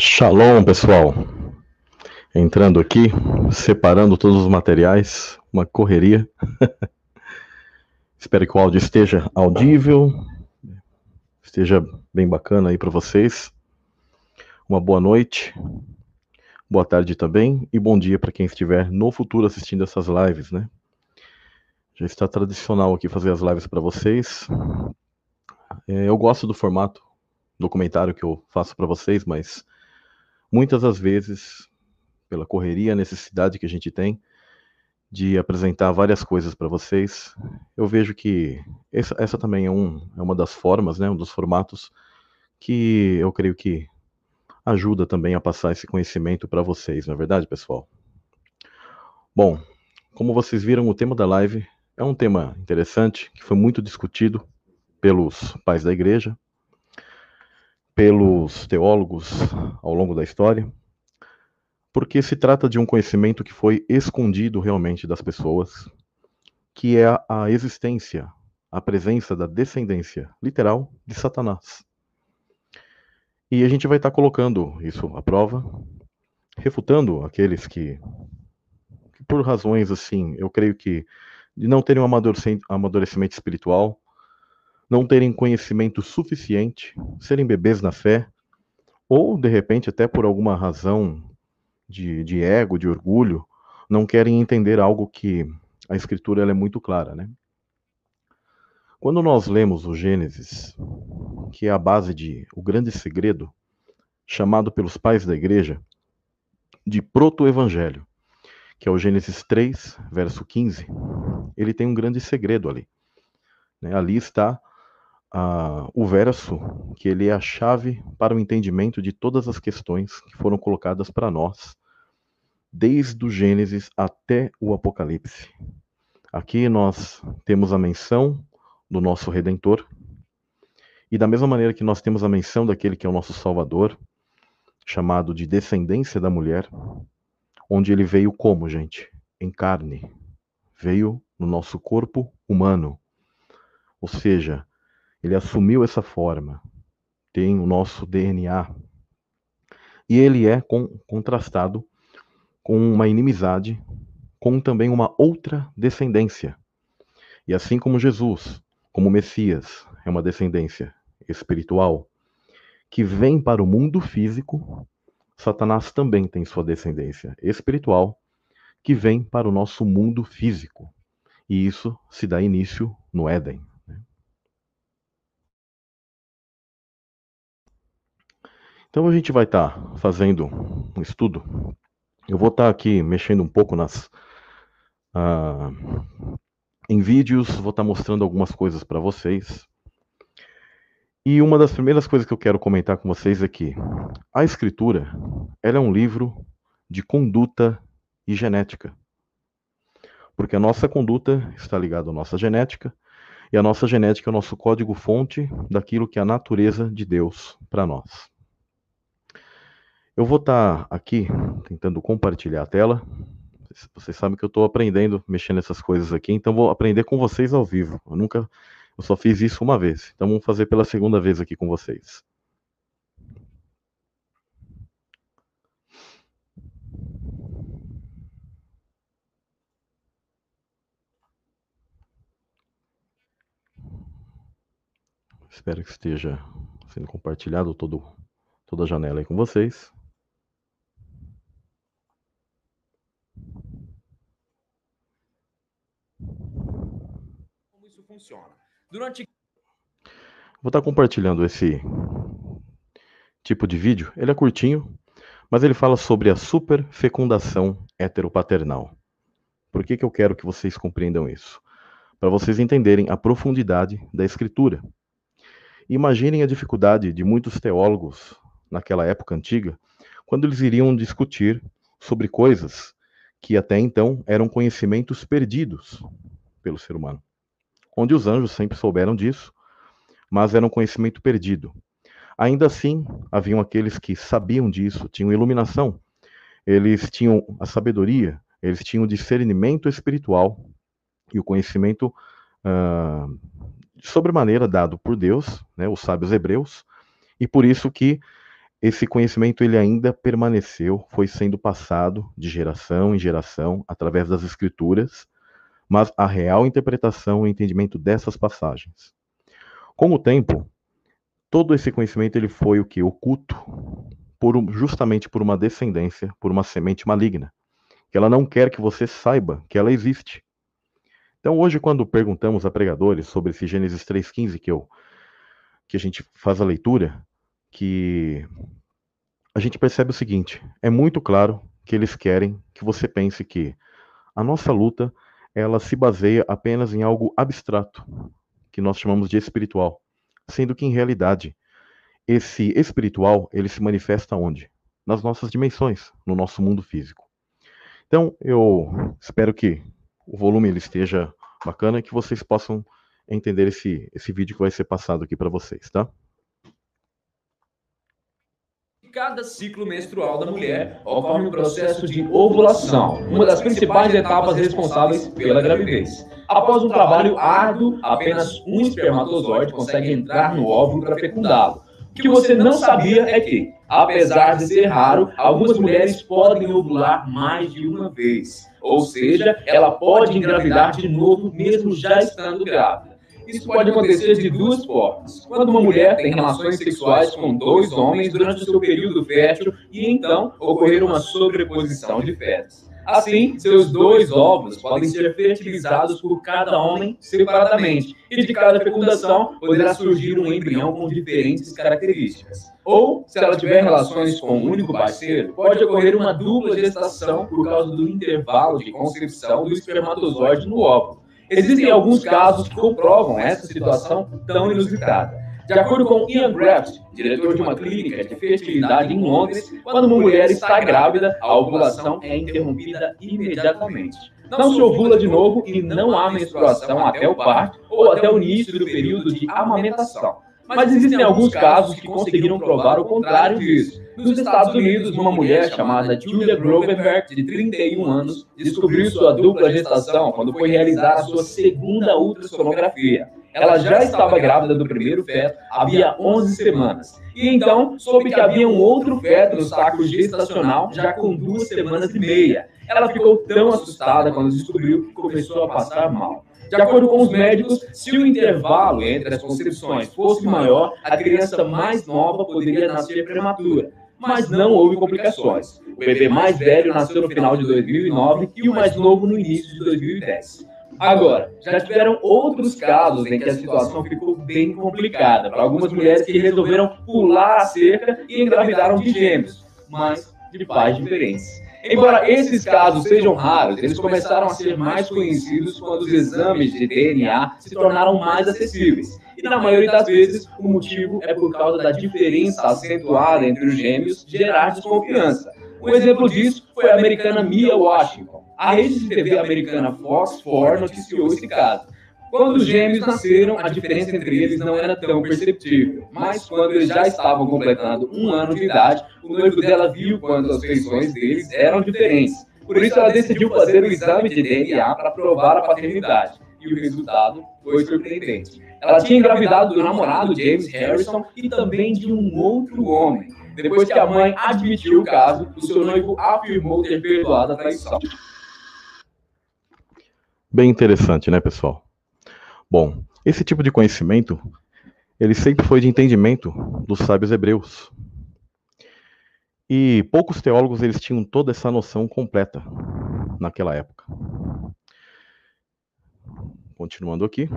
Shalom, pessoal. Entrando aqui, separando todos os materiais, uma correria. Espero que o áudio esteja audível, esteja bem bacana aí para vocês. Uma boa noite, boa tarde também e bom dia para quem estiver no futuro assistindo essas lives, né? Já está tradicional aqui fazer as lives para vocês. É, eu gosto do formato documentário que eu faço para vocês, mas muitas das vezes, pela correria, a necessidade que a gente tem de apresentar várias coisas para vocês, eu vejo que essa, essa também é, um, é uma das formas, né, um dos formatos que eu creio que ajuda também a passar esse conhecimento para vocês, não é verdade, pessoal? Bom, como vocês viram, o tema da live é um tema interessante, que foi muito discutido pelos pais da igreja, pelos teólogos ao longo da história, porque se trata de um conhecimento que foi escondido realmente das pessoas, que é a existência, a presença da descendência literal de Satanás. E a gente vai estar colocando isso à prova, refutando aqueles que, que por razões assim, eu creio que de não terem um amadurecimento espiritual, não terem conhecimento suficiente, serem bebês na fé, ou de repente, até por alguma razão de, de ego, de orgulho, não querem entender algo que a Escritura é muito clara, né? Quando nós lemos o Gênesis, que é a base de o grande segredo, chamado pelos pais da igreja de proto-evangelho, que é o Gênesis 3, verso 15, ele tem um grande segredo ali. Né? Ali está ah, o verso que ele é a chave para o entendimento de todas as questões que foram colocadas para nós, desde o Gênesis até o Apocalipse. Aqui nós temos a menção do nosso Redentor, e da mesma maneira que nós temos a menção daquele que é o nosso Salvador, chamado de descendência da mulher, onde ele veio como, gente? Em carne. Veio no nosso corpo humano. Ou seja, ele assumiu essa forma, tem o nosso DNA. E ele é com, contrastado com uma inimizade, com também uma outra descendência. E assim como Jesus, como Messias, é uma descendência espiritual que vem para o mundo físico, Satanás também tem sua descendência espiritual que vem para o nosso mundo físico. E isso se dá início no Éden. Então a gente vai estar tá fazendo um estudo. Eu vou estar tá aqui mexendo um pouco nas uh, em vídeos, vou estar tá mostrando algumas coisas para vocês. E uma das primeiras coisas que eu quero comentar com vocês é que a escritura, ela é um livro de conduta e genética. Porque a nossa conduta está ligada à nossa genética, e a nossa genética é o nosso código-fonte daquilo que é a natureza de Deus para nós. Eu vou estar tá aqui tentando compartilhar a tela. Vocês sabem que eu estou aprendendo mexendo nessas coisas aqui, então vou aprender com vocês ao vivo. Eu nunca, eu só fiz isso uma vez, então vamos fazer pela segunda vez aqui com vocês. Espero que esteja sendo compartilhado todo, toda a janela aí com vocês. Funciona. Durante. Vou estar compartilhando esse tipo de vídeo. Ele é curtinho, mas ele fala sobre a superfecundação heteropaternal. Por que, que eu quero que vocês compreendam isso? Para vocês entenderem a profundidade da escritura. Imaginem a dificuldade de muitos teólogos naquela época antiga, quando eles iriam discutir sobre coisas que até então eram conhecimentos perdidos pelo ser humano onde os anjos sempre souberam disso, mas era um conhecimento perdido. Ainda assim, haviam aqueles que sabiam disso, tinham iluminação, eles tinham a sabedoria, eles tinham discernimento espiritual e o conhecimento uh, sobremaneira dado por Deus, né, os sábios hebreus, e por isso que esse conhecimento ele ainda permaneceu, foi sendo passado de geração em geração através das escrituras, mas a real interpretação e entendimento dessas passagens. Com o tempo, todo esse conhecimento ele foi o que oculto por justamente por uma descendência, por uma semente maligna, que ela não quer que você saiba que ela existe. Então, hoje quando perguntamos a pregadores sobre esse Gênesis 3:15 que eu que a gente faz a leitura, que a gente percebe o seguinte: é muito claro que eles querem que você pense que a nossa luta ela se baseia apenas em algo abstrato, que nós chamamos de espiritual, sendo que em realidade esse espiritual ele se manifesta onde? Nas nossas dimensões, no nosso mundo físico. Então eu espero que o volume ele esteja bacana e que vocês possam entender esse, esse vídeo que vai ser passado aqui para vocês, tá? Cada ciclo menstrual da mulher ocorre um processo de ovulação, uma das principais etapas responsáveis pela gravidez. Após um trabalho árduo, apenas um espermatozoide consegue entrar no óvulo para fecundá-lo. O que você não sabia é que, apesar de ser raro, algumas mulheres podem ovular mais de uma vez. Ou seja, ela pode engravidar de novo mesmo já estando grávida. Isso pode acontecer de duas formas. Quando uma mulher tem relações sexuais com dois homens durante o seu período fértil e então ocorrer uma sobreposição de fetos. Assim, seus dois óvulos podem ser fertilizados por cada homem separadamente, e de cada fecundação poderá surgir um embrião com diferentes características. Ou, se ela tiver relações com um único parceiro, pode ocorrer uma dupla gestação por causa do intervalo de concepção do espermatozoide no óvulo. Existem alguns casos que comprovam essa situação tão inusitada. De acordo com Ian Graft, diretor de uma clínica de fertilidade em Londres, quando uma mulher está grávida, a ovulação é interrompida imediatamente. Não se ovula de novo e não há menstruação até o parto ou até o início do período de amamentação. Mas existem alguns casos que conseguiram provar o contrário disso. Nos Estados Unidos, uma mulher chamada Julia Grovenberg, de 31 anos, descobriu sua dupla gestação quando foi realizar a sua segunda ultrassonografia. Ela já estava grávida do primeiro feto havia 11 semanas. E então soube que havia um outro feto no saco gestacional já com duas semanas e meia. Ela ficou tão assustada quando descobriu que começou a passar mal. De acordo com os médicos, se o intervalo entre as concepções fosse maior, a criança mais nova poderia nascer prematura. Mas não houve complicações. O bebê mais velho nasceu no final de 2009 e o mais novo no início de 2010. Agora, já tiveram outros casos em que a situação ficou bem complicada para algumas mulheres que resolveram pular a cerca e engravidaram de gêmeos, mas de pais diferentes. Embora esses casos sejam raros, eles começaram a ser mais conhecidos quando os exames de DNA se tornaram mais acessíveis. E na maioria das vezes, o motivo é por causa da diferença acentuada entre os gêmeos gerar desconfiança. Um exemplo disso foi a americana Mia Washington. A rede de TV americana Fox 4 noticiou esse caso. Quando os gêmeos nasceram, a diferença entre eles não era tão perceptível. Mas quando eles já estavam completando um ano de idade, o noivo dela viu quando as feições deles eram diferentes. Por isso, ela decidiu fazer o exame de DNA para provar a paternidade. E o resultado foi surpreendente. Ela tinha engravidado do namorado James Harrison e também de um outro homem. Depois que a mãe admitiu o caso, o seu noivo afirmou ter perdoado a traição. Bem interessante, né, pessoal? Bom, esse tipo de conhecimento, ele sempre foi de entendimento dos sábios hebreus. E poucos teólogos eles tinham toda essa noção completa naquela época. Continuando aqui.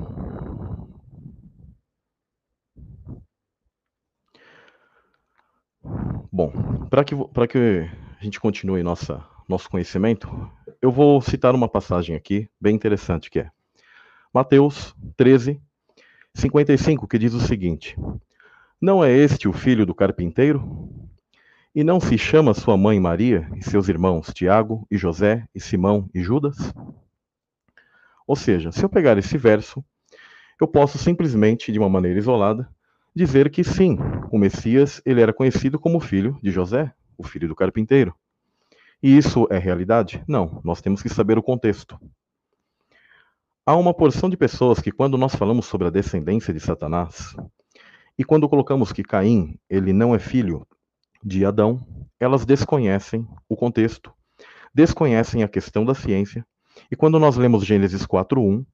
Bom, para que, que a gente continue nossa, nosso conhecimento, eu vou citar uma passagem aqui bem interessante que é Mateus 13, 55, que diz o seguinte: Não é este o filho do carpinteiro? E não se chama sua mãe Maria e seus irmãos Tiago e José e Simão e Judas? Ou seja, se eu pegar esse verso, eu posso simplesmente, de uma maneira isolada, dizer que sim, o Messias ele era conhecido como filho de José, o filho do carpinteiro. E isso é realidade? Não, nós temos que saber o contexto. Há uma porção de pessoas que, quando nós falamos sobre a descendência de Satanás, e quando colocamos que Caim ele não é filho de Adão, elas desconhecem o contexto, desconhecem a questão da ciência, e quando nós lemos Gênesis 4:1,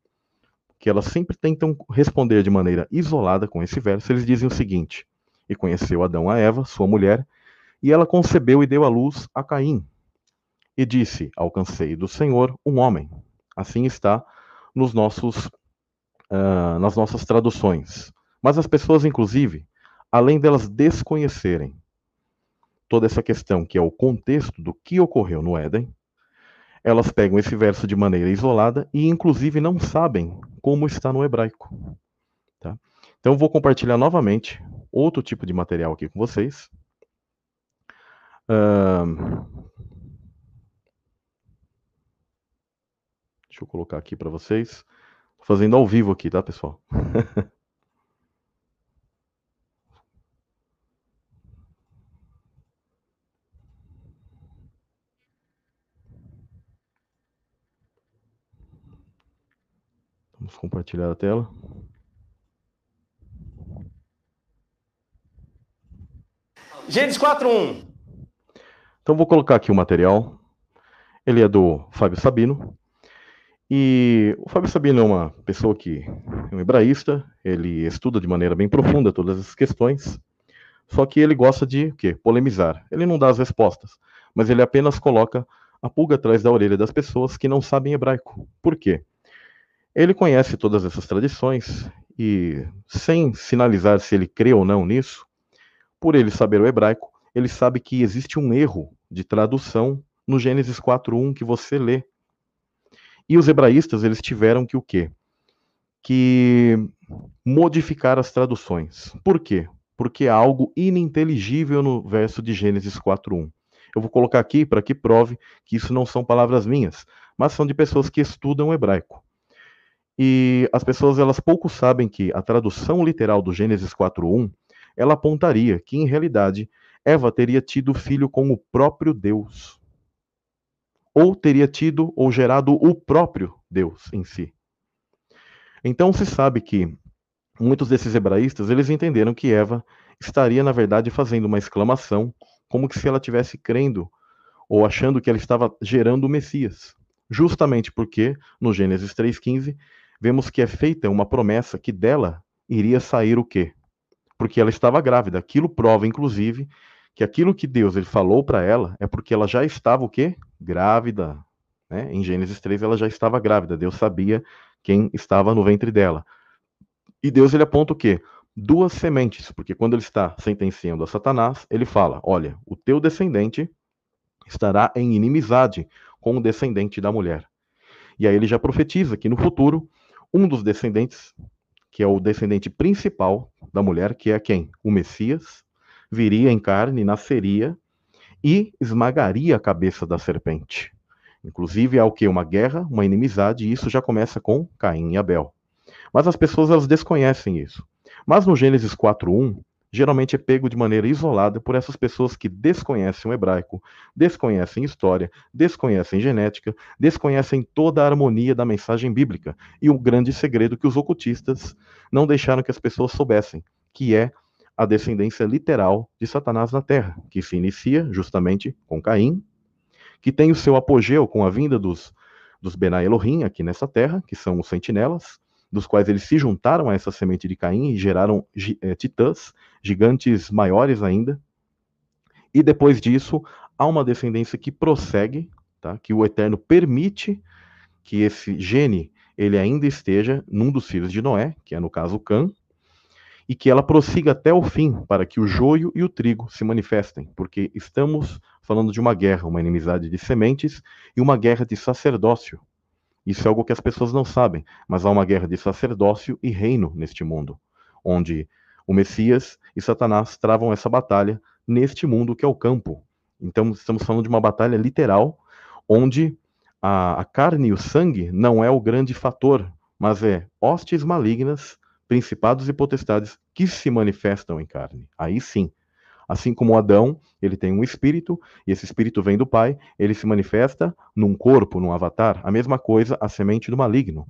que elas sempre tentam responder de maneira isolada com esse verso, eles dizem o seguinte: E conheceu Adão a Eva, sua mulher, e ela concebeu e deu à luz a Caim. E disse: Alcancei do Senhor um homem. Assim está nos nossos, uh, nas nossas traduções. Mas as pessoas, inclusive, além delas desconhecerem toda essa questão, que é o contexto do que ocorreu no Éden, elas pegam esse verso de maneira isolada e, inclusive, não sabem como está no hebraico. Tá? Então, vou compartilhar novamente outro tipo de material aqui com vocês. Uh... Deixa eu colocar aqui para vocês. Fazendo ao vivo aqui, tá, pessoal? Vamos compartilhar a tela. Gênesis 4.1. Então vou colocar aqui o material. Ele é do Fábio Sabino. E o Fábio Sabino é uma pessoa que é um hebraísta, ele estuda de maneira bem profunda todas essas questões, só que ele gosta de quê? polemizar. Ele não dá as respostas, mas ele apenas coloca a pulga atrás da orelha das pessoas que não sabem hebraico. Por quê? Ele conhece todas essas tradições e, sem sinalizar se ele crê ou não nisso, por ele saber o hebraico, ele sabe que existe um erro de tradução no Gênesis 4:1 que você lê. E os hebraístas, eles tiveram que o quê? Que modificar as traduções. Por quê? Porque há algo ininteligível no verso de Gênesis 4:1. Eu vou colocar aqui para que prove que isso não são palavras minhas, mas são de pessoas que estudam hebraico. E as pessoas elas pouco sabem que a tradução literal do Gênesis 4:1, ela apontaria que em realidade Eva teria tido filho com o próprio Deus. Ou teria tido ou gerado o próprio Deus em si. Então se sabe que muitos desses hebraístas, eles entenderam que Eva estaria na verdade fazendo uma exclamação, como se ela tivesse crendo ou achando que ela estava gerando o Messias. Justamente porque no Gênesis 3:15 vemos que é feita uma promessa que dela iria sair o quê? Porque ela estava grávida. Aquilo prova, inclusive, que aquilo que Deus ele falou para ela é porque ela já estava o quê? Grávida. Né? Em Gênesis 3 ela já estava grávida. Deus sabia quem estava no ventre dela. E Deus ele aponta o quê? Duas sementes, porque quando ele está sentenciando a Satanás, ele fala: Olha, o teu descendente estará em inimizade com o descendente da mulher. E aí ele já profetiza que no futuro um dos descendentes, que é o descendente principal da mulher, que é quem? O Messias, viria em carne, nasceria e esmagaria a cabeça da serpente. Inclusive, há o que? Uma guerra, uma inimizade, e isso já começa com Caim e Abel. Mas as pessoas elas desconhecem isso. Mas no Gênesis 4:1, geralmente é pego de maneira isolada por essas pessoas que desconhecem o hebraico, desconhecem história, desconhecem genética, desconhecem toda a harmonia da mensagem bíblica e o grande segredo que os ocultistas não deixaram que as pessoas soubessem, que é a descendência literal de Satanás na terra, que se inicia justamente com Caim, que tem o seu apogeu com a vinda dos, dos Benai Elohim aqui nessa terra, que são os sentinelas, dos quais eles se juntaram a essa semente de Caim e geraram é, titãs, gigantes maiores ainda. E depois disso, há uma descendência que prossegue, tá? que o Eterno permite que esse gene ele ainda esteja num dos filhos de Noé, que é no caso Cã, e que ela prossiga até o fim, para que o joio e o trigo se manifestem, porque estamos falando de uma guerra, uma inimizade de sementes e uma guerra de sacerdócio. Isso é algo que as pessoas não sabem, mas há uma guerra de sacerdócio e reino neste mundo, onde o Messias e Satanás travam essa batalha neste mundo que é o campo. Então, estamos falando de uma batalha literal, onde a, a carne e o sangue não é o grande fator, mas é hostes malignas, principados e potestades que se manifestam em carne. Aí sim, Assim como Adão, ele tem um espírito, e esse espírito vem do Pai, ele se manifesta num corpo, num avatar. A mesma coisa a semente do maligno.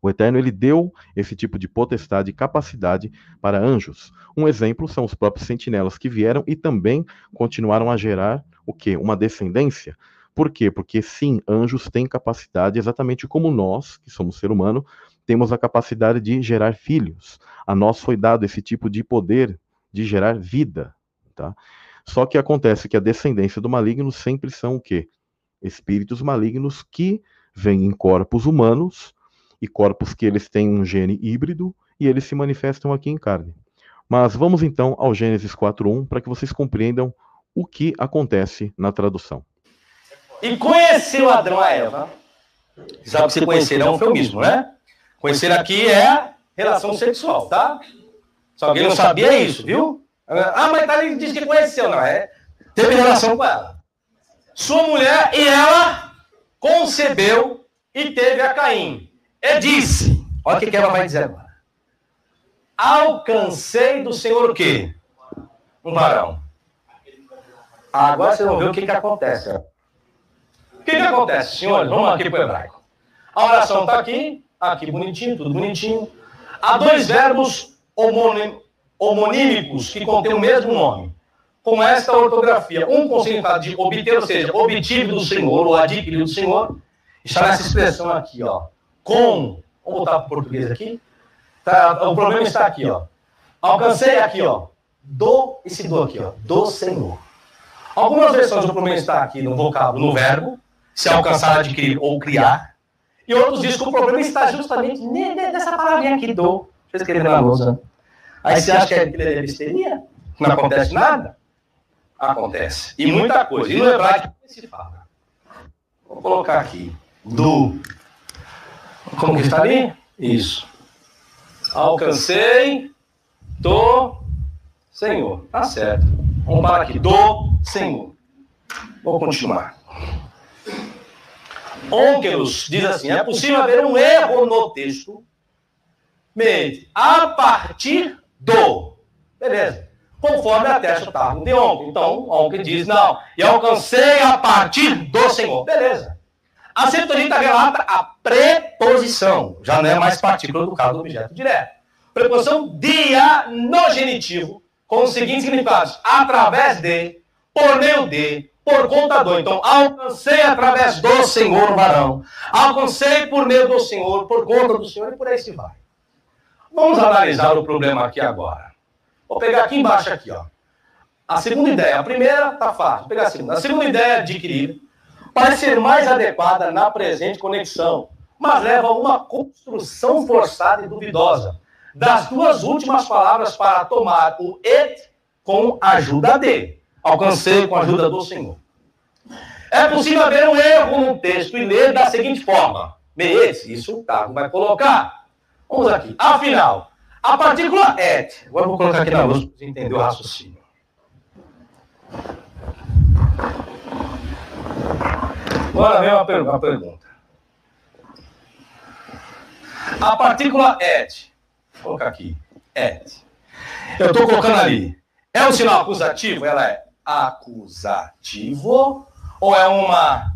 O Eterno ele deu esse tipo de potestade e capacidade para anjos. Um exemplo são os próprios sentinelas que vieram e também continuaram a gerar o quê? Uma descendência. Por quê? Porque sim, anjos têm capacidade, exatamente como nós, que somos ser humano, temos a capacidade de gerar filhos. A nós foi dado esse tipo de poder de gerar vida, tá? Só que acontece que a descendência do maligno sempre são o quê? Espíritos malignos que vêm em corpos humanos e corpos que eles têm um gene híbrido e eles se manifestam aqui em carne. Mas vamos então ao Gênesis 4:1 para que vocês compreendam o que acontece na tradução. E conheceu Adão a Eva. Sabe se conhecer é um eufemismo, né? Conhecer aqui é relação sexual, tá? Se alguém não sabia é isso, viu? Ah, mas tá ali diz que conheceu, não é? Teve relação com ela. Sua mulher e ela concebeu e teve a Caim. E disse: Olha o que, que ela vai dizer agora. Alcancei do Senhor o quê? Um varão. Agora vocês vão ver o que, que acontece. Ó. O que, que acontece, senhores? Vamos aqui para o hebraico. A oração está aqui, aqui bonitinho, tudo bonitinho. Há dois verbos homonímicos que contêm o mesmo nome. Com esta ortografia, um com significado de obter, ou seja, obtive do Senhor, ou adquirido do Senhor, está nessa expressão aqui, ó. Com, vamos voltar para o português aqui. Tá, o problema está aqui, ó. Alcancei aqui, ó. Do, esse do aqui, ó. Do Senhor. Algumas versões o problema está aqui no vocábulo, no verbo, se alcançar, adquirir ou criar. E outros dizem que o problema está justamente nessa palavrinha aqui, do. Deixa eu escrever na lousa. Aí você acha que é besteira? Não acontece nada? Acontece. E muita coisa. E no hebraico se fala. Vou colocar aqui. Do. Como que está ali? Isso. Alcancei do Senhor. Tá certo. Vamos parar aqui. Do Senhor. Vou continuar. Onkelos diz assim: é possível haver um erro no texto, mente, a partir do. Beleza. Conforme atesta o tarro de Onkel. Então, Onkel diz: não, e alcancei a partir do Senhor. Beleza. A Septuaginta relata a preposição, já não é mais partícula do caso do objeto direto. Preposição dia no genitivo, com os seguintes significados: através de, por meio de, por conta do. Então, alcancei através do Senhor varão. Alcancei por meio do Senhor, por conta do Senhor, e por aí se vai. Vamos analisar o problema aqui agora. Vou pegar aqui embaixo, aqui, ó. A segunda ideia. A primeira tá fácil. Vou pegar a segunda. A segunda ideia adquirida parece ser mais adequada na presente conexão, mas leva a uma construção forçada e duvidosa das duas últimas palavras para tomar o et com a ajuda de. Alcancei com a ajuda do Senhor. É possível haver um erro no texto e ler da seguinte forma. Esse, isso o Carlos vai colocar. Vamos aqui. Afinal, a partícula et. Agora vou colocar aqui na luz para você entender o raciocínio. Agora vem uma, per uma pergunta. A partícula et. Vou colocar aqui. Et. Eu estou colocando ali. É um sinal acusativo? Ela é acusativo ou é uma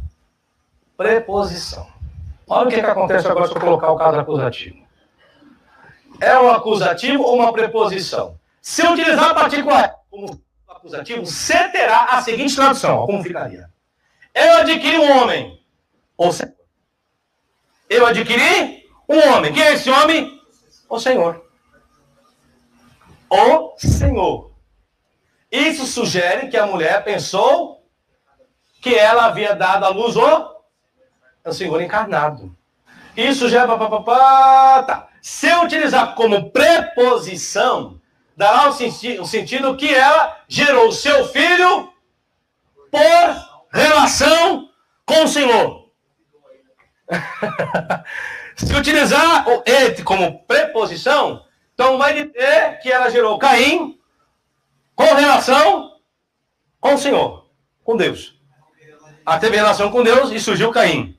preposição? Olha o que, que acontece agora se eu colocar o caso acusativo. É um acusativo ou uma preposição? Se eu utilizar a partícula como acusativo, você terá a seguinte tradução. Como ficaria? Eu adquiri um homem. Ou seja, eu adquiri um homem. Quem é esse homem? O Senhor. O Senhor. Isso sugere que a mulher pensou que ela havia dado à luz o, Senhor encarnado. Isso já é. Tá. Se eu utilizar como preposição, dará o, senti o sentido que ela gerou seu filho por relação com o Senhor. Se utilizar o et como preposição, então vai dizer que ela gerou Caim com relação com o Senhor, com Deus. Ela teve relação com Deus e surgiu Caim.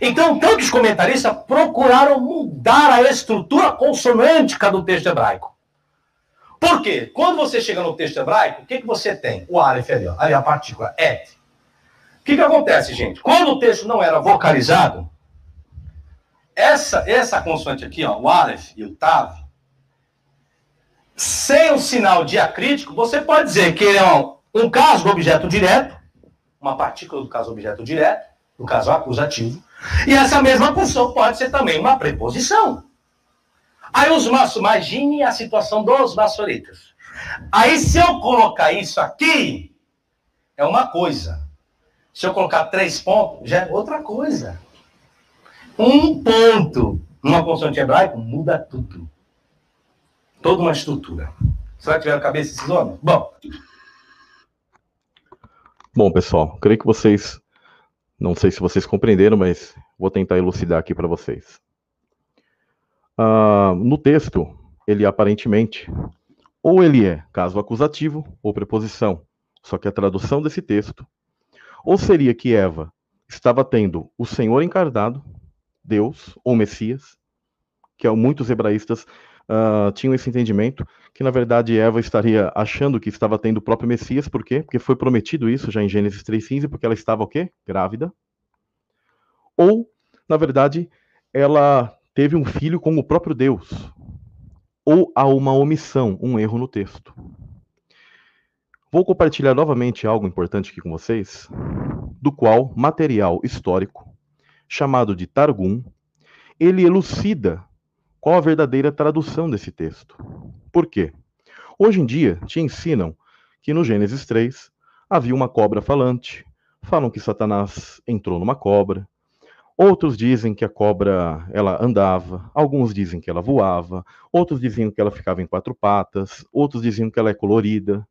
Então, tantos comentaristas procuraram mudar a estrutura consonântica do texto hebraico. Por quê? Quando você chega no texto hebraico, o que, que você tem? O Aleph ali, ó, ali a partícula et. O que, que acontece, gente? Quando o texto não era vocalizado, essa, essa consoante aqui, ó, o Aleph e o Tav, sem o sinal diacrítico, você pode dizer que é um, um caso objeto direto, uma partícula do caso objeto direto, no caso acusativo, e essa mesma função pode ser também uma preposição. Aí os maços, imagine a situação dos maçoretas. Aí se eu colocar isso aqui, é uma coisa. Se eu colocar três pontos, já é outra coisa. Um ponto numa consoante hebraica muda tudo. Toda uma estrutura. Será que tiveram cabeça esses homens? Bom. Bom, pessoal, creio que vocês. Não sei se vocês compreenderam, mas vou tentar elucidar aqui para vocês. Uh, no texto, ele aparentemente, ou ele é caso acusativo ou preposição. Só que a tradução desse texto, ou seria que Eva estava tendo o Senhor encarnado, Deus ou Messias, que é muitos hebraístas uh, tinham esse entendimento, que na verdade Eva estaria achando que estava tendo o próprio Messias, por quê? Porque foi prometido isso já em Gênesis 3,15, porque ela estava o quê? Grávida. Ou, na verdade, ela teve um filho com o próprio Deus. Ou há uma omissão, um erro no texto. Vou compartilhar novamente algo importante aqui com vocês, do qual material histórico chamado de Targum, ele elucida qual a verdadeira tradução desse texto. Por quê? Hoje em dia te ensinam que no Gênesis 3 havia uma cobra falante, falam que Satanás entrou numa cobra, outros dizem que a cobra ela andava, alguns dizem que ela voava, outros diziam que ela ficava em quatro patas, outros diziam que ela é colorida.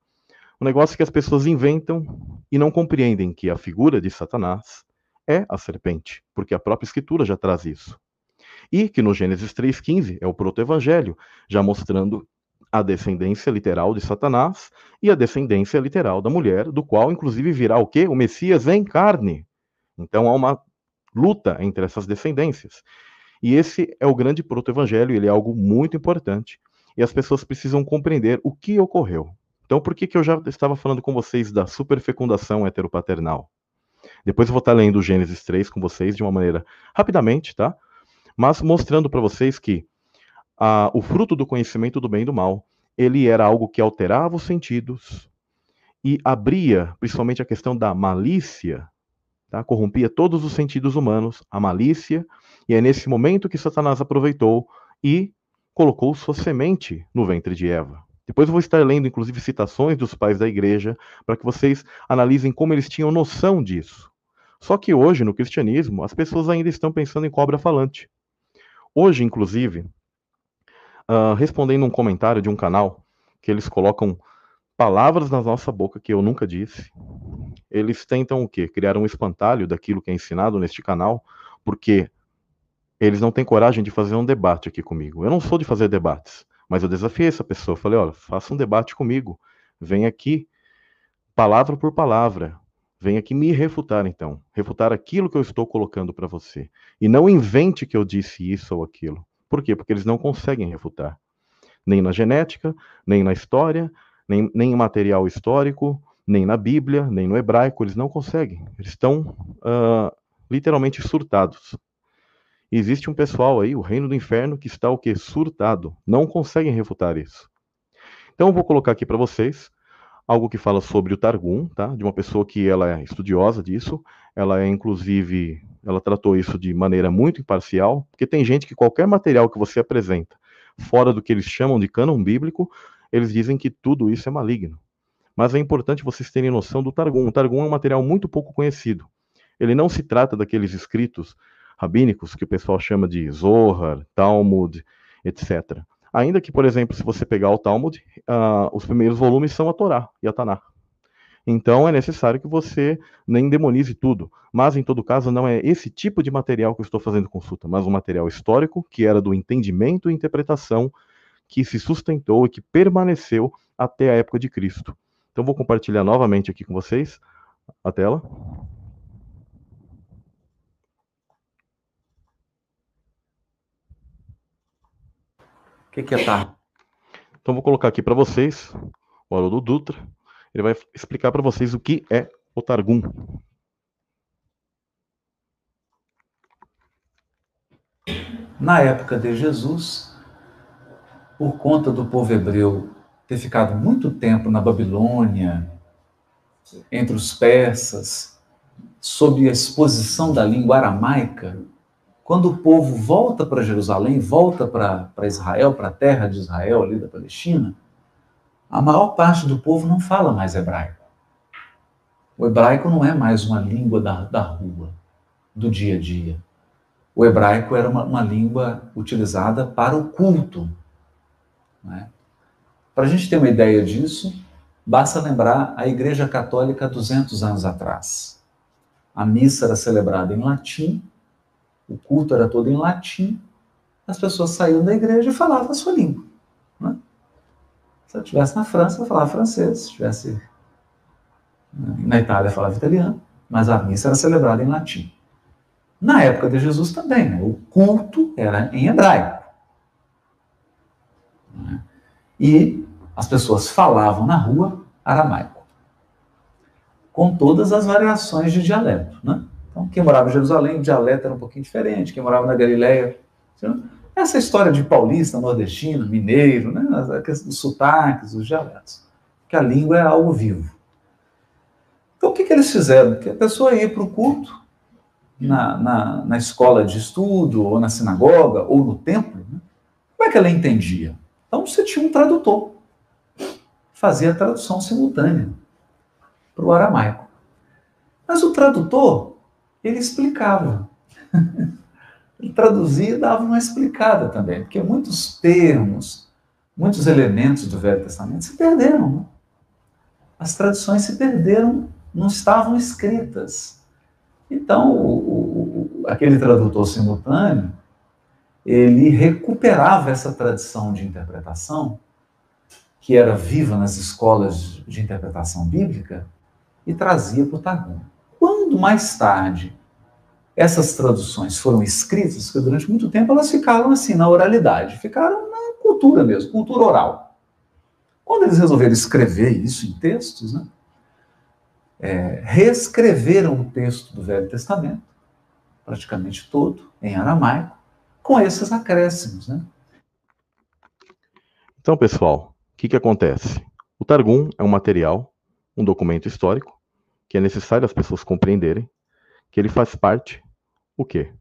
Um negócio que as pessoas inventam e não compreendem que a figura de Satanás é a serpente, porque a própria Escritura já traz isso. E que no Gênesis 3,15 é o proto-evangelho, já mostrando a descendência literal de Satanás e a descendência literal da mulher, do qual inclusive virá o quê? O Messias em carne. Então há uma luta entre essas descendências. E esse é o grande proto-evangelho, ele é algo muito importante. E as pessoas precisam compreender o que ocorreu. Então, por que, que eu já estava falando com vocês da superfecundação heteropaternal? Depois eu vou estar lendo o Gênesis 3 com vocês de uma maneira rapidamente, tá? Mas mostrando para vocês que ah, o fruto do conhecimento do bem e do mal, ele era algo que alterava os sentidos e abria, principalmente a questão da malícia, tá? corrompia todos os sentidos humanos, a malícia, e é nesse momento que Satanás aproveitou e colocou sua semente no ventre de Eva. Depois eu vou estar lendo, inclusive, citações dos pais da igreja, para que vocês analisem como eles tinham noção disso. Só que hoje, no cristianismo, as pessoas ainda estão pensando em cobra falante. Hoje, inclusive, uh, respondendo um comentário de um canal, que eles colocam palavras na nossa boca que eu nunca disse, eles tentam o quê? Criar um espantalho daquilo que é ensinado neste canal, porque eles não têm coragem de fazer um debate aqui comigo. Eu não sou de fazer debates. Mas eu desafiei essa pessoa, falei, olha, faça um debate comigo, vem aqui, palavra por palavra, vem aqui me refutar então, refutar aquilo que eu estou colocando para você. E não invente que eu disse isso ou aquilo. Por quê? Porque eles não conseguem refutar. Nem na genética, nem na história, nem, nem em material histórico, nem na Bíblia, nem no hebraico, eles não conseguem. Eles estão uh, literalmente surtados. Existe um pessoal aí, o reino do inferno, que está o quê? Surtado. Não conseguem refutar isso. Então eu vou colocar aqui para vocês algo que fala sobre o Targum, tá? De uma pessoa que ela é estudiosa disso, ela é inclusive, ela tratou isso de maneira muito imparcial, porque tem gente que qualquer material que você apresenta fora do que eles chamam de cânon bíblico, eles dizem que tudo isso é maligno. Mas é importante vocês terem noção do Targum. O Targum é um material muito pouco conhecido. Ele não se trata daqueles escritos rabínicos, que o pessoal chama de Zohar, Talmud, etc. Ainda que, por exemplo, se você pegar o Talmud, uh, os primeiros volumes são a Torá e a Taná. Então é necessário que você nem demonize tudo. Mas, em todo caso, não é esse tipo de material que eu estou fazendo consulta, mas um material histórico que era do entendimento e interpretação que se sustentou e que permaneceu até a época de Cristo. Então vou compartilhar novamente aqui com vocês a tela. O que, que é TAR? Então vou colocar aqui para vocês o Haroldo Dutra. Ele vai explicar para vocês o que é o Targum. na época de Jesus, por conta do povo hebreu ter ficado muito tempo na Babilônia, entre os persas, sob a exposição da língua aramaica, quando o povo volta para Jerusalém, volta para Israel, para a terra de Israel, ali da Palestina, a maior parte do povo não fala mais hebraico. O hebraico não é mais uma língua da, da rua, do dia a dia. O hebraico era uma, uma língua utilizada para o culto. Né? Para a gente ter uma ideia disso, basta lembrar a Igreja Católica 200 anos atrás. A missa era celebrada em latim, o culto era todo em latim, as pessoas saíam da igreja e falavam a sua língua. Né? Se eu estivesse na França, eu falava francês, se estivesse né, na Itália, eu falava italiano, mas a missa era celebrada em latim. Na época de Jesus também, né? o culto era em hebraico. Né? E as pessoas falavam na rua aramaico, com todas as variações de dialeto. Né? Então, quem morava em Jerusalém, o dialeto era um pouquinho diferente, quem morava na Galileia. Essa história de paulista, nordestino, mineiro, né? os sotaques, os dialetos. Que a língua é algo vivo. Então, o que, que eles fizeram? Que a pessoa ia para o culto, na, na, na, escola de estudo, ou na sinagoga, ou no templo, né? como é que ela entendia? Então, você tinha um tradutor fazia a tradução simultânea para o aramaico. Mas o tradutor, ele explicava. ele traduzia e dava uma explicada também, porque muitos termos, muitos elementos do Velho Testamento se perderam. Né? As traduções se perderam, não estavam escritas. Então, o, o, aquele tradutor simultâneo, ele recuperava essa tradição de interpretação que era viva nas escolas de interpretação bíblica e trazia para o Targum. Quando mais tarde essas traduções foram escritas, porque durante muito tempo elas ficaram assim na oralidade, ficaram na cultura mesmo, cultura oral. Quando eles resolveram escrever isso em textos, né, é, reescreveram o texto do Velho Testamento, praticamente todo, em aramaico, com esses acréscimos. Né? Então, pessoal, que, que acontece? O Targum é um material, um documento histórico, que é necessário as pessoas compreenderem que ele faz parte, o quê?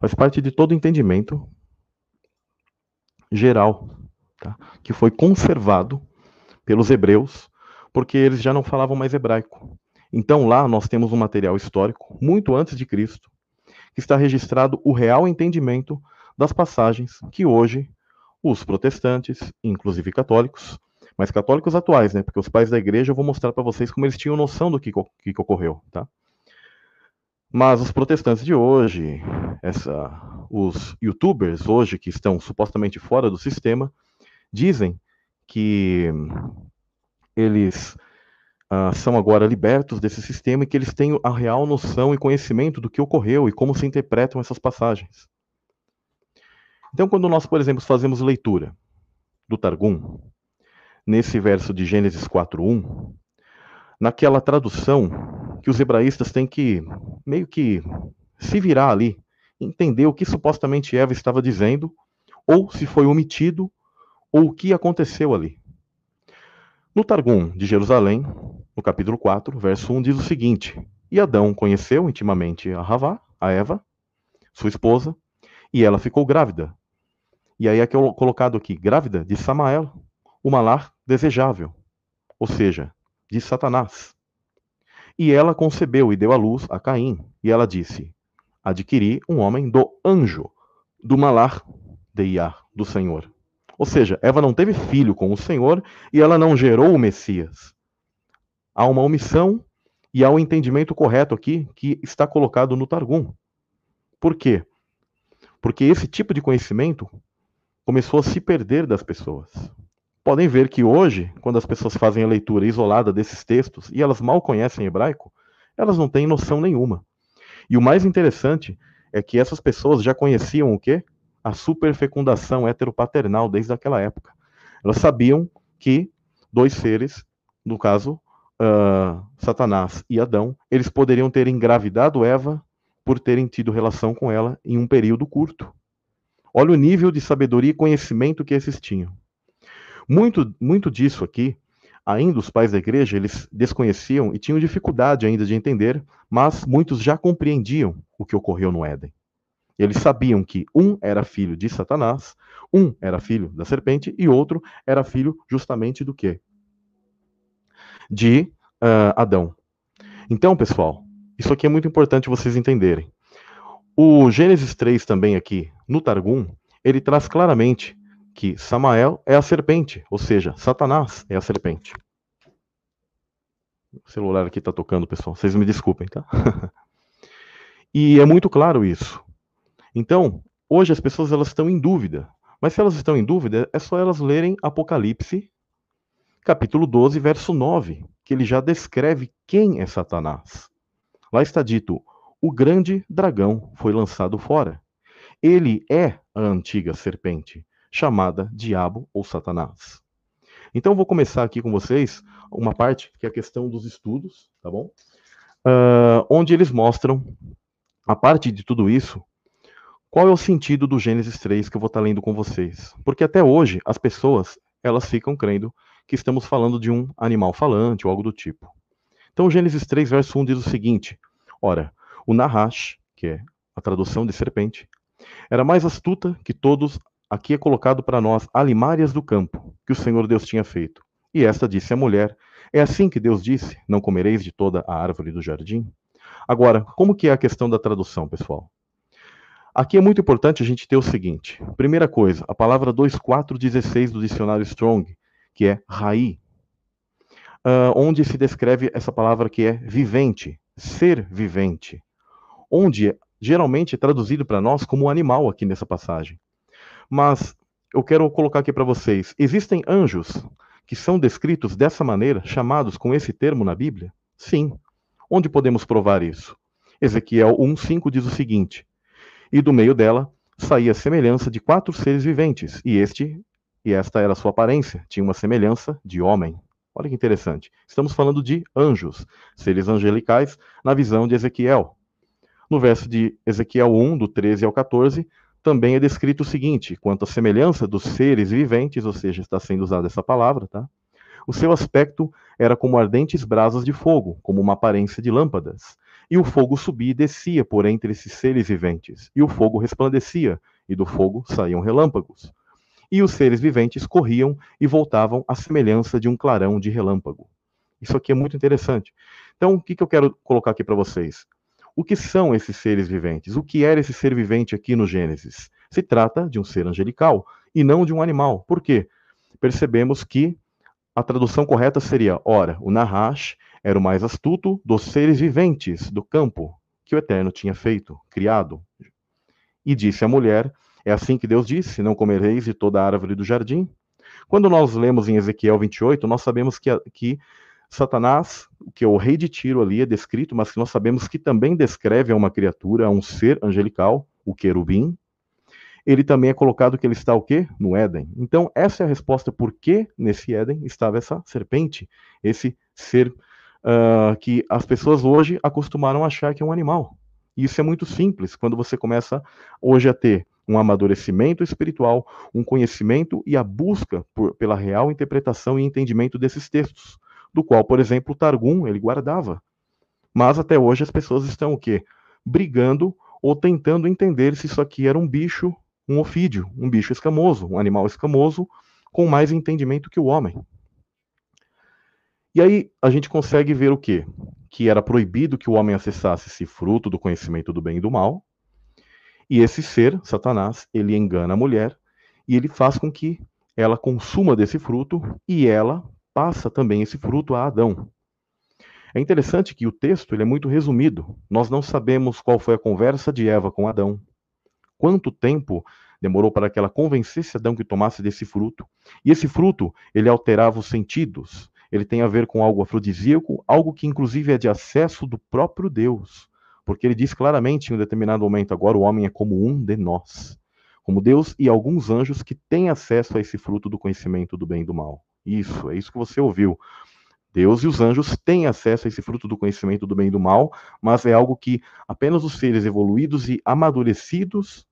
Faz parte de todo entendimento geral, tá? que foi conservado pelos hebreus, porque eles já não falavam mais hebraico. Então lá nós temos um material histórico, muito antes de Cristo, que está registrado o real entendimento das passagens que hoje os protestantes, inclusive católicos, mas católicos atuais, né? Porque os pais da igreja eu vou mostrar para vocês como eles tinham noção do que, que, que ocorreu, tá? Mas os protestantes de hoje, essa, os youtubers hoje que estão supostamente fora do sistema, dizem que eles uh, são agora libertos desse sistema e que eles têm a real noção e conhecimento do que ocorreu e como se interpretam essas passagens. Então, quando nós, por exemplo, fazemos leitura do Targum, nesse verso de Gênesis 4:1, naquela tradução que os hebraístas têm que meio que se virar ali, entender o que supostamente Eva estava dizendo, ou se foi omitido, ou o que aconteceu ali. No Targum de Jerusalém, no capítulo 4, verso 1, diz o seguinte: E Adão conheceu intimamente a Havá, a Eva, sua esposa, e ela ficou grávida e aí é eu colocado aqui, grávida de Samael, o malar desejável, ou seja, de Satanás. E ela concebeu e deu à luz a Caim, e ela disse: Adquiri um homem do anjo, do malar de Iá, do Senhor. Ou seja, Eva não teve filho com o Senhor e ela não gerou o Messias. Há uma omissão e há um entendimento correto aqui que está colocado no Targum. Por quê? Porque esse tipo de conhecimento começou a se perder das pessoas. Podem ver que hoje, quando as pessoas fazem a leitura isolada desses textos e elas mal conhecem hebraico, elas não têm noção nenhuma. E o mais interessante é que essas pessoas já conheciam o quê? A superfecundação heteropaternal desde aquela época. Elas sabiam que dois seres, no caso, uh, Satanás e Adão, eles poderiam ter engravidado Eva por terem tido relação com ela em um período curto. Olha o nível de sabedoria e conhecimento que esses tinham. Muito, muito disso aqui, ainda os pais da igreja, eles desconheciam e tinham dificuldade ainda de entender, mas muitos já compreendiam o que ocorreu no Éden. Eles sabiam que um era filho de Satanás, um era filho da serpente e outro era filho justamente do quê? De uh, Adão. Então, pessoal, isso aqui é muito importante vocês entenderem. O Gênesis 3 também aqui, no Targum, ele traz claramente que Samael é a serpente, ou seja, Satanás é a serpente. O celular aqui está tocando, pessoal. Vocês me desculpem, tá? e é muito claro isso. Então, hoje as pessoas elas estão em dúvida. Mas se elas estão em dúvida, é só elas lerem Apocalipse, capítulo 12, verso 9, que ele já descreve quem é Satanás. Lá está dito: o grande dragão foi lançado fora. Ele é a antiga serpente, chamada Diabo ou Satanás. Então, vou começar aqui com vocês uma parte que é a questão dos estudos, tá bom? Uh, onde eles mostram, a parte de tudo isso, qual é o sentido do Gênesis 3 que eu vou estar lendo com vocês? Porque até hoje as pessoas elas ficam crendo que estamos falando de um animal falante ou algo do tipo. Então, Gênesis 3, verso 1 diz o seguinte: Ora, o Nahash, que é a tradução de serpente, era mais astuta que todos aqui é colocado para nós alimárias do campo que o Senhor Deus tinha feito. E esta disse à mulher: É assim que Deus disse: Não comereis de toda a árvore do jardim? Agora, como que é a questão da tradução, pessoal? Aqui é muito importante a gente ter o seguinte: primeira coisa, a palavra 2416 do dicionário Strong, que é raí, uh, onde se descreve essa palavra que é vivente, ser vivente, onde geralmente é traduzido para nós como animal aqui nessa passagem. Mas eu quero colocar aqui para vocês: existem anjos que são descritos dessa maneira, chamados com esse termo na Bíblia? Sim. Onde podemos provar isso? Ezequiel 1,5 diz o seguinte: e do meio dela saía a semelhança de quatro seres viventes, e este e esta era a sua aparência, tinha uma semelhança de homem. Olha que interessante. Estamos falando de anjos, seres angelicais, na visão de Ezequiel. No verso de Ezequiel 1, do 13 ao 14, também é descrito o seguinte: quanto à semelhança dos seres viventes, ou seja, está sendo usada essa palavra, tá? O seu aspecto era como ardentes brasas de fogo, como uma aparência de lâmpadas. E o fogo subia e descia por entre esses seres viventes, e o fogo resplandecia, e do fogo saíam relâmpagos. E os seres viventes corriam e voltavam à semelhança de um clarão de relâmpago. Isso aqui é muito interessante. Então, o que, que eu quero colocar aqui para vocês? O que são esses seres viventes? O que era esse ser vivente aqui no Gênesis? Se trata de um ser angelical e não de um animal. Por quê? Percebemos que a tradução correta seria: ora, o Nahash era o mais astuto dos seres viventes do campo que o Eterno tinha feito, criado. E disse à mulher: É assim que Deus disse: Não comereis de toda a árvore do jardim. Quando nós lemos em Ezequiel 28, nós sabemos que, que Satanás, que é o rei de Tiro ali, é descrito, mas que nós sabemos que também descreve a uma criatura, a um ser angelical, o querubim. Ele também é colocado que ele está o quê? No Éden. Então, essa é a resposta por que nesse Éden estava essa serpente, esse ser uh, que as pessoas hoje acostumaram a achar que é um animal. E isso é muito simples quando você começa hoje a ter um amadurecimento espiritual, um conhecimento e a busca por, pela real interpretação e entendimento desses textos, do qual, por exemplo, Targum ele guardava. Mas até hoje as pessoas estão o quê? Brigando ou tentando entender se isso aqui era um bicho, um ofídio, um bicho escamoso, um animal escamoso, com mais entendimento que o homem. E aí a gente consegue ver o quê? Que era proibido que o homem acessasse esse fruto do conhecimento do bem e do mal. E esse ser, Satanás, ele engana a mulher e ele faz com que ela consuma desse fruto e ela passa também esse fruto a Adão. É interessante que o texto ele é muito resumido. Nós não sabemos qual foi a conversa de Eva com Adão. Quanto tempo demorou para que ela convencesse Adão que tomasse desse fruto? E esse fruto, ele alterava os sentidos, ele tem a ver com algo afrodisíaco, algo que inclusive é de acesso do próprio Deus. Porque ele diz claramente em um determinado momento: agora o homem é como um de nós. Como Deus e alguns anjos que têm acesso a esse fruto do conhecimento do bem e do mal. Isso, é isso que você ouviu. Deus e os anjos têm acesso a esse fruto do conhecimento do bem e do mal, mas é algo que apenas os seres evoluídos e amadurecidos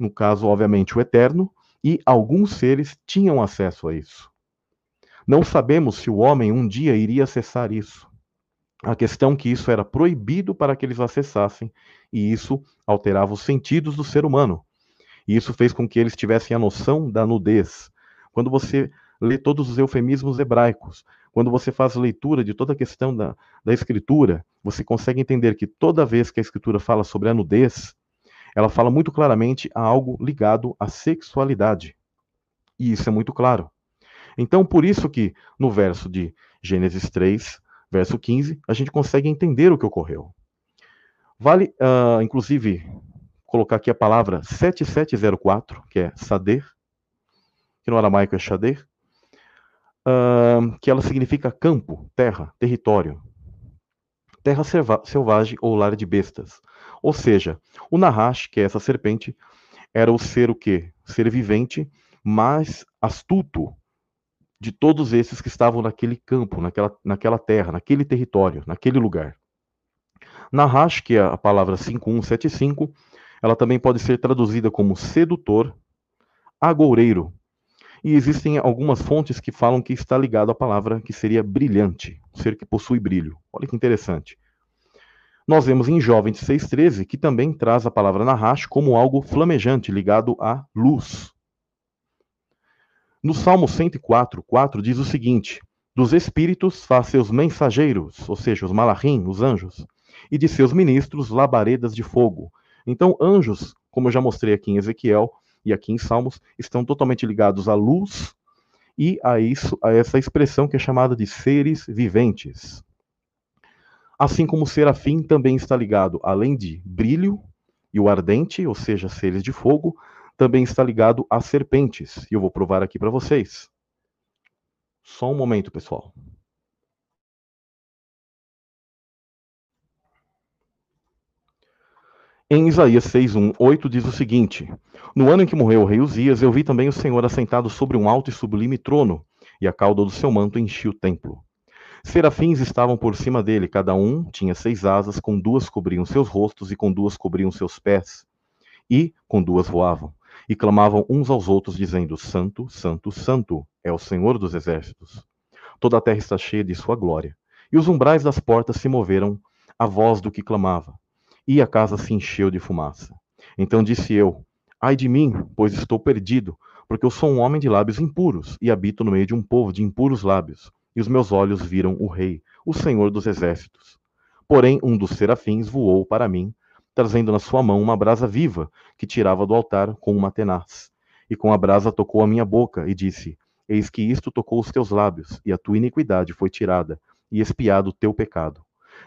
no caso, obviamente, o eterno, e alguns seres tinham acesso a isso. Não sabemos se o homem um dia iria acessar isso. A questão é que isso era proibido para que eles acessassem, e isso alterava os sentidos do ser humano. E isso fez com que eles tivessem a noção da nudez. Quando você lê todos os eufemismos hebraicos, quando você faz leitura de toda a questão da, da escritura, você consegue entender que toda vez que a escritura fala sobre a nudez, ela fala muito claramente a algo ligado à sexualidade. E isso é muito claro. Então, por isso que no verso de Gênesis 3, verso 15, a gente consegue entender o que ocorreu. Vale, uh, inclusive, colocar aqui a palavra 7704, que é sader, que no aramaico é shader, uh, que ela significa campo, terra, território. Terra selvagem ou lar de bestas. Ou seja, o Nahash, que é essa serpente, era o ser o quê? Ser vivente, mais astuto de todos esses que estavam naquele campo, naquela, naquela terra, naquele território, naquele lugar. Nahash, que é a palavra 5175, ela também pode ser traduzida como sedutor, agoureiro. E existem algumas fontes que falam que está ligado à palavra que seria brilhante, ser que possui brilho. Olha que interessante. Nós vemos em Jó 26,13 que também traz a palavra Nahash como algo flamejante, ligado à luz. No Salmo 104, 4 diz o seguinte: Dos espíritos faz seus mensageiros, ou seja, os malachim, os anjos, e de seus ministros labaredas de fogo. Então, anjos, como eu já mostrei aqui em Ezequiel e aqui em Salmos, estão totalmente ligados à luz e a isso, a essa expressão que é chamada de seres viventes. Assim como o serafim também está ligado, além de brilho e o ardente, ou seja, seres de fogo, também está ligado a serpentes. E eu vou provar aqui para vocês. Só um momento, pessoal. Em Isaías 6:1, 8 diz o seguinte: No ano em que morreu o rei Uzias, eu vi também o Senhor assentado sobre um alto e sublime trono, e a cauda do seu manto enchia o templo. Serafins estavam por cima dele, cada um tinha seis asas, com duas cobriam seus rostos e com duas cobriam seus pés, e com duas voavam, e clamavam uns aos outros, dizendo: Santo, Santo, Santo é o Senhor dos exércitos. Toda a terra está cheia de sua glória. E os umbrais das portas se moveram à voz do que clamava, e a casa se encheu de fumaça. Então disse eu: Ai de mim, pois estou perdido, porque eu sou um homem de lábios impuros e habito no meio de um povo de impuros lábios e os meus olhos viram o Rei, o Senhor dos Exércitos. Porém, um dos serafins voou para mim, trazendo na sua mão uma brasa viva, que tirava do altar com uma tenaz. E com a brasa tocou a minha boca, e disse: Eis que isto tocou os teus lábios, e a tua iniquidade foi tirada, e espiado o teu pecado.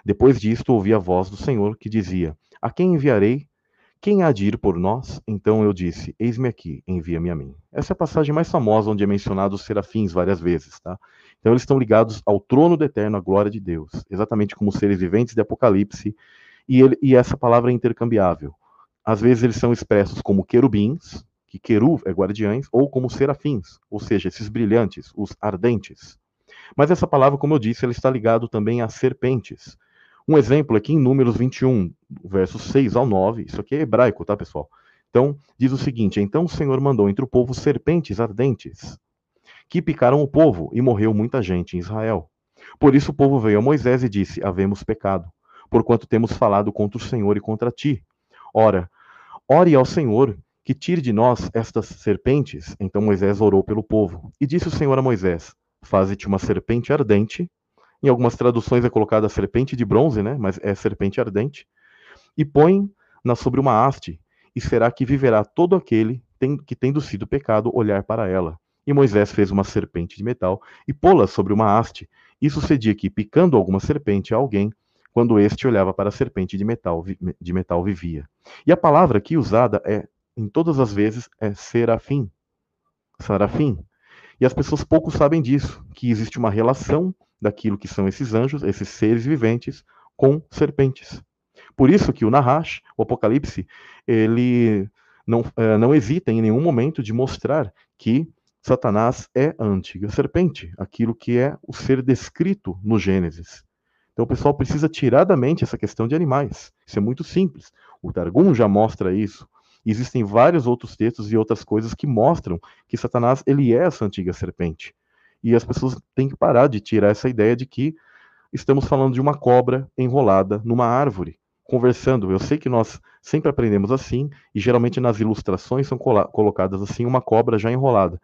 Depois disto ouvi a voz do Senhor, que dizia: A quem enviarei? Quem há de ir por nós? Então eu disse: Eis-me aqui, envia-me a mim. Essa é a passagem mais famosa onde é mencionado os serafins várias vezes, tá? Então eles estão ligados ao trono do eterno, à glória de Deus, exatamente como seres viventes de Apocalipse, e, ele, e essa palavra é intercambiável. Às vezes eles são expressos como querubins, que queru é guardiães, ou como serafins, ou seja, esses brilhantes, os ardentes. Mas essa palavra, como eu disse, ela está ligado também a serpentes. Um exemplo aqui em Números 21, versos 6 ao 9, isso aqui é hebraico, tá, pessoal? Então, diz o seguinte: Então o Senhor mandou entre o povo serpentes ardentes, que picaram o povo, e morreu muita gente em Israel. Por isso o povo veio a Moisés e disse: Havemos pecado, porquanto temos falado contra o Senhor e contra ti. Ora, ore ao Senhor, que tire de nós estas serpentes. Então Moisés orou pelo povo. E disse o Senhor a Moisés: Faze-te uma serpente ardente. Em algumas traduções é colocada serpente de bronze, né? Mas é serpente ardente. E põe-na sobre uma haste, e será que viverá todo aquele que, tendo sido pecado, olhar para ela. E Moisés fez uma serpente de metal e pô-la sobre uma haste. E sucedia que, picando alguma serpente a alguém, quando este olhava para a serpente de metal, de metal vivia. E a palavra aqui usada é, em todas as vezes, é serafim. Sarafim. E as pessoas pouco sabem disso, que existe uma relação daquilo que são esses anjos, esses seres viventes, com serpentes. Por isso que o Nahash, o Apocalipse, ele não, é, não hesita em nenhum momento de mostrar que Satanás é a antiga serpente, aquilo que é o ser descrito no Gênesis. Então o pessoal precisa tirar da mente essa questão de animais. Isso é muito simples. O Targum já mostra isso. Existem vários outros textos e outras coisas que mostram que Satanás ele é essa antiga serpente. E as pessoas têm que parar de tirar essa ideia de que estamos falando de uma cobra enrolada numa árvore, conversando. Eu sei que nós sempre aprendemos assim, e geralmente nas ilustrações são colocadas assim uma cobra já enrolada.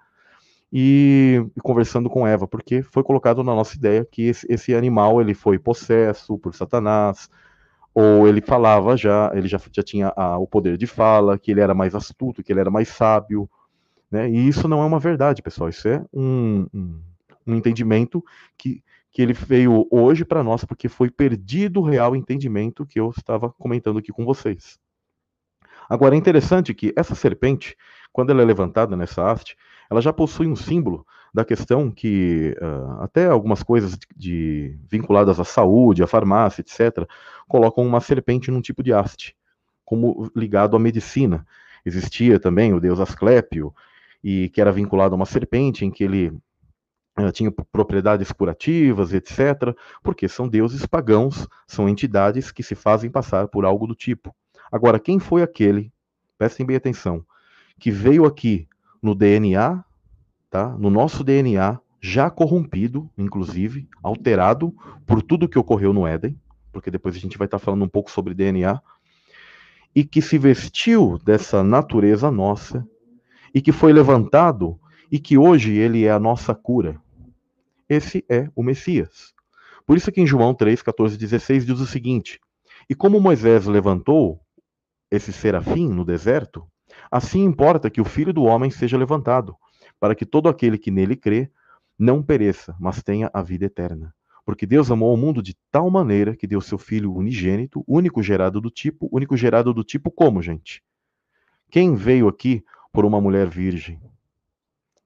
E, e, conversando com Eva, porque foi colocado na nossa ideia que esse, esse, animal ele foi possesso por Satanás, ou ele falava já, ele já, já tinha a, o poder de fala, que ele era mais astuto, que ele era mais sábio, né? E isso não é uma verdade, pessoal. Isso é um, um, um entendimento que, que ele veio hoje para nós, porque foi perdido o real entendimento que eu estava comentando aqui com vocês. Agora, é interessante que essa serpente, quando ela é levantada nessa haste, ela já possui um símbolo da questão que uh, até algumas coisas de, de, vinculadas à saúde, à farmácia, etc., colocam uma serpente num tipo de haste, como ligado à medicina. Existia também o deus Asclépio, e que era vinculado a uma serpente, em que ele uh, tinha propriedades curativas, etc., porque são deuses pagãos, são entidades que se fazem passar por algo do tipo. Agora, quem foi aquele, prestem bem atenção, que veio aqui no DNA, tá? no nosso DNA, já corrompido, inclusive, alterado por tudo que ocorreu no Éden, porque depois a gente vai estar falando um pouco sobre DNA, e que se vestiu dessa natureza nossa, e que foi levantado, e que hoje ele é a nossa cura. Esse é o Messias. Por isso que em João 3, 14, 16 diz o seguinte: E como Moisés levantou esse serafim no deserto, assim importa que o filho do homem seja levantado, para que todo aquele que nele crê não pereça, mas tenha a vida eterna. Porque Deus amou o mundo de tal maneira que deu seu filho unigênito, único gerado do tipo, único gerado do tipo como, gente? Quem veio aqui por uma mulher virgem,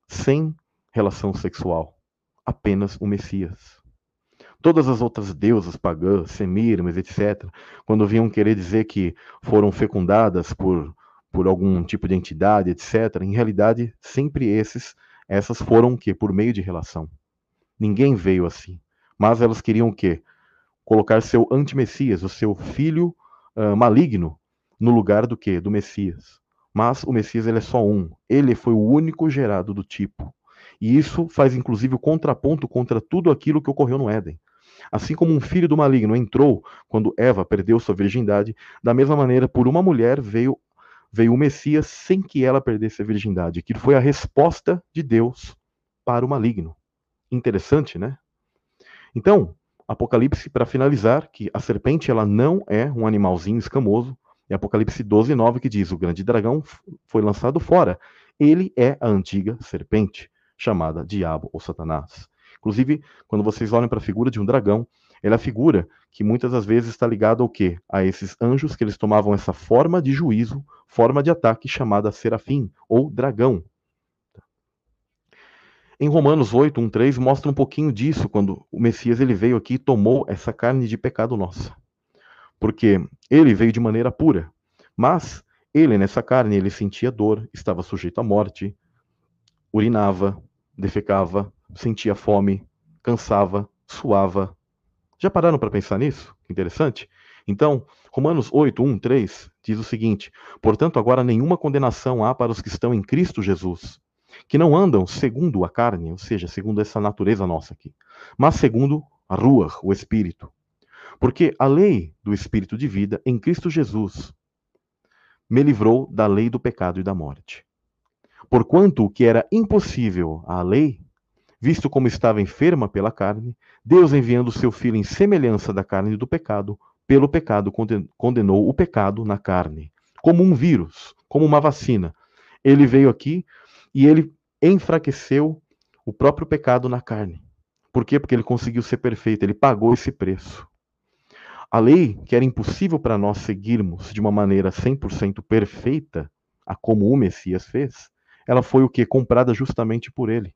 sem relação sexual? Apenas o Messias. Todas as outras deusas pagãs, Semiramis, etc., quando vinham querer dizer que foram fecundadas por, por algum tipo de entidade, etc., em realidade, sempre esses, essas foram o quê? Por meio de relação. Ninguém veio assim. Mas elas queriam o quê? Colocar seu anti-Messias, o seu filho uh, maligno, no lugar do quê? Do Messias. Mas o Messias ele é só um. Ele foi o único gerado do tipo. E isso faz inclusive o contraponto contra tudo aquilo que ocorreu no Éden. Assim como um filho do maligno entrou quando Eva perdeu sua virgindade, da mesma maneira, por uma mulher veio veio o Messias sem que ela perdesse a virgindade, que foi a resposta de Deus para o maligno. Interessante, né? Então, Apocalipse, para finalizar, que a serpente ela não é um animalzinho escamoso, é Apocalipse 12, 9 que diz: o grande dragão foi lançado fora. Ele é a antiga serpente, chamada Diabo ou Satanás. Inclusive, quando vocês olham para a figura de um dragão, ela é a figura que muitas das vezes está ligada ao quê? A esses anjos que eles tomavam essa forma de juízo, forma de ataque chamada serafim ou dragão. Em Romanos 8, 1, 3, mostra um pouquinho disso, quando o Messias ele veio aqui e tomou essa carne de pecado nossa. Porque ele veio de maneira pura, mas ele, nessa carne, ele sentia dor, estava sujeito à morte, urinava, defecava, sentia fome, cansava, suava. Já pararam para pensar nisso? Interessante. Então, Romanos 8, 1, 3 diz o seguinte: Portanto, agora nenhuma condenação há para os que estão em Cristo Jesus, que não andam segundo a carne, ou seja, segundo essa natureza nossa aqui, mas segundo a rua, o Espírito. Porque a lei do Espírito de vida em Cristo Jesus me livrou da lei do pecado e da morte. Porquanto o que era impossível à lei, visto como estava enferma pela carne, Deus enviando seu filho em semelhança da carne do pecado, pelo pecado condenou o pecado na carne, como um vírus, como uma vacina. Ele veio aqui e ele enfraqueceu o próprio pecado na carne. Por quê? Porque ele conseguiu ser perfeito, ele pagou esse preço. A lei, que era impossível para nós seguirmos de uma maneira 100% perfeita, a como o Messias fez, ela foi o que? Comprada justamente por ele.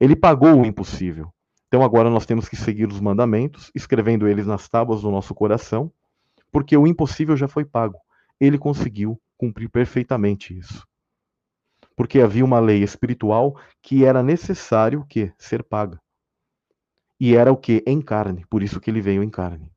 Ele pagou o impossível. Então agora nós temos que seguir os mandamentos, escrevendo eles nas tábuas do nosso coração, porque o impossível já foi pago. Ele conseguiu cumprir perfeitamente isso. Porque havia uma lei espiritual que era necessário que ser paga. E era o que em carne, por isso que ele veio em carne.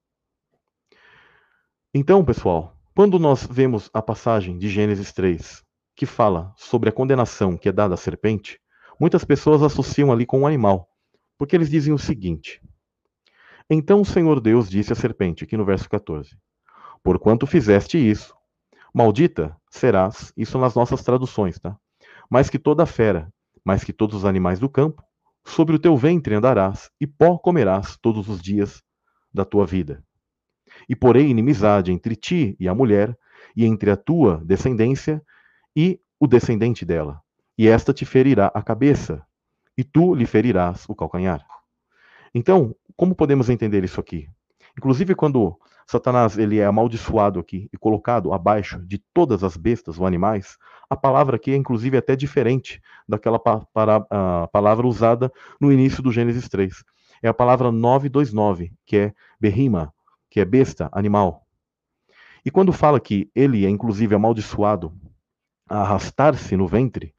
Então, pessoal, Quando nós vemos a passagem de Gênesis 3, que fala sobre a condenação que é dada à serpente, muitas pessoas associam ali com um animal, porque eles dizem o seguinte: Então o Senhor Deus disse à serpente, aqui no verso 14: Porquanto fizeste isso, maldita serás, isso nas nossas traduções, tá? Mais que toda fera, mais que todos os animais do campo, sobre o teu ventre andarás, e pó comerás todos os dias da tua vida. E porei inimizade entre ti e a mulher, e entre a tua descendência e o descendente dela. E esta te ferirá a cabeça, e tu lhe ferirás o calcanhar. Então, como podemos entender isso aqui? Inclusive, quando Satanás ele é amaldiçoado aqui e colocado abaixo de todas as bestas ou animais, a palavra aqui é inclusive até diferente daquela pa para, uh, palavra usada no início do Gênesis 3. É a palavra 929, que é berrima, que é besta, animal. E quando fala que ele é inclusive amaldiçoado a arrastar-se no ventre,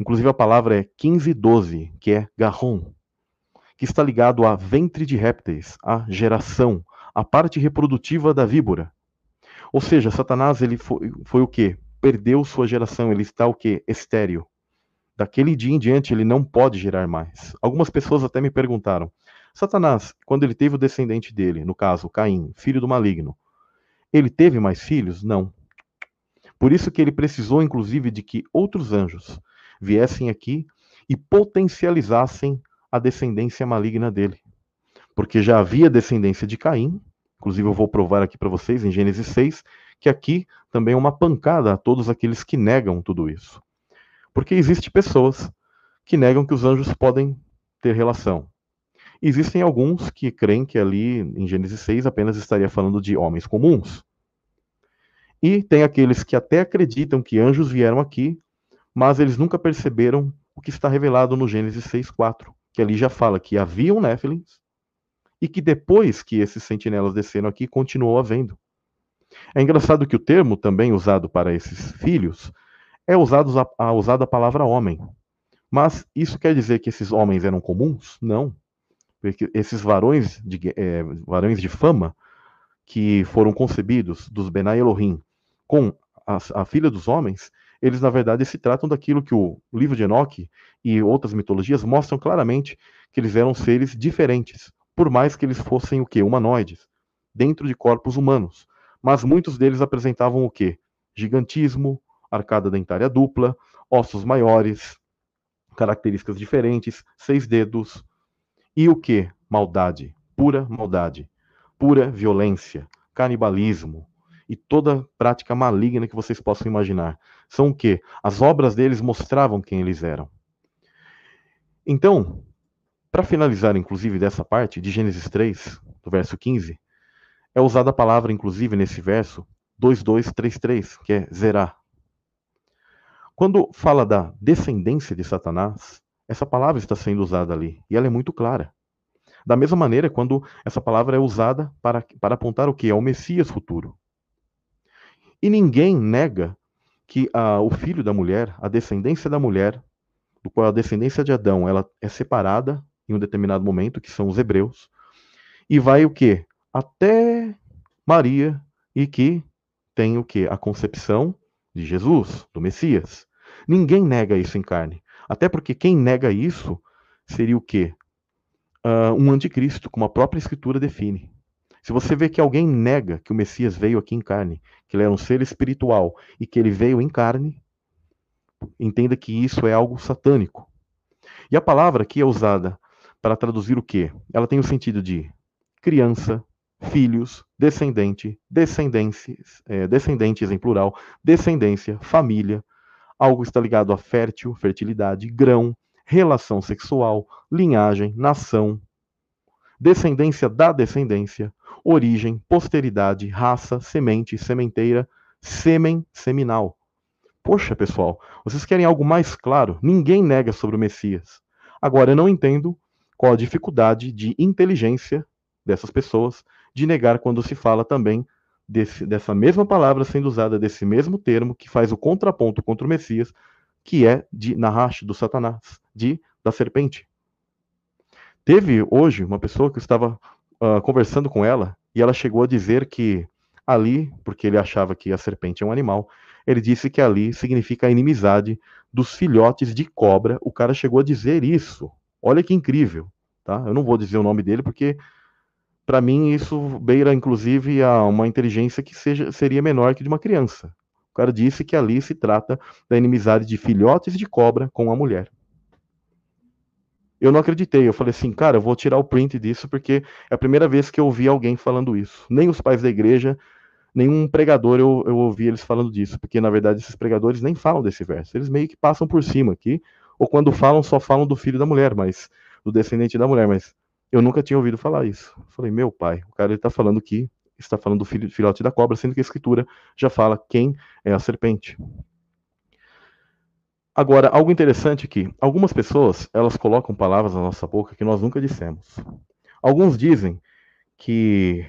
inclusive a palavra é 1512, que é garron, que está ligado a ventre de répteis, a geração, a parte reprodutiva da víbora. Ou seja, Satanás ele foi, foi o que? Perdeu sua geração, ele está o que? Estéreo. Daquele dia em diante ele não pode gerar mais. Algumas pessoas até me perguntaram: Satanás, quando ele teve o descendente dele, no caso Caim, filho do maligno, ele teve mais filhos? Não. Por isso que ele precisou, inclusive, de que outros anjos viessem aqui e potencializassem a descendência maligna dele. Porque já havia descendência de Caim, inclusive eu vou provar aqui para vocês em Gênesis 6, que aqui também é uma pancada a todos aqueles que negam tudo isso. Porque existem pessoas que negam que os anjos podem ter relação. Existem alguns que creem que ali em Gênesis 6 apenas estaria falando de homens comuns. E tem aqueles que até acreditam que anjos vieram aqui, mas eles nunca perceberam o que está revelado no Gênesis 6:4, que ali já fala que haviam néfilins e que depois que esses sentinelas desceram aqui, continuou havendo. É engraçado que o termo também usado para esses filhos é usado a, a, usado a palavra homem. Mas isso quer dizer que esses homens eram comuns? Não. Porque esses varões de, é, varões de fama que foram concebidos dos Benai Elohim com a, a, filha dos homens, eles na verdade se tratam daquilo que o livro de Enoque e outras mitologias mostram claramente que eles eram seres diferentes, por mais que eles fossem o que humanoides, dentro de corpos humanos. Mas muitos deles apresentavam o que? Gigantismo, arcada dentária dupla, ossos maiores, características diferentes, seis dedos, e o que? Maldade, pura maldade, pura violência, canibalismo e toda prática maligna que vocês possam imaginar. São o que? As obras deles mostravam quem eles eram. Então, para finalizar, inclusive, dessa parte de Gênesis 3, do verso 15, é usada a palavra, inclusive, nesse verso 2233, que é zerá. Quando fala da descendência de Satanás, essa palavra está sendo usada ali, e ela é muito clara. Da mesma maneira, quando essa palavra é usada para, para apontar o que? Ao Messias futuro. E ninguém nega que a, o filho da mulher, a descendência da mulher, do qual a descendência de Adão ela é separada em um determinado momento, que são os hebreus, e vai o que? Até Maria, e que tem o que? A concepção de Jesus, do Messias. Ninguém nega isso em carne. Até porque quem nega isso seria o quê? Uh, um anticristo, como a própria escritura define. Se você vê que alguém nega que o Messias veio aqui em carne, que ele era um ser espiritual e que ele veio em carne, entenda que isso é algo satânico. E a palavra aqui é usada para traduzir o quê? Ela tem o sentido de criança, filhos, descendente, descendentes, é, descendentes em plural, descendência, família, Algo está ligado a fértil, fertilidade, grão, relação sexual, linhagem, nação, descendência da descendência, origem, posteridade, raça, semente, sementeira, sêmen, seminal. Poxa, pessoal, vocês querem algo mais claro? Ninguém nega sobre o Messias. Agora, eu não entendo qual a dificuldade de inteligência dessas pessoas de negar quando se fala também desse, dessa mesma palavra sendo usada, desse mesmo termo, que faz o contraponto contra o Messias, que é de Nahash, do Satanás, de da serpente. Teve hoje uma pessoa que estava uh, conversando com ela e ela chegou a dizer que ali, porque ele achava que a serpente é um animal, ele disse que ali significa a inimizade dos filhotes de cobra. O cara chegou a dizer isso. Olha que incrível, tá? Eu não vou dizer o nome dele porque para mim isso beira inclusive a uma inteligência que seja, seria menor que de uma criança. O cara disse que ali se trata da inimizade de filhotes de cobra com a mulher. Eu não acreditei. Eu falei assim, cara, eu vou tirar o print disso porque é a primeira vez que eu ouvi alguém falando isso. Nem os pais da igreja, nenhum pregador eu, eu ouvi eles falando disso, porque na verdade esses pregadores nem falam desse verso. Eles meio que passam por cima aqui, ou quando falam, só falam do filho da mulher, mas do descendente da mulher, mas eu nunca tinha ouvido falar isso. Eu falei, meu pai, o cara está falando que está falando do filho, filhote da cobra, sendo que a escritura já fala quem é a serpente. Agora, algo interessante aqui, algumas pessoas, elas colocam palavras na nossa boca que nós nunca dissemos. Alguns dizem que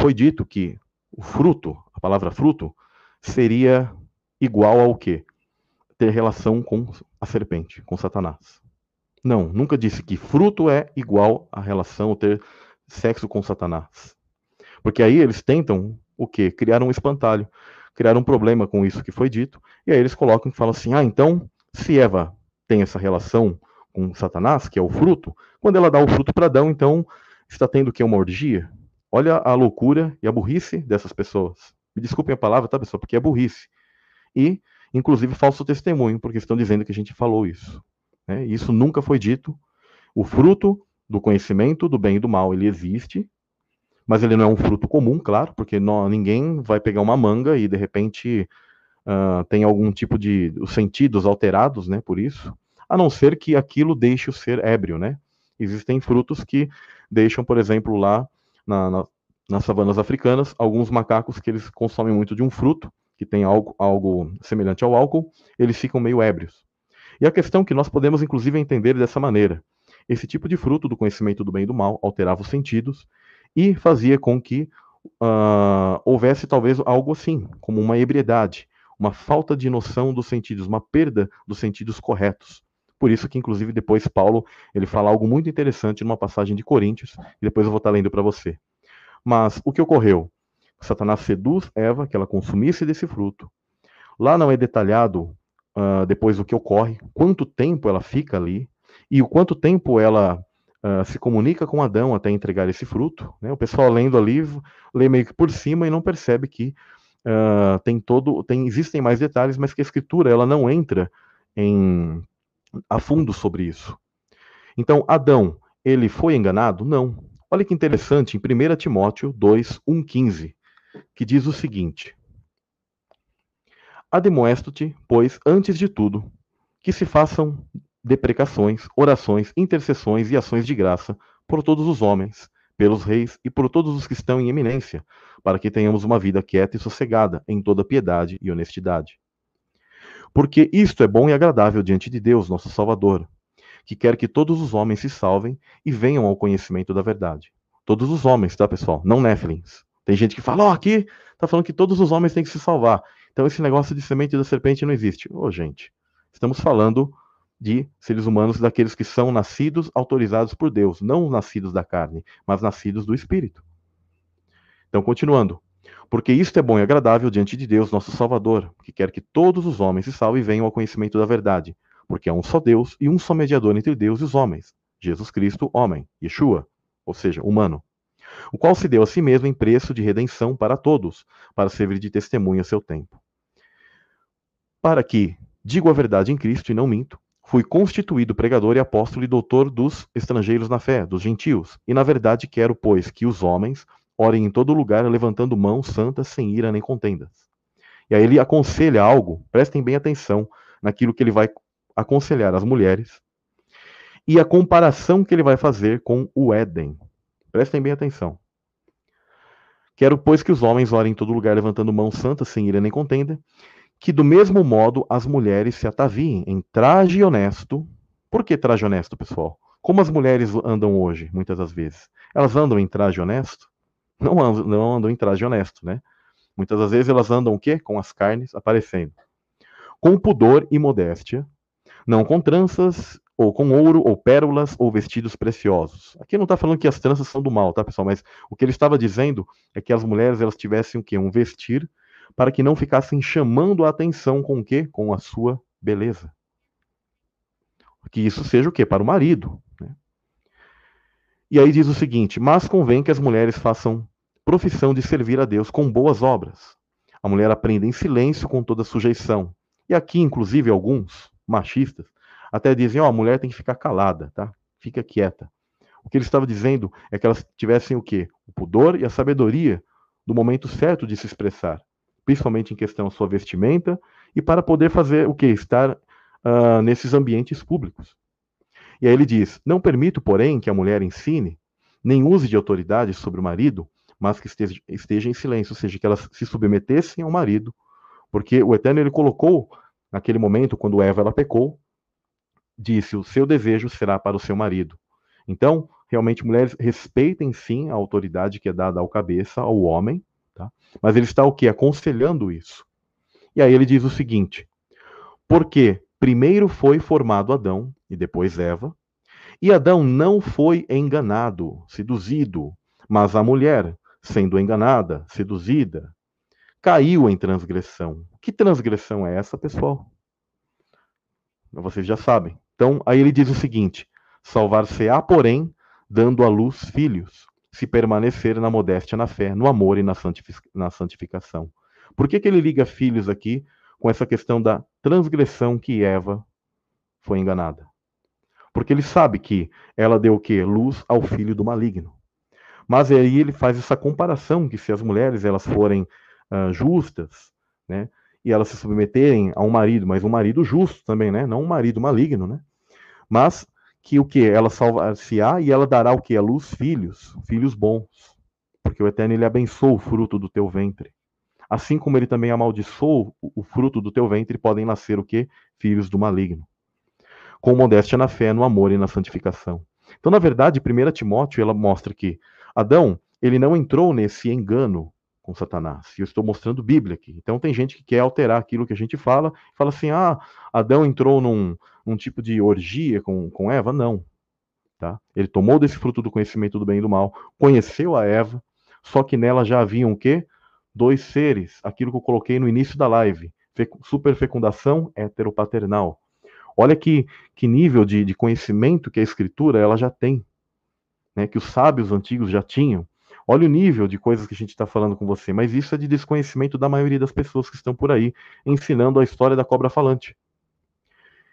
foi dito que o fruto, a palavra fruto, seria igual ao quê? Ter relação com a serpente, com Satanás. Não, nunca disse que fruto é igual a relação, ter sexo com Satanás. Porque aí eles tentam o quê? Criar um espantalho, criar um problema com isso que foi dito, e aí eles colocam e falam assim: ah, então se Eva tem essa relação com Satanás, que é o fruto, quando ela dá o fruto para Adão, então está tendo que uma orgia? Olha a loucura e a burrice dessas pessoas. Me desculpem a palavra, tá, pessoal? Porque é burrice. E, inclusive, falso testemunho, porque estão dizendo que a gente falou isso. Né? Isso nunca foi dito. O fruto do conhecimento do bem e do mal, ele existe, mas ele não é um fruto comum, claro, porque não, ninguém vai pegar uma manga e, de repente, uh, tem algum tipo de os sentidos alterados, né, por isso, a não ser que aquilo deixe o ser ébrio, né? Existem frutos que deixam, por exemplo, lá na, na, nas savanas africanas, alguns macacos que eles consomem muito de um fruto, que tem algo, algo semelhante ao álcool, eles ficam meio ébrios. E a questão que nós podemos, inclusive, entender dessa maneira. Esse tipo de fruto do conhecimento do bem e do mal alterava os sentidos e fazia com que uh, houvesse talvez algo assim, como uma ebriedade, uma falta de noção dos sentidos, uma perda dos sentidos corretos. Por isso que, inclusive, depois Paulo ele fala algo muito interessante numa passagem de Coríntios, e depois eu vou estar lendo para você. Mas o que ocorreu? Satanás seduz Eva que ela consumisse desse fruto. Lá não é detalhado uh, depois o que ocorre, quanto tempo ela fica ali, e o quanto tempo ela uh, se comunica com Adão até entregar esse fruto. Né? O pessoal lendo ali, lê meio que por cima e não percebe que uh, tem todo, tem, existem mais detalhes, mas que a escritura ela não entra em a fundo sobre isso. Então, Adão, ele foi enganado? Não. Olha que interessante, em 1 Timóteo 2, 1, 15, que diz o seguinte: Ademoesto-te, pois, antes de tudo, que se façam deprecações, orações, intercessões e ações de graça por todos os homens, pelos reis e por todos os que estão em eminência, para que tenhamos uma vida quieta e sossegada em toda piedade e honestidade. Porque isto é bom e agradável diante de Deus, nosso Salvador, que quer que todos os homens se salvem e venham ao conhecimento da verdade. Todos os homens, tá, pessoal? Não Néfilins. Tem gente que fala, ó, oh, aqui tá falando que todos os homens têm que se salvar. Então esse negócio de semente da serpente não existe. Ô, oh, gente, estamos falando de seres humanos daqueles que são nascidos autorizados por Deus, não nascidos da carne, mas nascidos do Espírito. Então, continuando. Porque isto é bom e agradável diante de Deus, nosso Salvador, que quer que todos os homens se salvem e venham ao conhecimento da verdade. Porque há um só Deus e um só mediador entre Deus e os homens, Jesus Cristo, homem, Yeshua, ou seja, humano, o qual se deu a si mesmo em preço de redenção para todos, para servir de testemunho a seu tempo. Para que, digo a verdade em Cristo e não minto, fui constituído pregador e apóstolo e doutor dos estrangeiros na fé, dos gentios, e na verdade quero, pois, que os homens orem em todo lugar, levantando mãos santas, sem ira nem contendas. E aí ele aconselha algo, prestem bem atenção naquilo que ele vai aconselhar as mulheres e a comparação que ele vai fazer com o Éden. Prestem bem atenção. Quero, pois, que os homens orem em todo lugar, levantando mãos santas, sem ira nem contenda, que do mesmo modo as mulheres se ataviem em traje honesto. Por que traje honesto, pessoal? Como as mulheres andam hoje, muitas das vezes? Elas andam em traje honesto? não andam, não andam em traje honesto, né? Muitas das vezes elas andam o quê? Com as carnes aparecendo. Com pudor e modéstia, não com tranças ou com ouro, ou pérolas, ou vestidos preciosos. Aqui não está falando que as tranças são do mal, tá, pessoal? Mas o que ele estava dizendo é que as mulheres elas tivessem o quê? Um vestir para que não ficassem chamando a atenção com o quê? Com a sua beleza. Que isso seja o quê? Para o marido. Né? E aí diz o seguinte: Mas convém que as mulheres façam profissão de servir a Deus com boas obras. A mulher aprende em silêncio com toda sujeição. E aqui, inclusive, alguns machistas até dizem: ó, oh, a mulher tem que ficar calada, tá? Fica quieta. O que ele estava dizendo é que elas tivessem o quê? O pudor e a sabedoria do momento certo de se expressar, principalmente em questão sua vestimenta e para poder fazer o quê? Estar uh, nesses ambientes públicos. E aí ele diz: Não permito, porém, que a mulher ensine, nem use de autoridade sobre o marido, mas que esteja, esteja em silêncio, ou seja, que elas se submetessem ao marido, porque o Eterno ele colocou naquele momento, quando Eva ela pecou, disse: o seu desejo será para o seu marido. Então, realmente, mulheres respeitem sim a autoridade que é dada ao cabeça, ao homem, tá? mas ele está o que? Aconselhando isso. E aí ele diz o seguinte: porque primeiro foi formado Adão e depois Eva, e Adão não foi enganado, seduzido, mas a mulher, sendo enganada, seduzida, caiu em transgressão. Que transgressão é essa, pessoal? Vocês já sabem. Então, aí ele diz o seguinte: salvar-se-á, porém, dando à luz filhos, se permanecer na modéstia, na fé, no amor e na santificação. Por que, que ele liga filhos aqui com essa questão da transgressão que Eva foi enganada? Porque ele sabe que ela deu o quê? Luz ao filho do maligno. Mas aí ele faz essa comparação que se as mulheres elas forem uh, justas, né, e elas se submeterem a um marido, mas um marido justo também, né, não um marido maligno, né, mas que o que ela salvar-se-á e ela dará o que a luz filhos, filhos bons, porque o Eterno ele abençoou o fruto do teu ventre. Assim como ele também amaldiçoou o fruto do teu ventre, podem nascer o que? Filhos do maligno. Com modéstia na fé, no amor e na santificação. Então, na verdade, 1 Timóteo ela mostra que Adão, ele não entrou nesse engano com Satanás. Eu estou mostrando Bíblia aqui. Então tem gente que quer alterar aquilo que a gente fala, fala assim: "Ah, Adão entrou num, num tipo de orgia com, com Eva". Não. Tá? Ele tomou desse fruto do conhecimento do bem e do mal, conheceu a Eva, só que nela já haviam o quê? Dois seres, aquilo que eu coloquei no início da live, superfecundação heteropaternal. Olha que, que nível de, de conhecimento que a escritura ela já tem né, que os sábios antigos já tinham. Olha o nível de coisas que a gente está falando com você, mas isso é de desconhecimento da maioria das pessoas que estão por aí ensinando a história da cobra falante.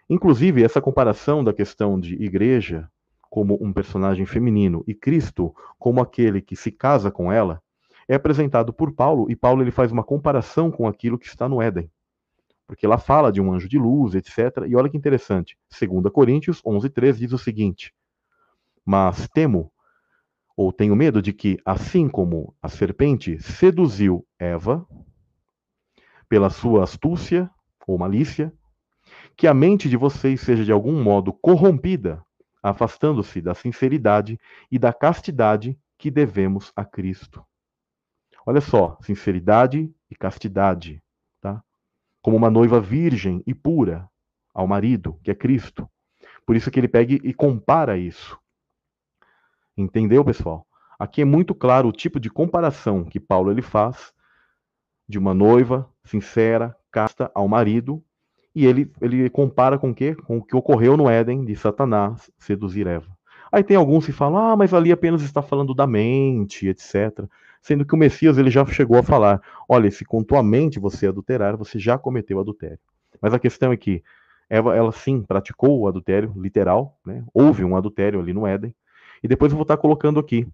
Inclusive, essa comparação da questão de igreja como um personagem feminino e Cristo como aquele que se casa com ela é apresentado por Paulo e Paulo ele faz uma comparação com aquilo que está no Éden. Porque lá fala de um anjo de luz, etc. E olha que interessante. 2 Coríntios 11:3 diz o seguinte: Mas temo ou tenho medo de que, assim como a serpente seduziu Eva pela sua astúcia ou malícia, que a mente de vocês seja de algum modo corrompida, afastando-se da sinceridade e da castidade que devemos a Cristo. Olha só, sinceridade e castidade, tá? Como uma noiva virgem e pura ao marido, que é Cristo. Por isso que ele pega e compara isso. Entendeu, pessoal? Aqui é muito claro o tipo de comparação que Paulo ele faz de uma noiva sincera, casta ao marido, e ele, ele compara com o quê? Com o que ocorreu no Éden de Satanás seduzir Eva. Aí tem alguns que falam, ah, mas ali apenas está falando da mente, etc. Sendo que o Messias ele já chegou a falar, olha, se com tua mente você adulterar, você já cometeu adultério. Mas a questão é que Eva, ela sim praticou o adultério literal, né? houve um adultério ali no Éden, e depois eu vou estar colocando aqui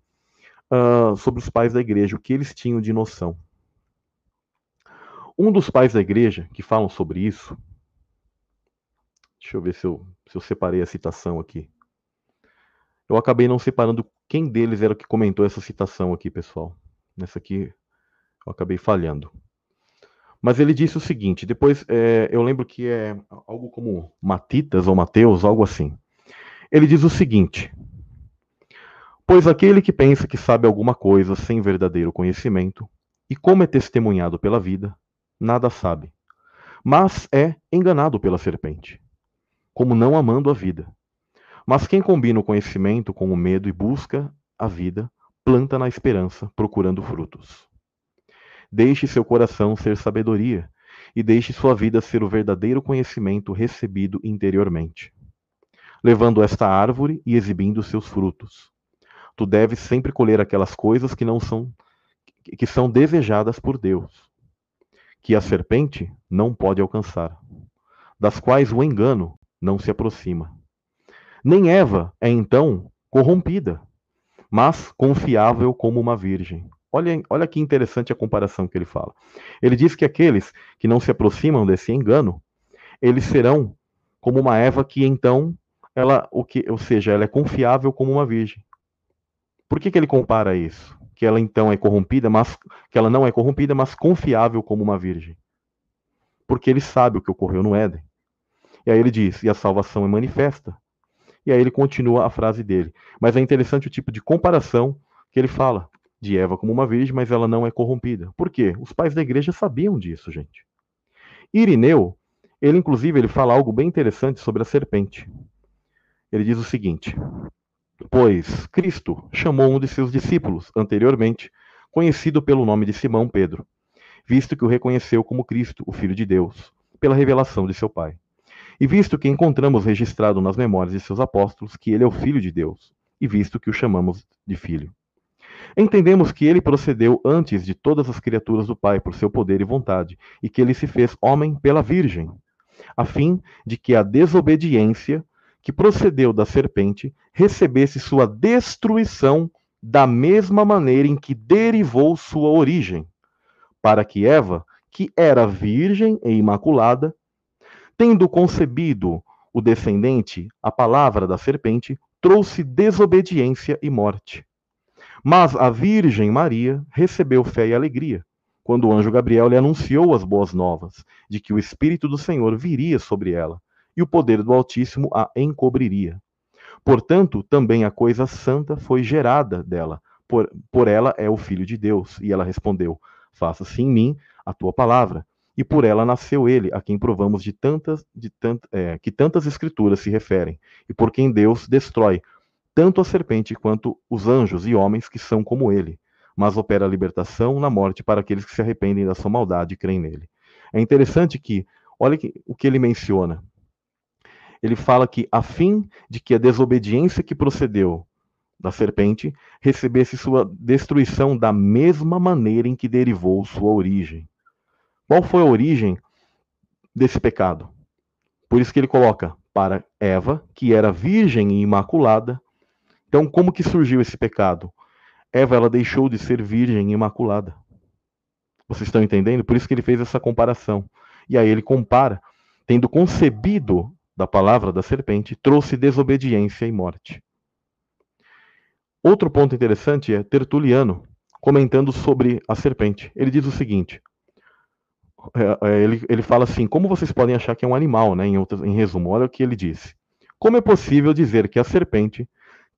uh, sobre os pais da igreja, o que eles tinham de noção. Um dos pais da igreja que falam sobre isso, deixa eu ver se eu, se eu separei a citação aqui. Eu acabei não separando quem deles era que comentou essa citação aqui, pessoal. Nessa aqui eu acabei falhando. Mas ele disse o seguinte: depois é, eu lembro que é algo como Matitas ou Mateus, algo assim. Ele diz o seguinte: Pois aquele que pensa que sabe alguma coisa sem verdadeiro conhecimento, e como é testemunhado pela vida, nada sabe, mas é enganado pela serpente. Como não amando a vida, Mas quem combina o conhecimento com o medo e busca a vida, planta na esperança, procurando frutos. Deixe seu coração ser sabedoria, e deixe sua vida ser o verdadeiro conhecimento recebido interiormente, levando esta árvore e exibindo seus frutos. Tu deves sempre colher aquelas coisas que não são que são desejadas por Deus, que a serpente não pode alcançar, das quais o engano não se aproxima. Nem Eva é então corrompida, mas confiável como uma virgem. Olha, olha que interessante a comparação que ele fala. Ele diz que aqueles que não se aproximam desse engano, eles serão como uma Eva que então ela, o que, ou seja, ela é confiável como uma virgem. Por que, que ele compara isso? Que ela então é corrompida, mas que ela não é corrompida, mas confiável como uma virgem. Porque ele sabe o que ocorreu no Éden. E aí ele diz: "E a salvação é manifesta". E aí ele continua a frase dele. Mas é interessante o tipo de comparação que ele fala de Eva como uma virgem, mas ela não é corrompida. Por quê? Os pais da igreja sabiam disso, gente. Irineu, ele inclusive ele fala algo bem interessante sobre a serpente. Ele diz o seguinte: Pois Cristo chamou um de seus discípulos anteriormente, conhecido pelo nome de Simão Pedro, visto que o reconheceu como Cristo, o Filho de Deus, pela revelação de seu Pai. E visto que encontramos registrado nas memórias de seus apóstolos que ele é o Filho de Deus, e visto que o chamamos de Filho. Entendemos que ele procedeu antes de todas as criaturas do Pai por seu poder e vontade, e que ele se fez homem pela Virgem, a fim de que a desobediência que procedeu da serpente recebesse sua destruição da mesma maneira em que derivou sua origem, para que Eva, que era virgem e imaculada, tendo concebido o descendente, a palavra da serpente, trouxe desobediência e morte. Mas a Virgem Maria recebeu fé e alegria quando o anjo Gabriel lhe anunciou as boas novas de que o Espírito do Senhor viria sobre ela e o poder do Altíssimo a encobriria. Portanto, também a coisa santa foi gerada dela, por, por ela é o Filho de Deus. E ela respondeu: Faça-se em mim a tua palavra. E por ela nasceu ele, a quem provamos de tantas, de tant, é, que tantas escrituras se referem, e por quem Deus destrói tanto a serpente quanto os anjos e homens que são como ele, mas opera a libertação na morte para aqueles que se arrependem da sua maldade e creem nele. É interessante que, olha que, o que ele menciona. Ele fala que, a fim de que a desobediência que procedeu da serpente recebesse sua destruição da mesma maneira em que derivou sua origem. Qual foi a origem desse pecado? Por isso que ele coloca para Eva, que era virgem e imaculada, então, como que surgiu esse pecado? Eva, ela deixou de ser virgem e imaculada. Vocês estão entendendo? Por isso que ele fez essa comparação. E aí ele compara, tendo concebido da palavra da serpente, trouxe desobediência e morte. Outro ponto interessante é Tertuliano, comentando sobre a serpente. Ele diz o seguinte: ele, ele fala assim: como vocês podem achar que é um animal, né? Em, outras, em resumo, olha o que ele disse. Como é possível dizer que a serpente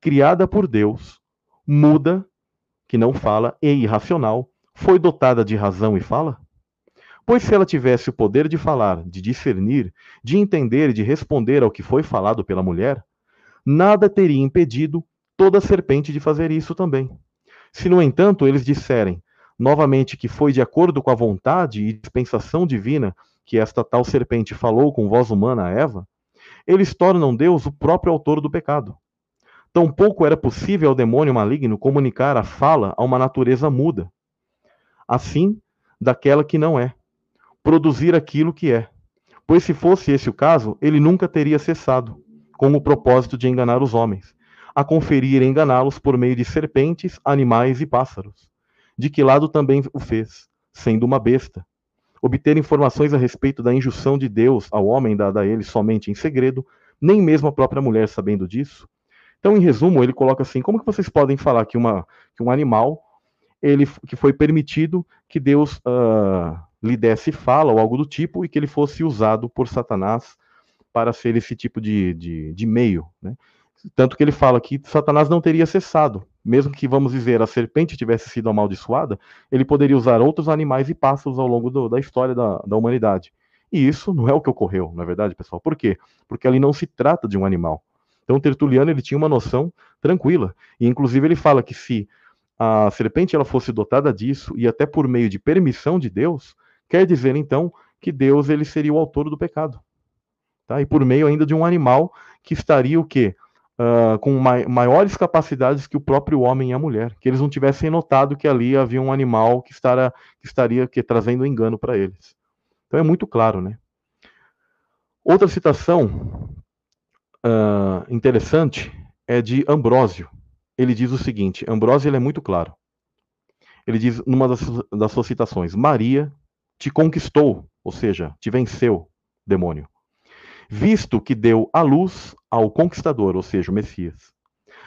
criada por Deus, muda, que não fala, e irracional, foi dotada de razão e fala? Pois se ela tivesse o poder de falar, de discernir, de entender e de responder ao que foi falado pela mulher, nada teria impedido toda serpente de fazer isso também. Se, no entanto, eles disserem novamente que foi de acordo com a vontade e dispensação divina que esta tal serpente falou com voz humana a Eva, eles tornam Deus o próprio autor do pecado. Tampouco era possível ao demônio maligno comunicar a fala a uma natureza muda, assim daquela que não é, produzir aquilo que é. Pois se fosse esse o caso, ele nunca teria cessado, com o propósito de enganar os homens, a conferir e enganá-los por meio de serpentes, animais e pássaros. De que lado também o fez, sendo uma besta. Obter informações a respeito da injunção de Deus ao homem dada a ele somente em segredo, nem mesmo a própria mulher sabendo disso, então, em resumo, ele coloca assim: como que vocês podem falar que, uma, que um animal ele, que foi permitido que Deus uh, lhe desse fala ou algo do tipo e que ele fosse usado por Satanás para ser esse tipo de, de, de meio, né? Tanto que ele fala que Satanás não teria cessado, mesmo que, vamos dizer, a serpente tivesse sido amaldiçoada, ele poderia usar outros animais e pássaros ao longo do, da história da, da humanidade. E isso não é o que ocorreu, na é verdade, pessoal. Por quê? Porque ali não se trata de um animal Então Tertuliano ele tinha uma noção tranquila e inclusive ele fala que se a serpente ela fosse dotada disso e até por meio de permissão de Deus, quer dizer então que Deus ele seria o autor do pecado, tá? E por meio ainda de um animal que estaria o quê? Uh, com mai maiores capacidades que o próprio homem e a mulher, que eles não tivessem notado que ali havia um animal que, que estaria que, trazendo engano para eles. Então é muito claro, né? Outra citação uh, interessante é de Ambrósio. Ele diz o seguinte: Ambrósio ele é muito claro. Ele diz numa das, das suas citações: Maria te conquistou, ou seja, te venceu, demônio, visto que deu a luz ao conquistador, ou seja, o Messias,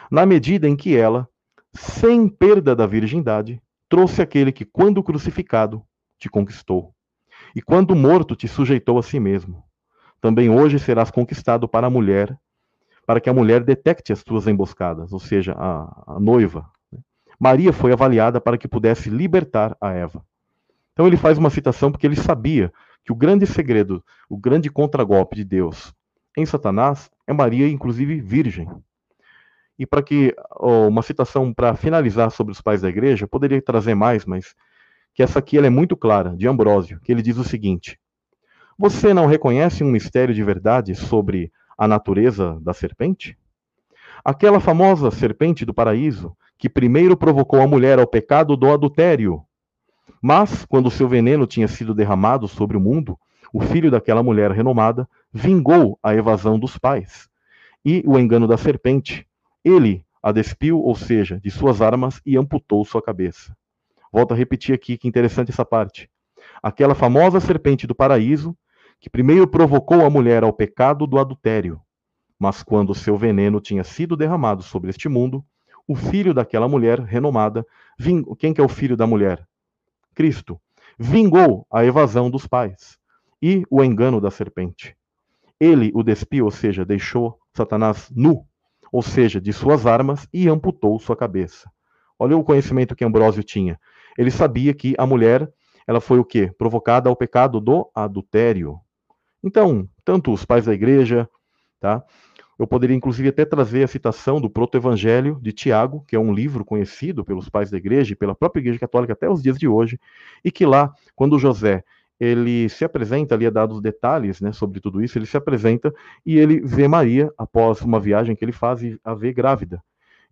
na medida em que ela, sem perda da virgindade, trouxe aquele que, quando crucificado, te conquistou, e quando morto, te sujeitou a si mesmo. Também hoje serás conquistado para a mulher, para que a mulher detecte as tuas emboscadas, ou seja, a, a noiva. Né? Maria foi avaliada para que pudesse libertar a Eva. Então ele faz uma citação porque ele sabia que o grande segredo, o grande contragolpe de Deus em Satanás é Maria, inclusive virgem. E para que oh, uma citação para finalizar sobre os pais da igreja, poderia trazer mais, mas que essa aqui ela é muito clara, de Ambrósio, que ele diz o seguinte: Você não reconhece um mistério de verdade sobre a natureza da serpente? Aquela famosa serpente do paraíso, que primeiro provocou a mulher ao pecado do adultério, mas, quando seu veneno tinha sido derramado sobre o mundo, o filho daquela mulher renomada vingou a evasão dos pais e o engano da serpente. Ele a despiu, ou seja, de suas armas, e amputou sua cabeça. Volto a repetir aqui que interessante essa parte. Aquela famosa serpente do paraíso, que primeiro provocou a mulher ao pecado do adultério, mas quando seu veneno tinha sido derramado sobre este mundo, o filho daquela mulher renomada, ving... quem que é o filho da mulher? Cristo, vingou a evasão dos pais e o engano da serpente. Ele o despiu, ou seja, deixou Satanás nu, ou seja, de suas armas e amputou sua cabeça. Olha o conhecimento que Ambrósio tinha. Ele sabia que a mulher, ela foi o quê? Provocada ao pecado do adultério. Então, tanto os pais da igreja, tá? Eu poderia, inclusive, até trazer a citação do proto-evangelho de Tiago, que é um livro conhecido pelos pais da igreja e pela própria igreja católica até os dias de hoje, e que lá, quando José ele se apresenta ali, é dado os detalhes né, sobre tudo isso, ele se apresenta e ele vê Maria, após uma viagem que ele faz, a vê grávida.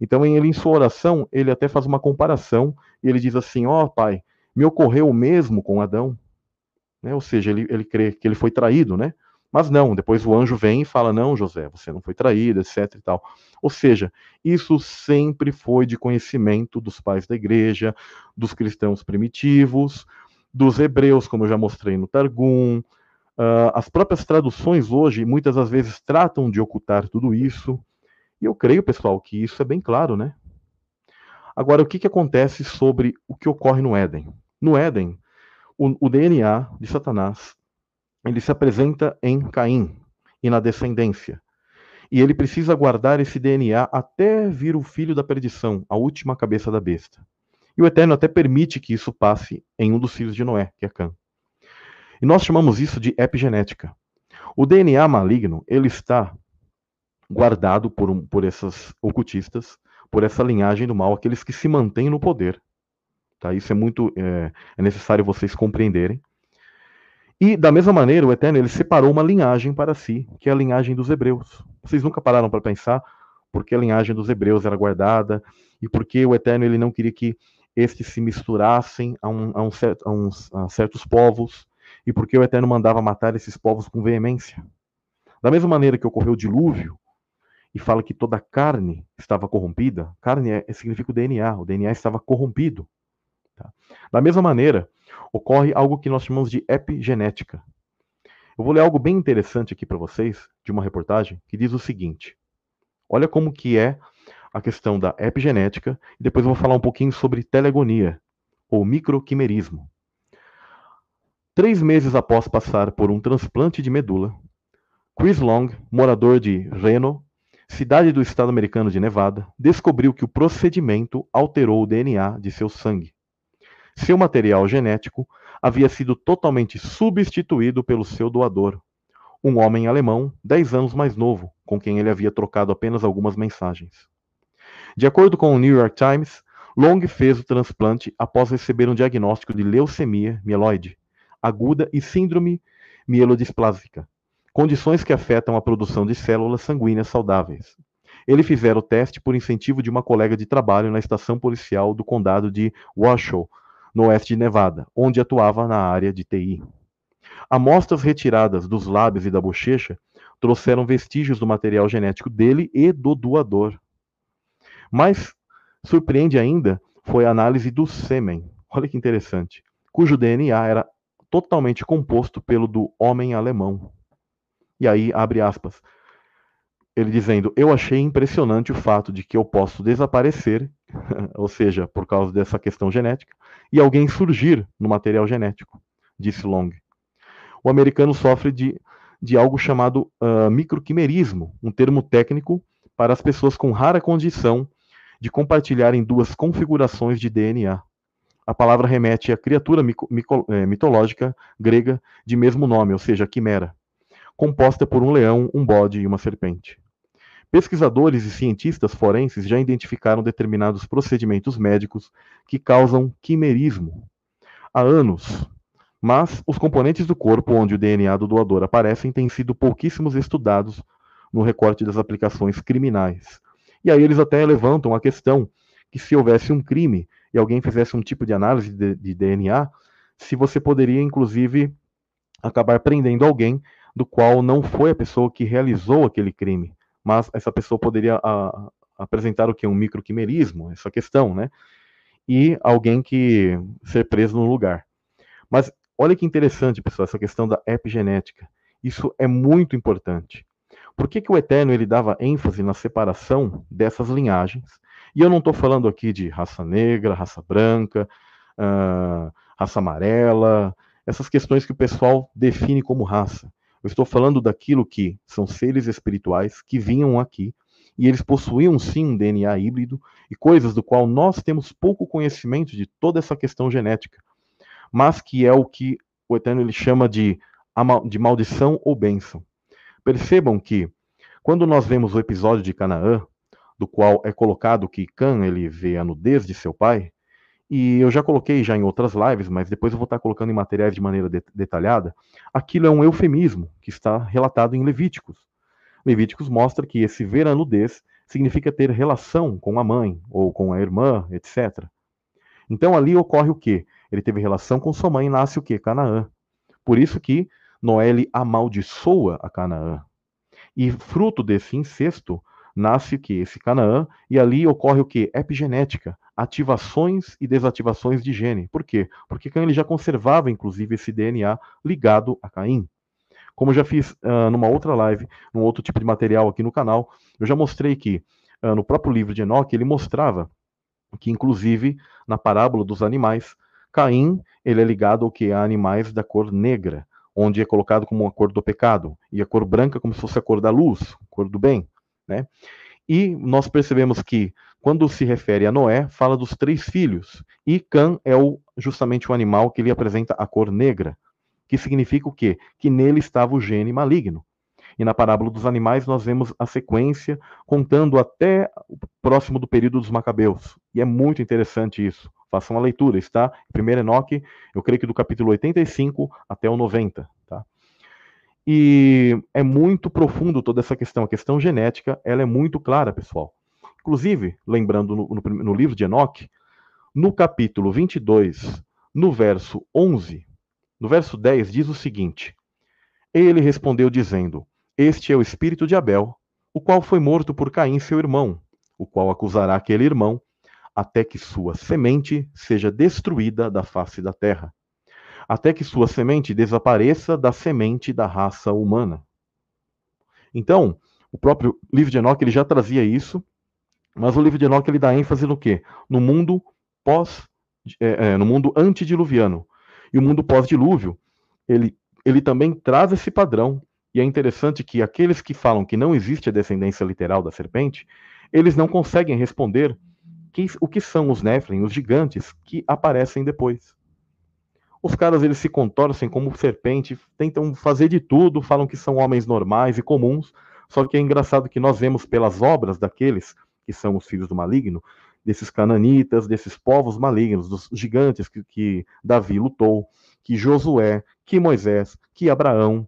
Então, ele, em sua oração, ele até faz uma comparação, e ele diz assim, ó oh, pai, me ocorreu o mesmo com Adão, né? ou seja, ele, ele crê que ele foi traído, né? Mas não, depois o anjo vem e fala: Não, José, você não foi traído, etc. e tal. Ou seja, isso sempre foi de conhecimento dos pais da igreja, dos cristãos primitivos, dos hebreus, como eu já mostrei no Targum. Uh, as próprias traduções hoje, muitas das vezes, tratam de ocultar tudo isso. E eu creio, pessoal, que isso é bem claro, né? Agora, o que, que acontece sobre o que ocorre no Éden? No Éden, o, o DNA de Satanás ele se apresenta em Caim e na descendência. E ele precisa guardar esse DNA até vir o filho da perdição, a última cabeça da besta. E o Eterno até permite que isso passe em um dos filhos de Noé, que é Cã. E nós chamamos isso de epigenética. O DNA maligno, ele está guardado por, um, por essas ocultistas, por essa linhagem do mal, aqueles que se mantêm no poder. Tá? Isso é muito é, é necessário vocês compreenderem. E, da mesma maneira, o Eterno ele separou uma linhagem para si, que é a linhagem dos hebreus. Vocês nunca pararam para pensar por que a linhagem dos hebreus era guardada e por que o Eterno ele não queria que estes se misturassem a, um, a, um, a, uns, a certos povos e por que o Eterno mandava matar esses povos com veemência. Da mesma maneira que ocorreu o dilúvio e fala que toda a carne estava corrompida, carne é, significa o DNA, o DNA estava corrompido. Tá? Da mesma maneira, ocorre algo que nós chamamos de epigenética. Eu vou ler algo bem interessante aqui para vocês, de uma reportagem, que diz o seguinte. Olha como que é a questão da epigenética, e depois eu vou falar um pouquinho sobre telegonia, ou microquimerismo. Três meses após passar por um transplante de medula, Chris Long, morador de Reno, cidade do estado americano de Nevada, descobriu que o procedimento alterou o DNA de seu sangue. Seu material genético havia sido totalmente substituído pelo seu doador, um homem alemão, 10 anos mais novo, com quem ele havia trocado apenas algumas mensagens. De acordo com o New York Times, Long fez o transplante após receber um diagnóstico de leucemia mieloide aguda e síndrome mielodisplásica, condições que afetam a produção de células sanguíneas saudáveis. Ele fizera o teste por incentivo de uma colega de trabalho na estação policial do condado de Washoe, no oeste de Nevada, onde atuava na área de TI. Amostras retiradas dos lábios e da bochecha trouxeram vestígios do material genético dele e do doador. Mas surpreende ainda foi a análise do sêmen. Olha que interessante. Cujo DNA era totalmente composto pelo do homem alemão. E aí, abre aspas. Ele dizendo: Eu achei impressionante o fato de que eu posso desaparecer, ou seja, por causa dessa questão genética, e alguém surgir no material genético, disse Long. O americano sofre de, de algo chamado uh, microquimerismo, um termo técnico para as pessoas com rara condição de compartilharem duas configurações de DNA. A palavra remete à criatura mico, mico, é, mitológica grega de mesmo nome, ou seja, quimera, composta por um leão, um bode e uma serpente. Pesquisadores e cientistas forenses já identificaram determinados procedimentos médicos que causam quimerismo há anos, mas os componentes do corpo onde o DNA do doador aparecem têm sido pouquíssimos estudados no recorte das aplicações criminais. E aí eles até levantam a questão que se houvesse um crime e alguém fizesse um tipo de análise de, de DNA, se você poderia, inclusive, acabar prendendo alguém do qual não foi a pessoa que realizou aquele crime, mas essa pessoa poderia a, apresentar o que? Um microquimerismo, essa questão, né? E alguém que ser preso no lugar. Mas olha que interessante, pessoal, essa questão da epigenética. Isso é muito importante. Por que, que o Eterno ele dava ênfase na separação dessas linhagens e eu não estou falando aqui de raça negra, raça branca, uh, raça amarela, essas questões que o pessoal define como raça. Eu estou falando daquilo que são seres espirituais que vinham aqui e eles possuíam sim um DNA híbrido e coisas do qual nós temos pouco conhecimento de toda essa questão genética, mas que é o que o Eterno ele chama de, de maldição ou bênção. Percebam que quando nós vemos o episódio de Canaã, do qual é colocado que Cã ele vê a nudez de seu pai, e eu já coloquei já em outras lives, mas depois eu vou estar colocando em materiais de maneira de detalhada, aquilo é um eufemismo que está relatado em Levíticos. Levíticos mostra que esse ver a nudez significa ter relação com a mãe ou com a irmã, etc. Então ali ocorre o quê? Ele teve relação com sua mãe e nasce o quê? Canaã. Por isso que Noé amaldiçoa a Canaã. E fruto desse incesto, nasce o que? Esse Canaã, e ali ocorre o que? Epigenética, ativações e desativações de gene. Por quê? Porque Caim ele já conservava, inclusive, esse DNA ligado a Caim. Como eu já fiz uh, numa outra live, num outro tipo de material aqui no canal, eu já mostrei que uh, no próprio livro de Enoque ele mostrava que, inclusive, na parábola dos animais, Caim ele é ligado ao que? A animais da cor negra, onde é colocado como a cor do pecado, e a cor branca como se fosse a cor da luz, cor do bem. Né? E nós percebemos que, quando se refere a Noé, fala dos três filhos, e Cã é o, justamente o animal que lhe apresenta a cor negra, que significa o quê? Que nele estava o gene maligno. E na parábola dos animais nós vemos a sequência contando até próximo do período dos Macabeus. E é muito interessante isso. Façam uma leitura, está? Primeiro Enoque, eu creio que do capítulo 85 até o 90. E é muito profundo toda essa questão. A questão genética, ela é muito clara, pessoal. Inclusive, lembrando no, no, no livro de Enoch, no capítulo 22, no verso 11, no verso 10, diz o seguinte: Ele respondeu dizendo: Este é o espírito de Abel, o qual foi morto por Caim, seu irmão, o qual acusará aquele irmão, até que sua semente seja destruída da face da terra até que sua semente desapareça da semente da raça humana. Então, o próprio livro de Enoque ele já trazia isso, mas o livro de Enoque ele dá ênfase no quê? No mundo pós, é, é, no mundo antediluviano. E o mundo pós-dilúvio, ele, ele também traz esse padrão. E é interessante que aqueles que falam que não existe a descendência literal da serpente, eles não conseguem responder que, o que são os Nephilim, os gigantes, que aparecem depois. Os caras eles se contorcem como serpente, tentam fazer de tudo, falam que são homens normais e comuns. Só que é engraçado que nós vemos pelas obras daqueles que são os filhos do maligno, desses cananitas, desses povos malignos, dos gigantes que, que Davi lutou, que Josué, que Moisés, que Abraão,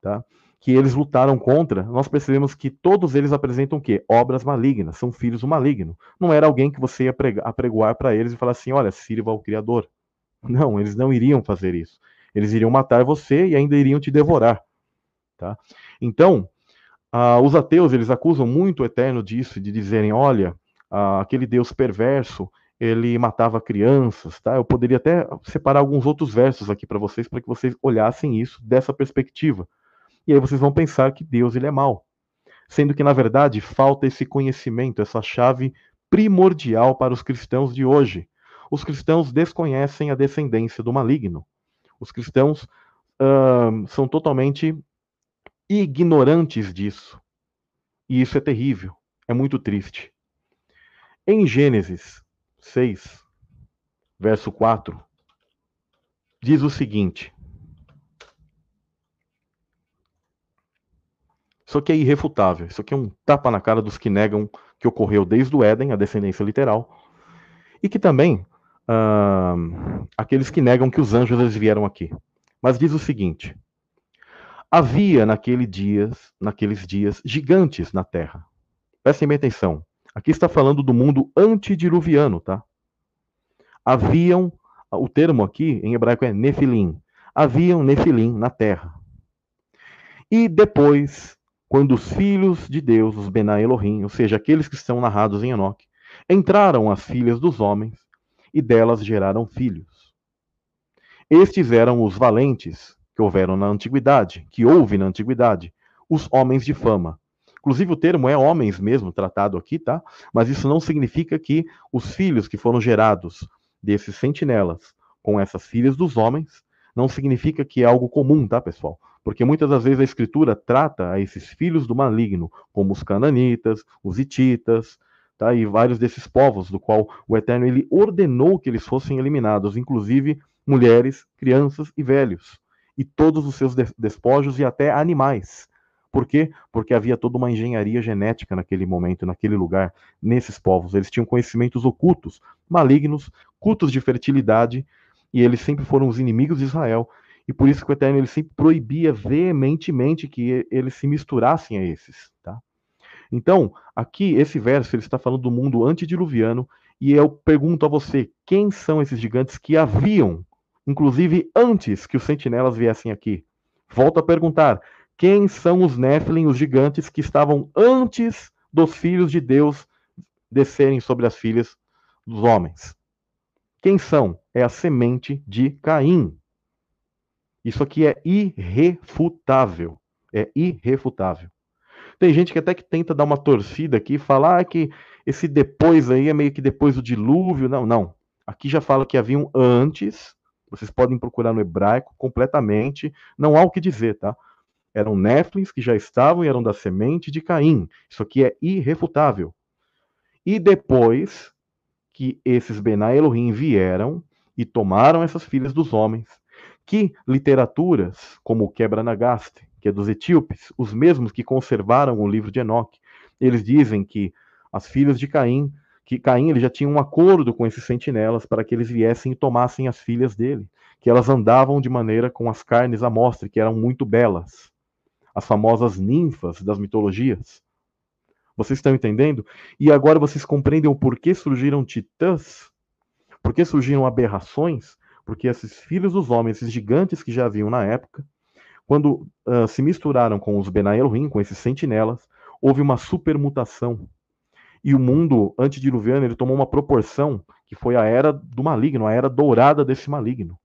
tá? que eles lutaram contra, nós percebemos que todos eles apresentam o quê? Obras malignas, são filhos do maligno. Não era alguém que você ia apregoar para eles e falar assim, olha, sirva ao Criador. Não, eles não iriam fazer isso. Eles iriam matar você e ainda iriam te devorar. Tá? Então, ah, os ateus, eles acusam muito o Eterno disso, de dizerem, olha, ah, aquele Deus perverso, ele matava crianças, tá? Eu poderia até separar alguns outros versos aqui para vocês, para que vocês olhassem isso dessa perspectiva. E aí vocês vão pensar que Deus ele é mau. Sendo que, na verdade, falta esse conhecimento, essa chave primordial para os cristãos de hoje. Os cristãos desconhecem a descendência do maligno. Os cristãos uh, são totalmente ignorantes disso. E isso é terrível, é muito triste. Em Gênesis 6, verso 4, diz o seguinte: Isso aqui é irrefutável. Isso aqui é um tapa na cara dos que negam que ocorreu desde o Éden, a descendência literal, e que também uh, aqueles que negam que os anjos eles vieram aqui. Mas diz o seguinte: havia naquele dias, naqueles dias gigantes na terra. Prestem bem atenção. Aqui está falando do mundo antediluviano, tá? Haviam, o termo aqui em hebraico é nefilim. Haviam nefilim na terra. E depois quando os filhos de Deus, os Bená Elohim, ou seja, aqueles que estão narrados em Enoque, entraram as filhas dos homens e delas geraram filhos. Estes eram os valentes que houveram na antiguidade, que houve na antiguidade, os homens de fama. Inclusive o termo é homens mesmo tratado aqui, tá? Mas isso não significa que os filhos que foram gerados desses sentinelas com essas filhas dos homens não significa que é algo comum, tá, pessoal? Porque muitas das vezes a escritura trata a esses filhos do maligno como os cananitas, os hititas, tá? E vários desses povos do qual o Eterno ele ordenou que eles fossem eliminados, inclusive mulheres, crianças e velhos, e todos os seus despojos e até animais. Por quê? Porque havia toda uma engenharia genética naquele momento, naquele lugar, nesses povos. Eles tinham conhecimentos ocultos, malignos, cultos de fertilidade, e eles sempre foram os inimigos de Israel. E por isso que o Eterno ele sempre proibia veementemente que eles se misturassem a esses, tá? Então, aqui esse verso ele está falando do mundo antediluviano e eu pergunto a você, quem são esses gigantes que haviam, inclusive antes que os sentinelas viessem aqui? Volto a perguntar, quem são os Nephilim, os gigantes que estavam antes dos filhos de Deus descerem sobre as filhas dos homens? Quem são? É a semente de Caim. Isso aqui é irrefutável. É irrefutável. Tem gente que até que tenta dar uma torcida aqui falar ah, que esse depois aí é meio que depois do dilúvio. Não, não. Aqui já fala que haviam antes. Vocês podem procurar no hebraico completamente. Não há o que dizer, tá? Eram néflins que já estavam e eram da semente de Caim. Isso aqui é irrefutável. E depois que esses Benai Elohim vieram e tomaram essas filhas dos homens que literaturas, como o Quebra-Nagaste, que é dos etíopes, os mesmos que conservaram o livro de Enoque, eles dizem que as filhas de Caim, que Caim ele já tinha um acordo com esses sentinelas para que eles viessem e tomassem as filhas dele, que elas andavam de maneira com as carnes à mostra, que eram muito belas, as famosas ninfas das mitologias. Vocês estão entendendo? E agora vocês compreendem o porquê surgiram titãs? Por que surgiram aberrações? porque esses filhos dos homens, esses gigantes que já haviam na época, quando uh, se misturaram com os Benai Elohim, com esses sentinelas, houve uma supermutação. E o mundo antediluviano ele tomou uma proporção que foi a era do maligno, a era dourada desse maligno,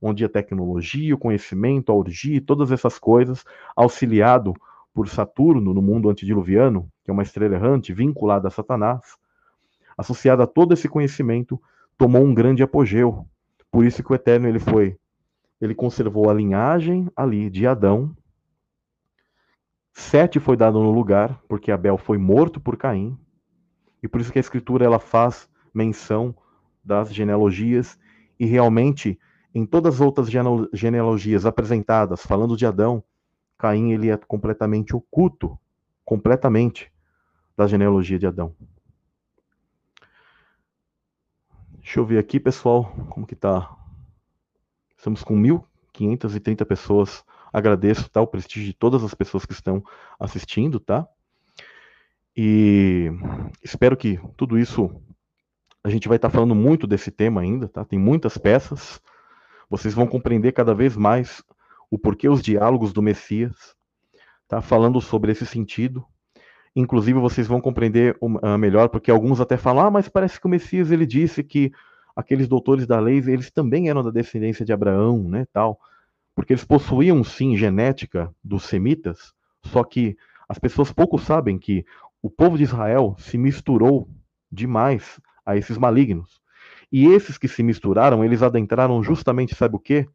onde a tecnologia, o conhecimento, a orgia, todas essas coisas, auxiliado por Saturno no mundo antediluviano, que é uma estrela errante vinculada a Satanás, associada a todo esse conhecimento, tomou um grande apogeu, por isso que o Eterno ele foi, ele conservou a linhagem ali de Adão. Sete foi dado no lugar, porque Abel foi morto por Caim. E por isso que a escritura ela faz menção das genealogias e realmente Em todas as outras genealogias apresentadas, falando de Adão, Caim ele é completamente oculto, completamente da genealogia de Adão. Deixa eu ver aqui, pessoal, como que tá. Estamos com 1.530 pessoas. Agradeço tá, o prestígio de todas as pessoas que estão assistindo, tá? E espero que tudo isso a gente vai estar tá falando muito desse tema ainda, tá? Tem muitas peças. Vocês vão compreender cada vez mais o porquê os diálogos do Messias, tá? Falando sobre esse sentido. Inclusive vocês vão compreender uh, melhor, porque alguns até falam: "Ah, mas parece que o Messias ele disse que aqueles doutores da lei, eles também eram da descendência de Abraão, né, tal, porque eles possuíam sim genética dos semitas, só que as pessoas pouco sabem que o povo de Israel se misturou demais a esses malignos. E esses que se misturaram, eles adentraram justamente, sabe o quê?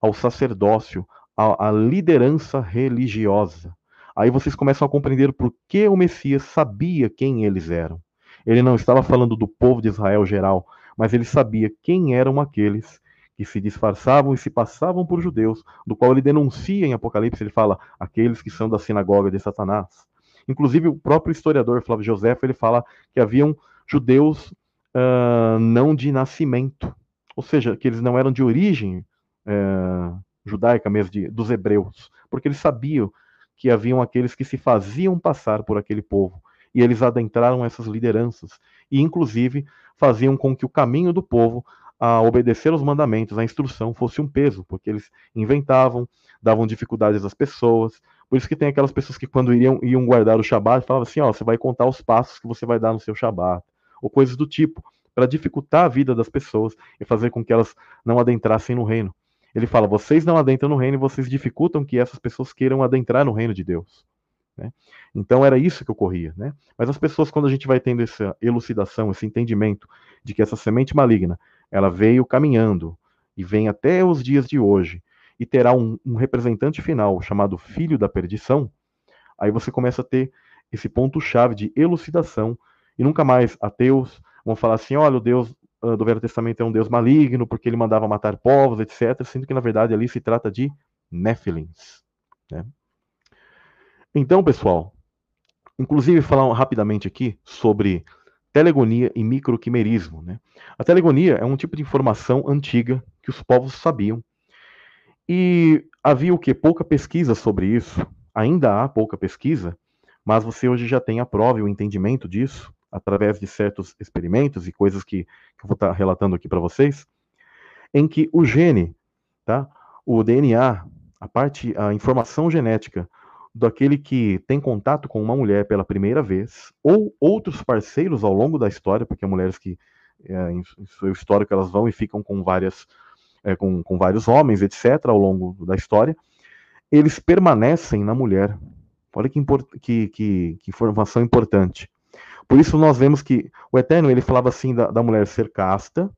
Ao sacerdócio, à, à liderança religiosa. Aí vocês começam a compreender por que o Messias sabia quem eles eram. Ele não estava falando do povo de Israel geral, mas ele sabia quem eram aqueles que se disfarçavam e se passavam por judeus, do qual ele denuncia em Apocalipse, ele fala, aqueles que são da sinagoga de Satanás. Inclusive, o próprio historiador Flávio José, ele fala que haviam judeus uh, não de nascimento, ou seja, que eles não eram de origem uh, judaica mesmo, de, dos hebreus, porque eles sabiam que haviam aqueles que se faziam passar por aquele povo, e eles adentraram essas lideranças, e inclusive faziam com que o caminho do povo a obedecer aos mandamentos, a instrução fosse um peso, porque eles inventavam, davam dificuldades às pessoas. Por isso que tem aquelas pessoas que quando iriam, iam guardar o Shabat, falavam assim, ó, você vai contar os passos que você vai dar no seu Shabat ou coisas do tipo, para dificultar a vida das pessoas e fazer com que elas não adentrassem no reino. Ele fala: vocês não adentram no reino e vocês dificultam que essas pessoas queiram adentrar no reino de Deus. Né? Então era isso que ocorria. Né? Mas as pessoas, quando a gente vai tendo essa elucidação, esse entendimento de que essa semente maligna ela veio caminhando e vem até os dias de hoje e terá um, um representante final chamado Filho da Perdição, aí você começa a ter esse ponto-chave de elucidação e nunca mais ateus vão falar assim: olha, o Deus uh, do Velho Testamento é um Deus maligno porque ele mandava matar povos, etc. Sendo que na verdade ali se trata de Néfilins. Né? Então, pessoal, inclusive falar rapidamente aqui sobre telegonia e microquimerismo. Né? A telegonia é um tipo de informação antiga que os povos sabiam. E havia o que? Pouca pesquisa sobre isso. Ainda há pouca pesquisa, mas você hoje já tem a prova e o entendimento disso através de certos experimentos e coisas que, que eu vou estar relatando aqui para vocês, em que o gene, tá, o DNA, a parte, a informação genética daquele que tem contato com uma mulher pela primeira vez, ou outros parceiros ao longo da história, porque há mulheres que, é, em seu histórico, elas vão e ficam com várias, é, com, com vários homens, etc., ao longo da história, eles permanecem na mulher. Olha que, que, que, que informação importante. Por isso nós vemos que o Eterno ele falava assim da, da mulher ser casta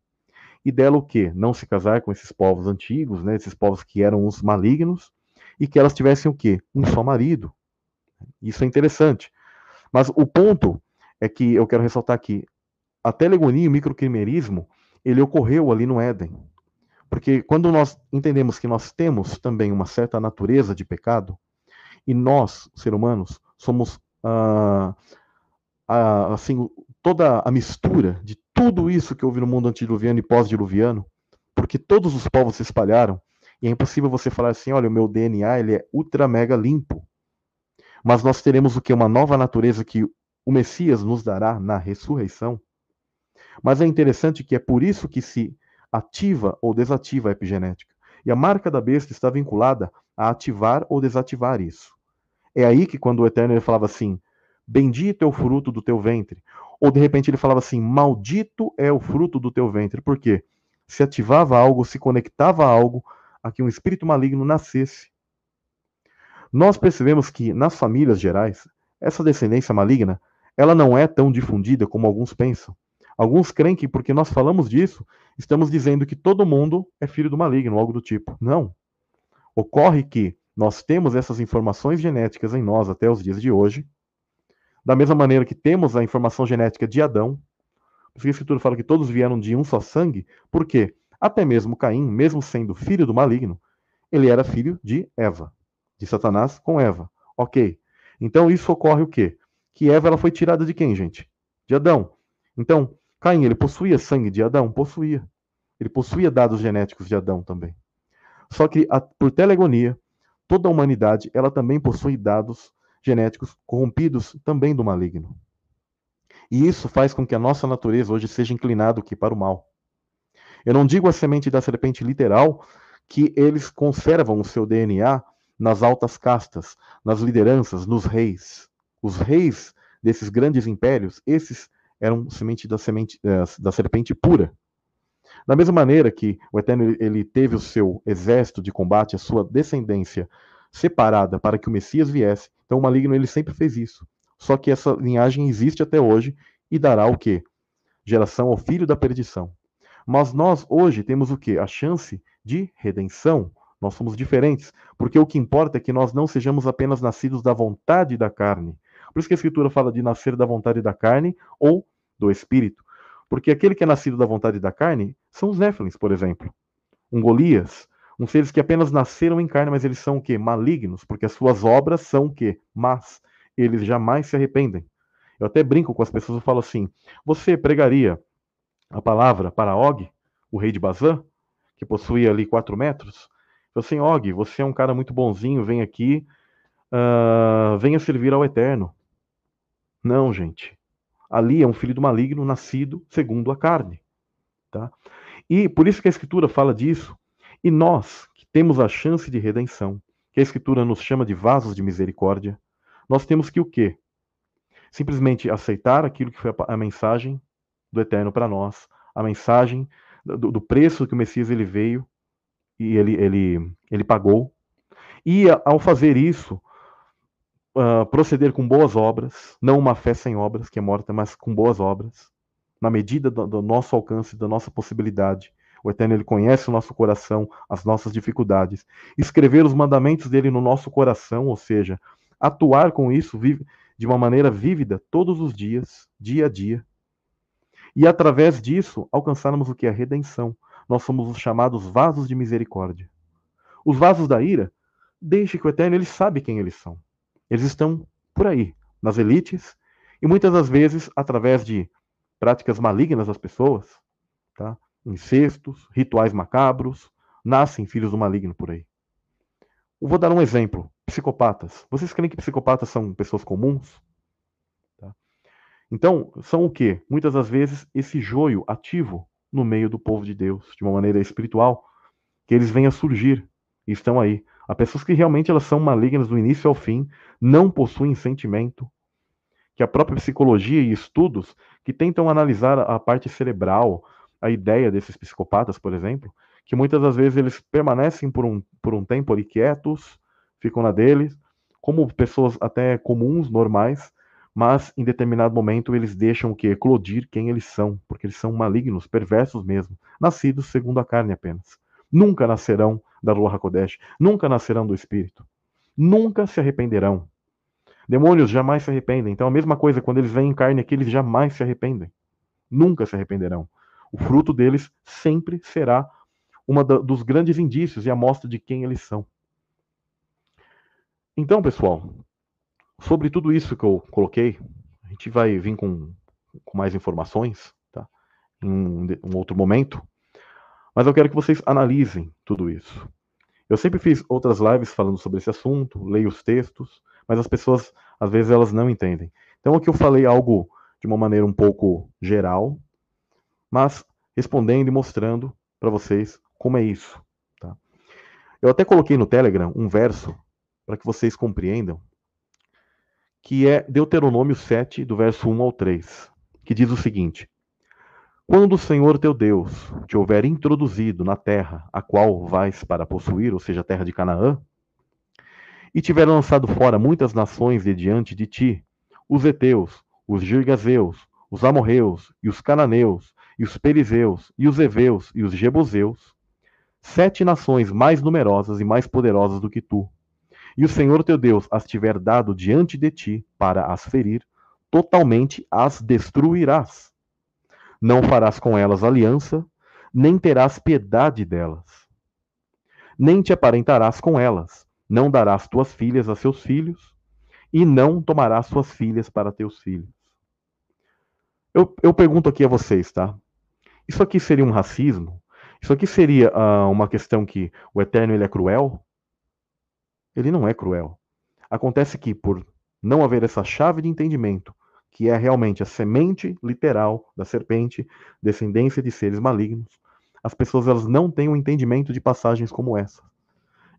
e dela o quê? Não se casar com esses povos antigos, né? Esses povos que eram os malignos e que elas tivessem o quê? Um só marido. Isso é interessante. Mas o ponto é que eu quero ressaltar aqui, a telegonia e o microcrimerismo, ele ocorreu ali no Éden. Porque quando nós entendemos que nós temos também uma certa natureza de pecado, e nós, seres humanos, somos ah, a, assim, toda a mistura de tudo isso que houve no mundo antediluviano e pós-diluviano, porque todos os povos se espalharam, e é impossível você falar assim, olha, o meu DNA ele é ultra mega limpo. Mas nós teremos o que? Uma nova natureza que o Messias nos dará na ressurreição. Mas é interessante que é por isso que se ativa ou desativa a epigenética. E a marca da besta está vinculada a ativar ou desativar isso. É aí que quando o Eterno ele falava assim, Bendito é o fruto do teu ventre. Ou de repente ele falava assim: Maldito é o fruto do teu ventre. Por quê? Se ativava algo, se conectava a algo a que um espírito maligno nascesse. Nós percebemos que nas famílias gerais, essa descendência maligna, ela não é tão difundida como alguns pensam. Alguns creem que porque nós falamos disso, estamos dizendo que todo mundo é filho do maligno, algo do tipo. Não. Ocorre que nós temos essas informações genéticas em nós até os dias de hoje, da mesma maneira que temos a informação genética de Adão, porque a Escritura fala que todos vieram de um só sangue, por quê? Até mesmo Caim, mesmo sendo filho do maligno, ele era filho de Eva, de Satanás com Eva. Ok. Então isso ocorre o quê? Que Eva ela foi tirada de quem, gente? De Adão. Então, Caim, ele possuía sangue de Adão? Possuía. Ele possuía dados genéticos de Adão também. Só que, por telegonia, toda a humanidade, ela também possui dados genéticos corrompidos também do maligno. E isso faz com que a nossa natureza hoje seja inclinada aqui para o mal. Eu não digo a semente da serpente literal que eles conservam o seu DNA nas altas castas, nas lideranças, nos reis. Os reis desses grandes impérios, esses eram semente da semente eh, da serpente pura. Da mesma maneira que o Eterno ele teve o seu exército de combate, a sua descendência separada para que o Messias viesse, então o maligno ele sempre fez isso. Só que essa linhagem existe até hoje e dará o quê? Geração ao filho da perdição. Mas nós hoje temos o quê? A chance de redenção. Nós somos diferentes, porque o que importa é que nós não sejamos apenas nascidos da vontade da carne. Por isso que a Escritura fala de nascer da vontade da carne ou do Espírito. Porque aquele que é nascido da vontade da carne são os Néfilins, por exemplo. Um Golias, uns seres que apenas nasceram em carne, mas eles são o quê? Malignos, porque as suas obras são o quê? Mas eles jamais se arrependem. Eu até brinco com as pessoas e falo assim: você pregaria a palavra para Og, o rei de Bazã, que possuía ali quatro metros? Eu assim, Og, você é um cara muito bonzinho, vem aqui, uh, venha servir ao Eterno. Não, gente. Ali é um filho do maligno nascido segundo a carne. Tá? E por isso que a Escritura fala disso. E nós, que temos a chance de redenção, que a Escritura nos chama de vasos de misericórdia, nós temos que o quê? Simplesmente aceitar aquilo que foi a mensagem do Eterno para nós, a mensagem do, do, preço que o Messias ele veio e ele, ele, ele pagou. E ao fazer isso, uh, proceder com boas obras, não uma fé sem obras, que é morta, mas com boas obras, na medida do, do nosso alcance, da nossa possibilidade. O Eterno ele conhece o nosso coração, as nossas dificuldades. Escrever os mandamentos dele no nosso coração, ou seja, atuar com isso de uma maneira vívida todos os dias, dia a dia. E através disso alcançarmos o que é a redenção. Nós somos os chamados vasos de misericórdia. Os vasos da ira, deixe que o Eterno ele sabe quem eles são. Eles estão por aí, nas elites, e muitas das vezes através de práticas malignas das pessoas, tá? incestos, rituais macabros, nascem filhos do maligno por aí. Eu vou dar um exemplo. Psicopatas. Vocês creem que psicopatas são pessoas comuns? Então, são o quê? Muitas das vezes esse joio ativo no meio do povo de Deus, de uma maneira espiritual, que eles venham a surgir e estão aí. Há pessoas que realmente elas são malignas do início ao fim, não possuem sentimento, que a própria psicologia e estudos que tentam analisar a parte cerebral, a ideia desses psicopatas, por exemplo, que muitas das vezes eles permanecem por um, por um tempo ali quietos, ficam na deles, como pessoas até comuns, normais, mas em determinado momento eles deixam o que? Eclodir quem eles são, porque eles são malignos, perversos mesmo, nascidos segundo a carne apenas. Nunca nascerão da Ruach HaKodesh, nunca nascerão do Espírito, nunca se arrependerão. Demônios jamais se arrependem. Então a mesma coisa, quando eles vêm em carne aqui, eles jamais se arrependem. Nunca se arrependerão. O fruto deles sempre será um dos grandes indícios e amostra de quem eles são. Então, pessoal, sobre tudo isso que eu coloquei, a gente vai vir com, com mais informações tá? em um, um outro momento. Mas eu quero que vocês analisem tudo isso. Eu sempre fiz outras lives falando sobre esse assunto, leio os textos, mas as pessoas, às vezes, elas não entendem. Então, aqui eu falei algo de uma maneira um pouco geral, mas respondendo e mostrando para vocês como é isso. Tá? Eu até coloquei no Telegram um verso para que vocês compreendam, que é Deuteronômio 7, do verso 1 ao 3, que diz o seguinte: Quando o Senhor teu Deus te houver introduzido na terra a qual vais para possuir, ou seja, a terra de Canaã, e tiver lançado fora muitas nações de diante de ti, os heteus, os girgazeus, os amorreus e os cananeus, e os perizeus, e os heveus e os jebuseus, sete nações mais numerosas e mais poderosas do que tu, e o Senhor teu Deus as tiver dado diante de ti para as ferir, totalmente as destruirás. Não farás com elas aliança, nem terás piedade delas, nem te aparentarás com elas, não darás tuas filhas a seus filhos, e não tomarás suas filhas para teus filhos. Eu, eu pergunto aqui a vocês, tá? Isso aqui seria um racismo? Isso aqui seria uh, uma questão que o Eterno ele é cruel? Ele não é cruel. Acontece que, por não haver essa chave de entendimento, que é realmente a semente literal da serpente, descendência de seres malignos, as pessoas elas não têm um entendimento de passagens como essa.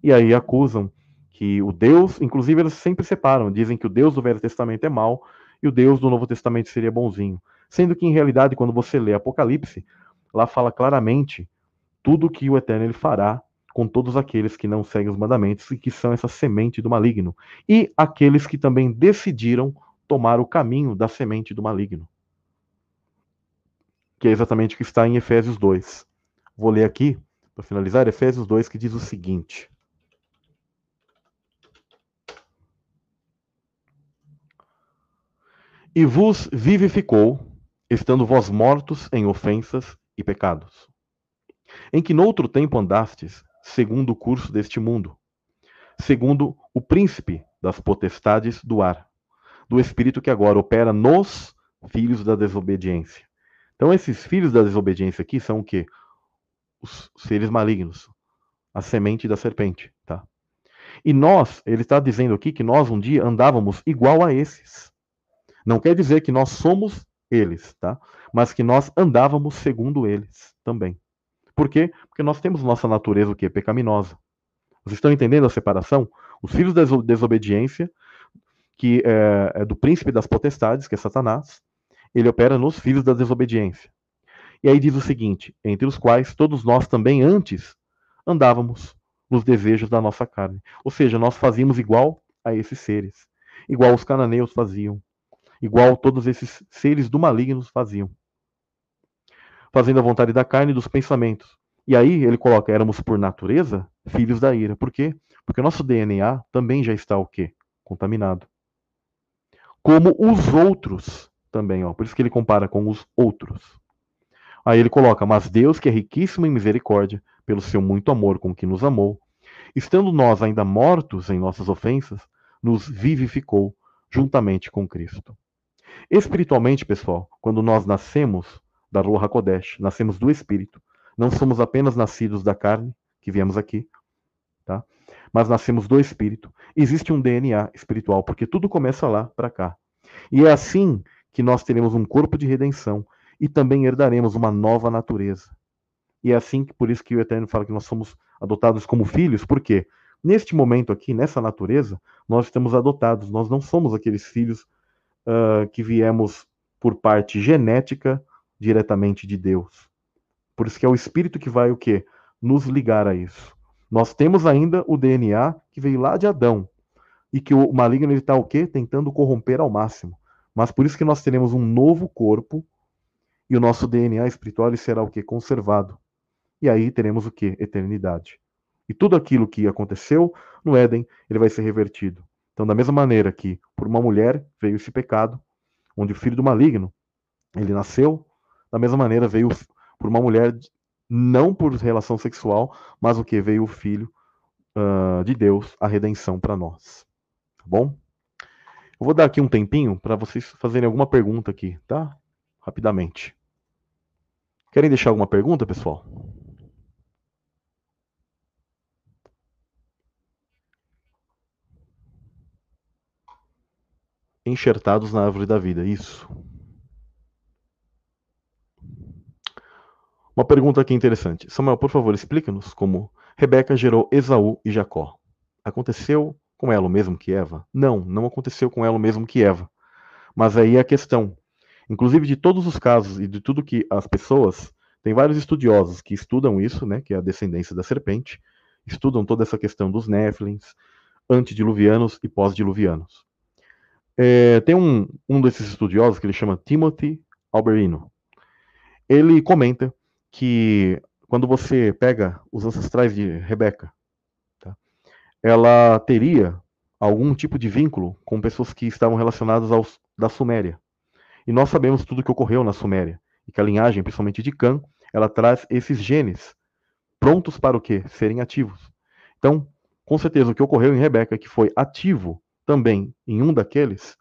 E aí acusam que o Deus, inclusive eles sempre separam, dizem que o Deus do Velho Testamento é mau e o Deus do Novo Testamento seria bonzinho. Sendo que, em realidade, quando você lê Apocalipse, lá fala claramente tudo que o Eterno ele fará com todos aqueles que não seguem os mandamentos e que são essa semente do maligno, e aqueles que também decidiram tomar o caminho da semente do maligno. Que é exatamente o que está em Efésios 2. Vou ler aqui, para finalizar, Efésios 2, que diz o seguinte: E vos vivificou, estando vós mortos em ofensas e pecados, em que noutro tempo andastes, segundo o curso deste mundo, segundo o príncipe das potestades do ar, do espírito que agora opera nos filhos da desobediência. Então, esses filhos da desobediência aqui são o quê? Os seres malignos, a semente da serpente, tá? E nós, ele está dizendo aqui que nós um dia andávamos igual a esses. Não quer dizer que nós somos eles, tá? Mas que nós andávamos segundo eles também. Por quê? Porque nós temos nossa natureza o quê? Pecaminosa. Vocês estão entendendo a separação? Os filhos da desobediência, que é, é do príncipe das potestades, que é Satanás, ele opera nos filhos da desobediência. E aí diz o seguinte: entre os quais todos nós também antes andávamos nos desejos da nossa carne. Ou seja, nós fazíamos igual a esses seres, igual os cananeus faziam, igual todos esses seres do maligno faziam fazendo a vontade da carne e dos pensamentos. E aí ele coloca, éramos por natureza filhos da ira. Por quê? Porque o nosso DNA também já está o quê? Contaminado. Como os outros também, ó. Por isso que ele compara com os outros. Aí ele coloca, mas Deus, que é riquíssimo em misericórdia, pelo seu muito amor com que nos amou, estando nós ainda mortos em nossas ofensas, nos vivificou juntamente com Cristo. Espiritualmente, pessoal, quando nós nascemos, da Ruach HaKodesh. Nascemos do Espírito. Não somos apenas nascidos da carne, que viemos aqui, tá? mas nascemos do Espírito. Existe um DNA espiritual, porque tudo começa lá para cá. E é assim que nós teremos um corpo de redenção e também herdaremos uma nova natureza. E é assim que, por isso que o Eterno fala que nós somos adotados como filhos, porque neste momento aqui, nessa natureza, nós estamos adotados, nós não somos aqueles filhos uh, que viemos por parte genética diretamente de Deus. Por isso que é o Espírito que vai o quê? Nos ligar a isso. Nós temos ainda o DNA que veio lá de Adão e que o maligno está o quê? Tentando corromper ao máximo. Mas por isso que nós teremos um novo corpo e o nosso DNA espiritual será o quê? Conservado. E aí teremos o quê? Eternidade. E tudo aquilo que aconteceu no Éden, ele vai ser revertido. Então, da mesma maneira que por uma mulher veio esse pecado, onde o filho do maligno, ele nasceu, da mesma maneira, veio por uma mulher, não por relação sexual, mas o que? Veio o Filho uh, de Deus, a redenção para nós. Tá bom? Eu vou dar aqui um tempinho para vocês fazerem alguma pergunta aqui, tá? Rapidamente. Querem deixar alguma pergunta, pessoal? Enxertados na árvore da vida, isso. Uma pergunta aqui interessante. Samuel, por favor, explica-nos como Rebeca gerou Esaú e Jacó. Aconteceu com ela o mesmo que Eva? Não, não aconteceu com ela o mesmo que Eva. Mas aí é a questão. Inclusive, de todos os casos e de tudo que as pessoas. Tem vários estudiosos que estudam isso, né, que é a descendência da serpente, estudam toda essa questão dos Néflins, antediluvianos e pós-diluvianos. É, tem um, um desses estudiosos que ele chama Timothy Alberino. Ele comenta que quando você pega os ancestrais de Rebeca, tá, ela teria algum tipo de vínculo com pessoas que estavam relacionadas aos da Suméria. E nós sabemos tudo o que ocorreu na Suméria, e que a linhagem, principalmente de Cã, ela traz esses genes prontos para o quê? Serem ativos. Então, com certeza, o que ocorreu em Rebeca, que foi ativo também em um daqueles,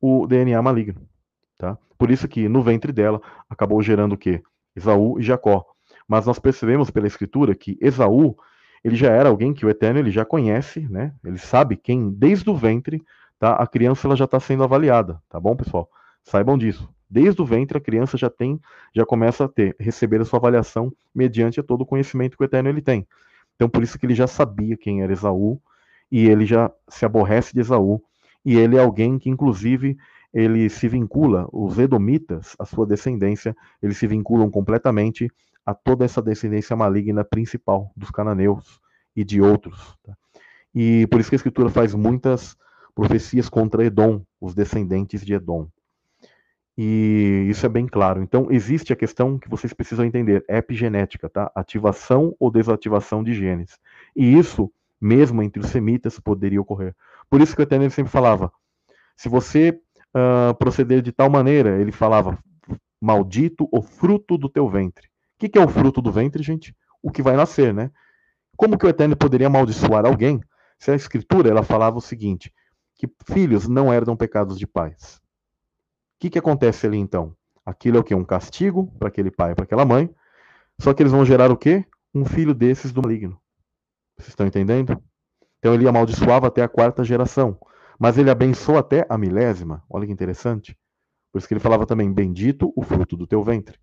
o DNA maligno. Tá? Por isso que no ventre dela acabou gerando o quê? Esaú e Jacó. Mas nós percebemos pela escritura que Esaú, ele já era alguém que o Eterno ele já conhece, né? Ele sabe quem desde o ventre, tá? A criança ela já está sendo avaliada, tá bom, pessoal? Saibam disso. Desde o ventre a criança já tem, já começa a ter, receber a sua avaliação mediante todo o conhecimento que o Eterno ele tem. Então por isso que ele já sabia quem era Esaú e ele já se aborrece de Esaú e ele é alguém que inclusive ele se vincula, os edomitas, a sua descendência, eles se vinculam completamente a toda essa descendência maligna principal dos cananeus e de outros. Tá? E por isso que a escritura faz muitas profecias contra Edom, os descendentes de Edom. E isso é bem claro. Então, existe a questão que vocês precisam entender: epigenética, tá? Ativação ou desativação de genes. E isso, mesmo entre os semitas, poderia ocorrer. Por isso que o Eterno sempre falava: se você uh, proceder de tal maneira, ele falava: maldito o fruto do teu ventre. O que, que é o fruto do ventre, gente? O que vai nascer, né? Como que o Eterno poderia amaldiçoar alguém se a Escritura ela falava o seguinte: que filhos não herdam pecados de pais? que, que acontece ali então? Aquilo é o que? Um castigo para aquele pai, para aquela mãe. Só que eles vão gerar o quê? Um filho desses do maligno. Vocês estão entendendo? Então ele amaldiçoava até a quarta geração. Mas ele abençoou até a milésima. Olha que interessante. Por isso que ele falava também: Bendito o fruto do teu ventre.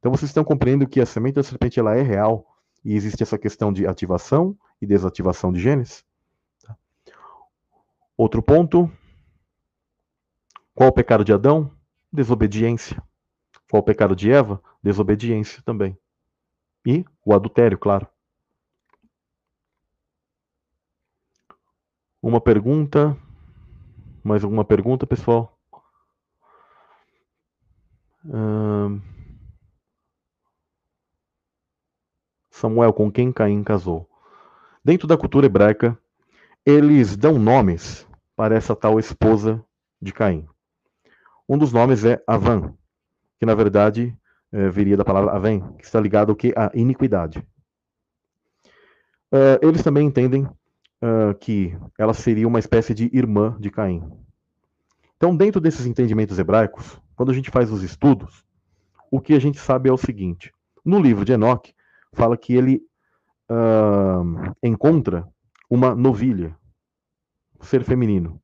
Então vocês estão compreendendo que a semente da serpente ela é real e existe essa questão de ativação e desativação de genes. Tá? Outro ponto, qual o pecado de Adão? Desobediência. Qual o pecado de Eva? Desobediência também. E o adultério, claro. Uma pergunta. Mais alguma pergunta, pessoal? Samuel, com quem Caim casou? Dentro da cultura hebraica, eles dão nomes para essa tal esposa de Caim. Um dos nomes é Avan, que na verdade é, viria da palavra Aven, que está ligado ao que? A iniquidade. Uh, eles também entendem uh, que ela seria uma espécie de irmã de Caim. Então, dentro desses entendimentos hebraicos, quando a gente faz os estudos, o que a gente sabe é o seguinte: no livro de Enoque, fala que ele uh, encontra uma novilha, um ser feminino.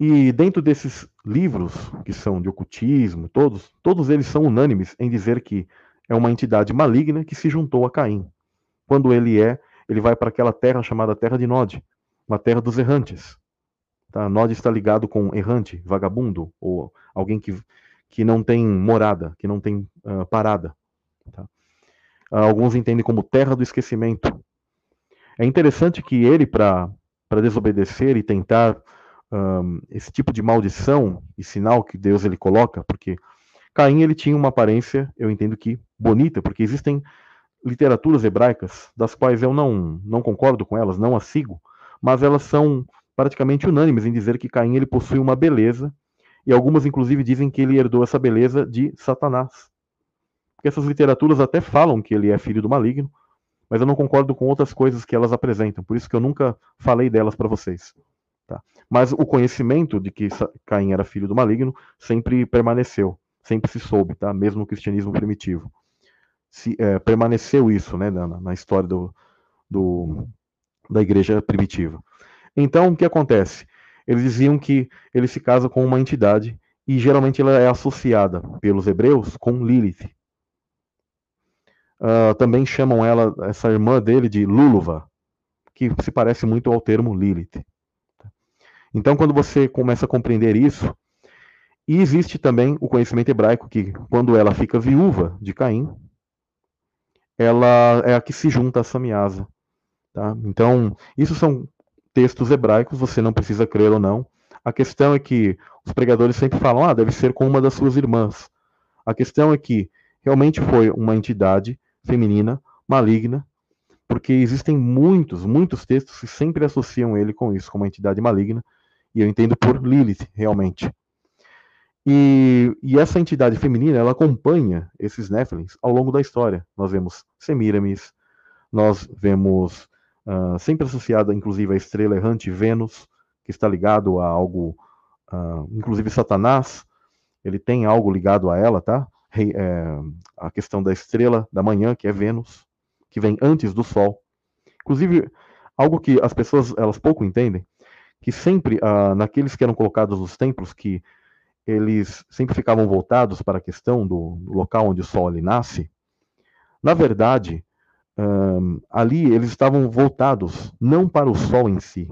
E dentro desses livros, que são de ocultismo, todos, todos eles são unânimes em dizer que é uma entidade maligna que se juntou a Caim. Quando ele é, ele vai para aquela terra chamada Terra de Nod, uma terra dos errantes. Tá? Nod está ligado com errante, vagabundo, ou alguém que, que não tem morada, que não tem uh, parada. Tá? Uh, alguns entendem como terra do esquecimento. É interessante que ele, para desobedecer e tentar um, esse tipo de maldição e sinal que Deus ele coloca, porque Caim ele tinha uma aparência, eu entendo que bonita, porque existem literaturas hebraicas das quais eu não não concordo com elas, não as sigo, mas elas são praticamente unânimes em dizer que Caim ele possui uma beleza e algumas inclusive dizem que ele herdou essa beleza de Satanás. Porque essas literaturas até falam que ele é filho do maligno, mas eu não concordo com outras coisas que elas apresentam, por isso que eu nunca falei delas para vocês. Tá? Mas o conhecimento de que Caim era filho do maligno sempre permaneceu, sempre se soube, tá? mesmo no cristianismo primitivo. Se, é, permaneceu isso né, na, na história do, do, da igreja primitiva. Então, o que acontece? Eles diziam que ele se casa com uma entidade e geralmente ela é associada pelos hebreus com Lilith. Uh, também chamam ela, essa irmã dele, de Luluva, que se parece muito ao termo Lilith. Então, quando você começa a compreender isso, e existe também o conhecimento hebraico que, quando ela fica viúva de Caim, ela é a que se junta a Samiasa. Tá? Então, isso são textos hebraicos, você não precisa crer ou não. A questão é que os pregadores sempre falam, ah, deve ser com uma das suas irmãs. A questão é que realmente foi uma entidade feminina, maligna, porque existem muitos, muitos textos que sempre associam ele com isso, com uma entidade maligna, e eu entendo por Lilith, realmente. E, e, essa entidade feminina, ela acompanha esses Néfilins ao longo da história. Nós vemos Semiramis, nós vemos uh, sempre associada, inclusive, à estrela errante Vênus, que está ligado a algo, uh, inclusive Satanás, ele tem algo ligado a ela, tá? É, a questão da estrela da manhã, que é Vênus, que vem antes do Sol. Inclusive, algo que as pessoas elas pouco entendem, que sempre uh, naqueles que eram colocados nos templos, que eles sempre ficavam voltados para a questão do, local onde o Sol ali nasce, na verdade, um, ali eles estavam voltados não para o Sol em si.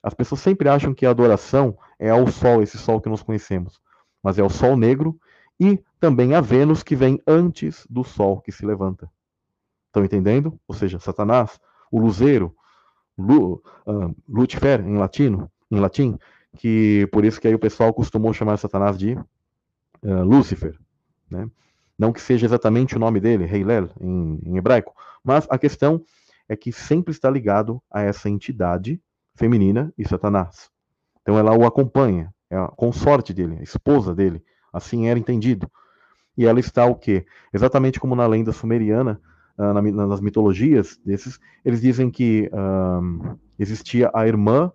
As pessoas sempre acham que a adoração é ao Sol, esse Sol que nós conhecemos, mas é o Sol negro e também a Vênus que vem antes do Sol que se levanta. Estão entendendo? Ou seja, Satanás, o luzeiro, Lu, uh, Lucifer em latino, em latim, que por isso que aí o pessoal costumou chamar Satanás de uh, Lúcifer, né? Não que seja exatamente o nome dele, Heilel, em, em hebraico, mas a questão é que sempre está ligado a essa entidade feminina e Satanás. Então ela o acompanha, é a consorte dele, a esposa dele, assim era entendido. E ela está o quê? Exatamente como na lenda sumeriana, na, nas mitologias desses, eles dizem que uh, existia a irmã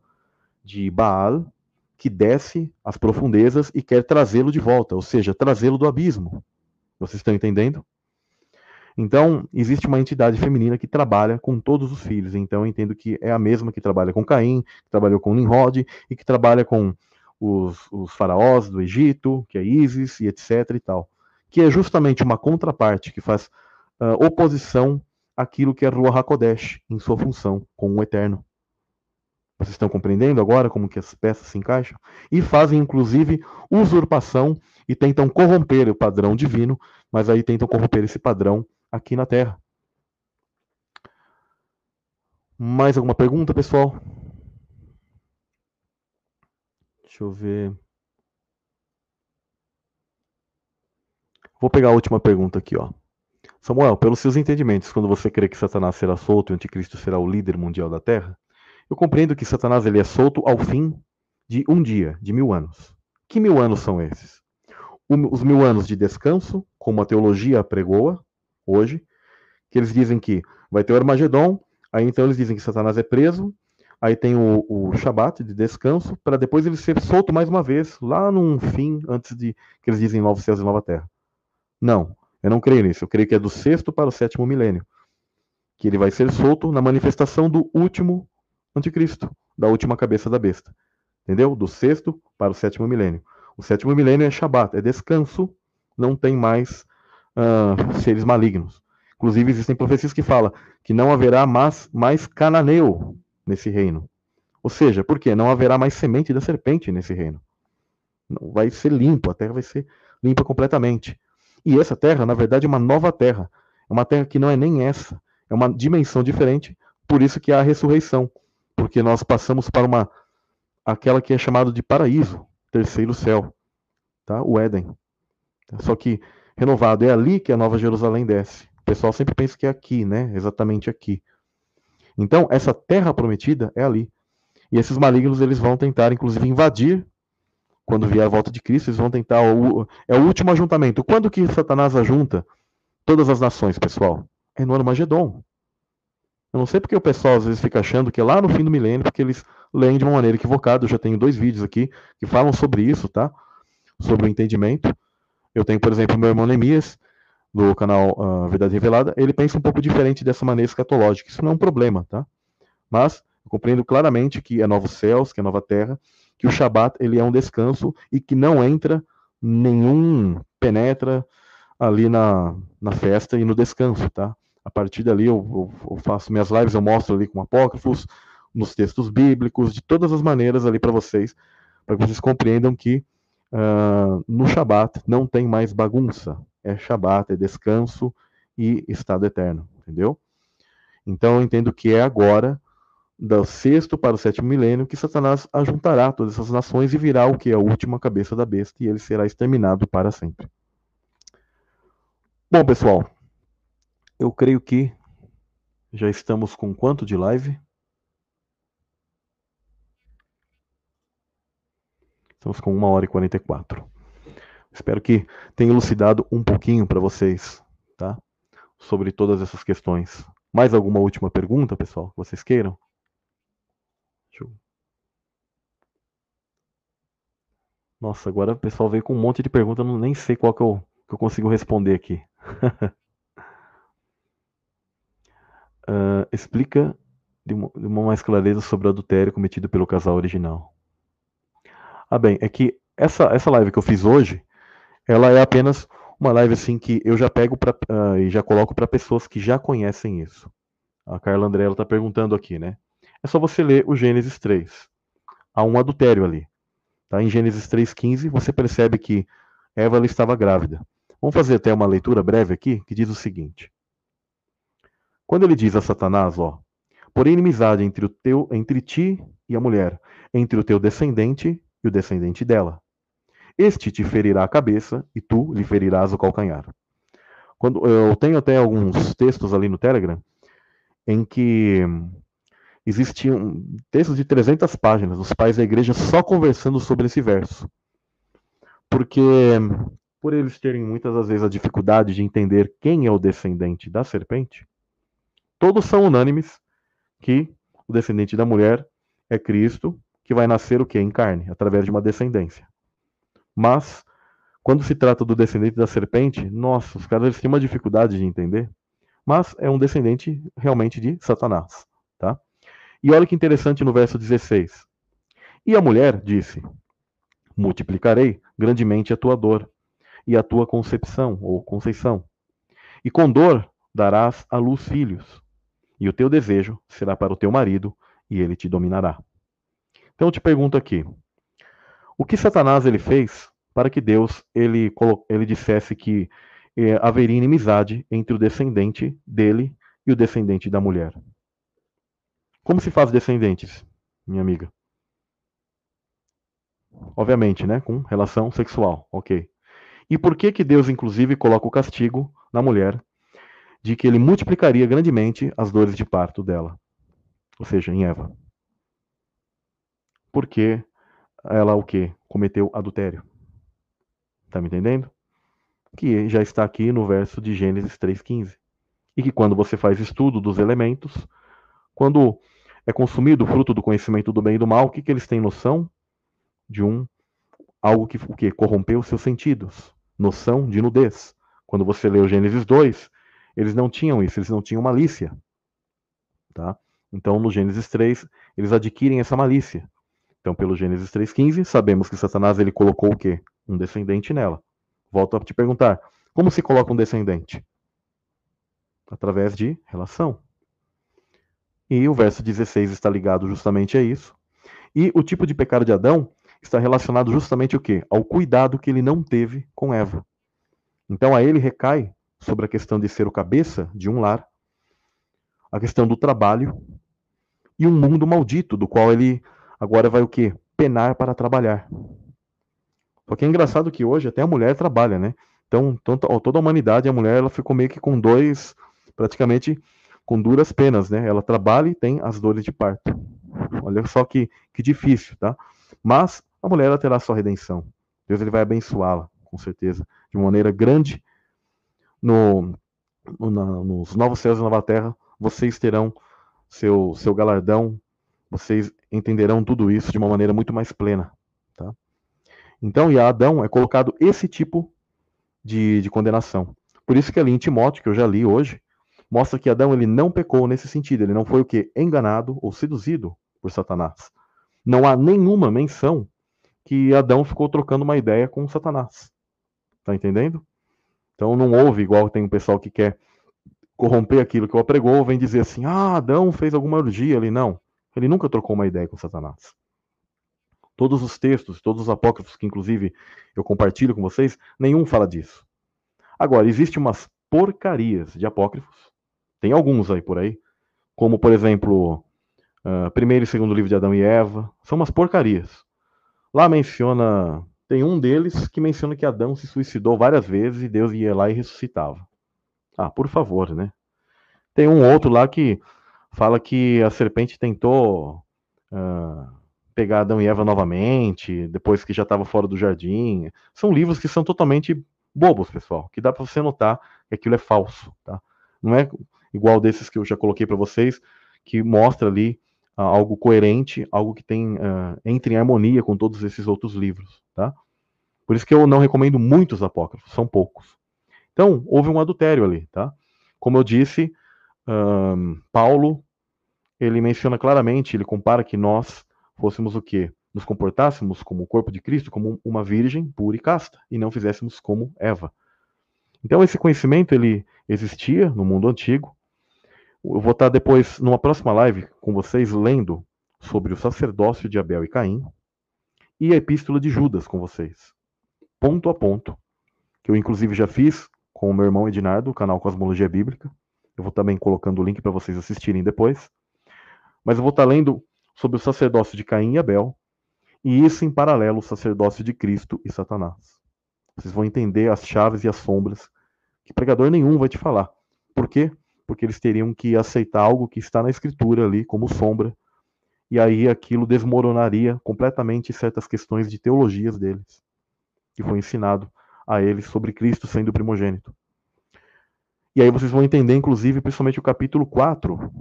de Baal que desce às profundezas e quer trazê-lo de volta, ou seja, trazê-lo do abismo. Vocês estão entendendo? Então, existe uma entidade feminina que trabalha com todos os filhos. Então, eu entendo que é a mesma que trabalha com Caim, que trabalhou com Nimrod e que trabalha com os, os faraós do Egito, que é Isis e etc e tal. Que é justamente uma contraparte que faz uh, oposição àquilo que é Ruach HaKodesh em sua função com o Eterno. Vocês estão compreendendo agora como que as peças se encaixam? E fazem, inclusive, usurpação e tentam corromper o padrão divino, mas aí tentam corromper esse padrão aqui na Terra. Mais alguma pergunta, pessoal? Deixa eu ver. Vou pegar a última pergunta aqui, ó. Samuel, pelos seus entendimentos, quando você crê que Satanás será solto e o anticristo será o líder mundial da Terra, eu compreendo que Satanás ele é solto ao fim de um dia, de mil anos. Que mil anos são esses? Os mil anos de descanso, como a teologia pregoa hoje, que eles dizem que vai ter o Armagedon, aí então eles dizem que Satanás é preso, aí tem o, o Shabat de descanso, para depois ele ser solto mais uma vez, lá num fim, antes de que eles dizem novos céus e nova terra. Não, eu não creio nisso. Eu creio que é do sexto para o sétimo milênio. Que ele vai ser solto na manifestação do último anticristo, da última cabeça da besta. Entendeu? Do sexto para o sétimo milênio. O sétimo milênio é Shabat, é descanso, não tem mais uh, seres malignos. Inclusive, existem profecias que falam que não haverá mais, mais cananeu nesse reino. Ou seja, por quê? Não haverá mais semente da serpente nesse reino. Não vai ser limpo, a terra vai ser limpa completamente. E essa terra, na verdade, é uma nova terra. É uma terra que não é nem essa. É uma dimensão diferente, por isso que há a ressurreição porque nós passamos para uma aquela que é chamada de paraíso, terceiro céu, tá? O Éden. Só que renovado é ali que a Nova Jerusalém desce. O pessoal sempre pensa que é aqui, né? Exatamente aqui. Então, essa terra prometida é ali. E esses malignos eles vão tentar inclusive invadir quando vier a volta de Cristo, eles vão tentar o, é o último ajuntamento. Quando que Satanás ajunta todas as nações, pessoal? É no Armagedon. Eu não sei porque o pessoal às vezes fica achando que é lá no fim do milênio, porque eles leem de uma maneira equivocada. Eu já tenho dois vídeos aqui que falam sobre isso, tá? Sobre o entendimento. Eu tenho, por exemplo, meu irmão Neemias, do canal uh, Verdade Revelada, ele pensa um pouco diferente dessa maneira escatológica. Isso não é um problema, tá? Mas eu compreendo claramente que é novos céus, que é nova terra, que o Shabat ele é um descanso e que não entra nenhum penetra ali na, na festa e no descanso, tá? A partir dali eu, eu, eu faço minhas lives, eu mostro ali com apócrifos, nos textos bíblicos, de todas as maneiras ali para vocês, para que vocês compreendam que uh, no Shabat não tem mais bagunça. É Shabat, é descanso e estado eterno, entendeu? Então eu entendo que é agora, do sexto para o sétimo milênio, que Satanás ajuntará todas essas nações e virá o que? A última cabeça da besta, e ele será exterminado para sempre. Bom, pessoal, eu creio que já estamos com quanto de live? Estamos com 1 hora e 44. Espero que tenha elucidado um pouquinho para vocês, tá? Sobre todas essas questões. Mais alguma última pergunta, pessoal, que vocês queiram? Eu... Nossa, agora o pessoal veio com um monte de perguntas, eu nem sei qual que eu, que eu consigo responder aqui. uh, explica de uma, de uma mais clareza sobre o adultério cometido pelo casal original. Ah, bem, é que essa, essa live que eu fiz hoje, ela é apenas uma live assim que eu já pego pra, uh, e já coloco para pessoas que já conhecem isso. A Carla André está perguntando aqui, né? É só você ler o Gênesis 3. Há um adultério ali. Tá? Em Gênesis 3,15, você percebe que Eva estava grávida. Vamos fazer até uma leitura breve aqui, que diz o seguinte. Quando ele diz a Satanás, ó, por inimizade entre, o teu, entre ti e a mulher, entre o teu descendente e o descendente dela. Este te ferirá a cabeça e tu lhe ferirás o calcanhar. Quando eu tenho até alguns textos ali no Telegram em que existiam textos de 300 páginas, os pais da igreja só conversando sobre esse verso. Porque por eles terem muitas das vezes a dificuldade de entender quem é o descendente da serpente, todos são unânimes que o descendente da mulher é Cristo, que vai nascer o que? Em carne, através de uma descendência. Mas, quando se trata do descendente da serpente, nossa, os caras têm uma dificuldade de entender. Mas é um descendente realmente de Satanás. Tá? E olha que interessante no verso 16. E a mulher disse: Multiplicarei grandemente a tua dor e a tua concepção ou conceição. E com dor darás à luz filhos e o teu desejo será para o teu marido, e ele te dominará. Então eu te pergunto aqui, o que Satanás ele fez para que Deus ele, ele dissesse que eh, haveria inimizade entre o descendente dele e o descendente da mulher? Como se faz descendentes, minha amiga? Obviamente, né, com relação sexual, ok. E por que que Deus inclusive coloca o castigo na mulher de que ele multiplicaria grandemente as dores de parto dela, ou seja, em Eva. Porque ela o que? Cometeu adultério. Tá me entendendo? Que já está aqui no verso de Gênesis 3,15. E que quando você faz estudo dos elementos, quando é consumido o fruto do conhecimento do bem e do mal, o que, que eles têm noção? De um algo que, o que corrompeu seus sentidos. Noção de nudez. Quando você lê o Gênesis 2, eles não tinham isso, eles não tinham malícia. Tá? Então, no Gênesis 3, eles adquirem essa malícia. Então, pelo Gênesis 3,15, sabemos que Satanás ele colocou o quê? Um descendente nela. Volto a te perguntar: como se coloca um descendente? Através de relação. E o verso 16 está ligado justamente a isso. E o tipo de pecado de Adão está relacionado justamente o quê? Ao cuidado que ele não teve com Eva. Então a ele recai sobre a questão de ser o cabeça de um lar, a questão do trabalho e um mundo maldito, do qual ele agora vai o quê? Penar para trabalhar. Só que é engraçado que hoje até a mulher trabalha, né? Então, toda a humanidade, a mulher, ela ficou meio que com dois, praticamente com duras penas, né? Ela trabalha e tem as dores de parto. Olha só que, que difícil, tá? Mas a mulher ela terá sua redenção. Deus ele vai abençoá-la, com certeza, de maneira grande no, no, na, nos novos céus e nova terra, vocês terão seu, seu galardão, vocês entenderão tudo isso de uma maneira muito mais plena. Tá? Então, e a Adão é colocado esse tipo de, de condenação. Por isso que ali em Timóteo, que eu já li hoje, mostra que Adão ele não pecou nesse sentido, ele não foi o que? Enganado ou seduzido por Satanás. Não há nenhuma menção que Adão ficou trocando uma ideia com Satanás. Tá entendendo? Então não houve, igual tem um pessoal que quer corromper aquilo que o apregou, vem dizer assim: ah, Adão fez alguma orgia ali. Não, ele nunca trocou uma ideia com Satanás. Todos os textos, todos os apócrifos que inclusive eu compartilho com vocês, nenhum fala disso. Agora, existem umas porcarias de apócrifos, tem alguns aí por aí, como por exemplo, uh, primeiro e segundo livro de Adão e Eva, são umas porcarias. Lá menciona tem um deles que menciona que Adão se suicidou várias vezes e Deus ia lá e ressuscitava. Ah, por favor, né? Tem um outro lá que fala que a serpente tentou uh, pegar Adão e Eva novamente, depois que já estava fora do jardim. São livros que são totalmente bobos, pessoal, que dá para você notar que aquilo é falso, tá? Não é igual desses que eu já coloquei para vocês, que mostra ali algo coerente, algo que tem uh, entre em harmonia com todos esses outros livros, tá? Por isso que eu não recomendo muitos apócrifos, são poucos. Então, houve um adultério ali, tá? Como eu disse, Paulo, ele menciona claramente, ele compara que nós fôssemos o quê? Nos comportássemos como o corpo de Cristo, como uma virgem pura e casta, e não fizéssemos como Eva. Então esse conhecimento ele existia no mundo antigo. Eu vou estar depois numa próxima live com vocês lendo sobre o sacerdócio de Abel e Caim e a epístola de Judas com vocês, ponto a ponto, que eu inclusive já fiz com o meu irmão Ednardo, o canal Cosmologia Bíblica. Eu vou também colocando o link para vocês assistirem depois. Mas eu vou estar lendo sobre o sacerdócio de Caim e Abel, e isso em paralelo o sacerdócio de Cristo e Satanás. Vocês vão entender as chaves e as sombras que pregador nenhum vai te falar. Por quê? Porque eles teriam que aceitar algo que está na escritura ali como sombra, e aí aquilo desmoronaria completamente certas questões de teologias deles, que foi ensinado a eles sobre Cristo sendo primogênito. E aí vocês vão entender, inclusive, principalmente o capítulo 4,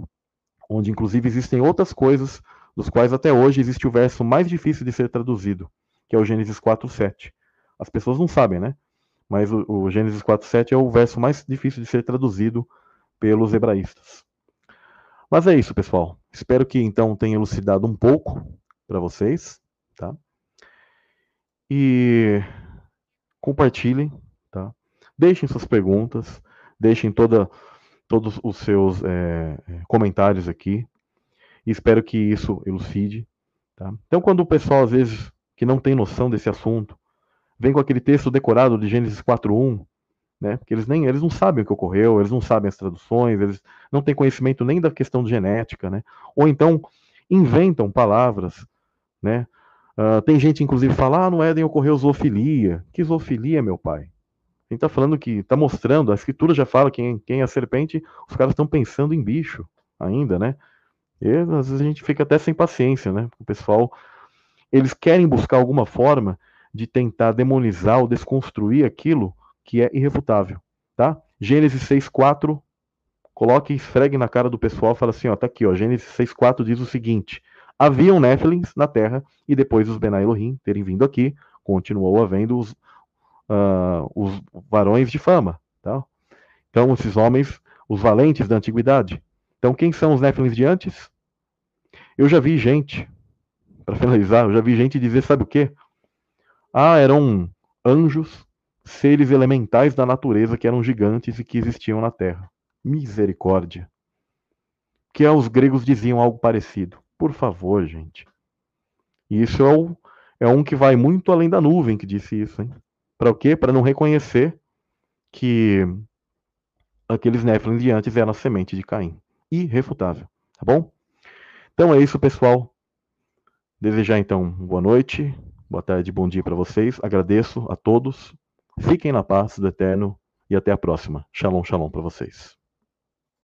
onde inclusive existem outras coisas dos quais até hoje existe o verso mais difícil de ser traduzido, que é o Gênesis 4:7. As pessoas não sabem, né? Mas o, o Gênesis 4:7 é o verso mais difícil de ser traduzido pelos hebraístas. Mas é isso, pessoal. Espero que então tenha elucidado um pouco para vocês, tá? E compartilhem, tá? Deixem suas perguntas, deixem toda todos os seus é, comentários aqui. E espero que isso elucide. Tá? Então, quando o pessoal, às vezes, que não tem noção desse assunto, vem com aquele texto decorado de Gênesis 4.1, né? Porque eles nem eles não sabem o que ocorreu, eles não sabem as traduções, eles não têm conhecimento nem da questão de genética, né? Ou então inventam palavras, né? Uh, tem gente, inclusive, fala, ah, no Éden ocorreu zoofilia. Que zoofilia, meu pai? Gente está falando que, está mostrando, a escritura já fala que quem é a serpente, os caras estão pensando em bicho ainda, né? E às vezes a gente fica até sem paciência, né? O pessoal, eles querem buscar alguma forma de tentar demonizar ou desconstruir aquilo que é irrefutável, tá? Gênesis 6:4, coloque e esfregue na cara do pessoal, fala assim, ó, tá aqui, ó, Gênesis 6:4 diz o seguinte: Haviam Néfilins na terra e depois os Ben Elohim terem vindo aqui, continuou havendo os uh, os varões de fama. Tá? Então, esses homens, os valentes da antiguidade. Então, quem são os Néfilins de antes? Eu já vi gente, para finalizar, eu já vi gente dizer, sabe o quê? Ah, eram anjos, seres elementais da natureza que eram gigantes e que existiam na Terra. Misericórdia. Que os gregos diziam algo parecido. Por favor, gente. E isso é, o, é um que vai muito além da nuvem que disse isso, hein? Para o quê? Para não reconhecer que aqueles Nephilim de antes eram a semente de Caim. Irrefutável. Tá bom? Então é isso, pessoal. Desejar então boa noite, boa tarde, bom dia para vocês. Agradeço a todos. Fiquem na paz do Eterno e até a próxima. Shalom, shalom para vocês.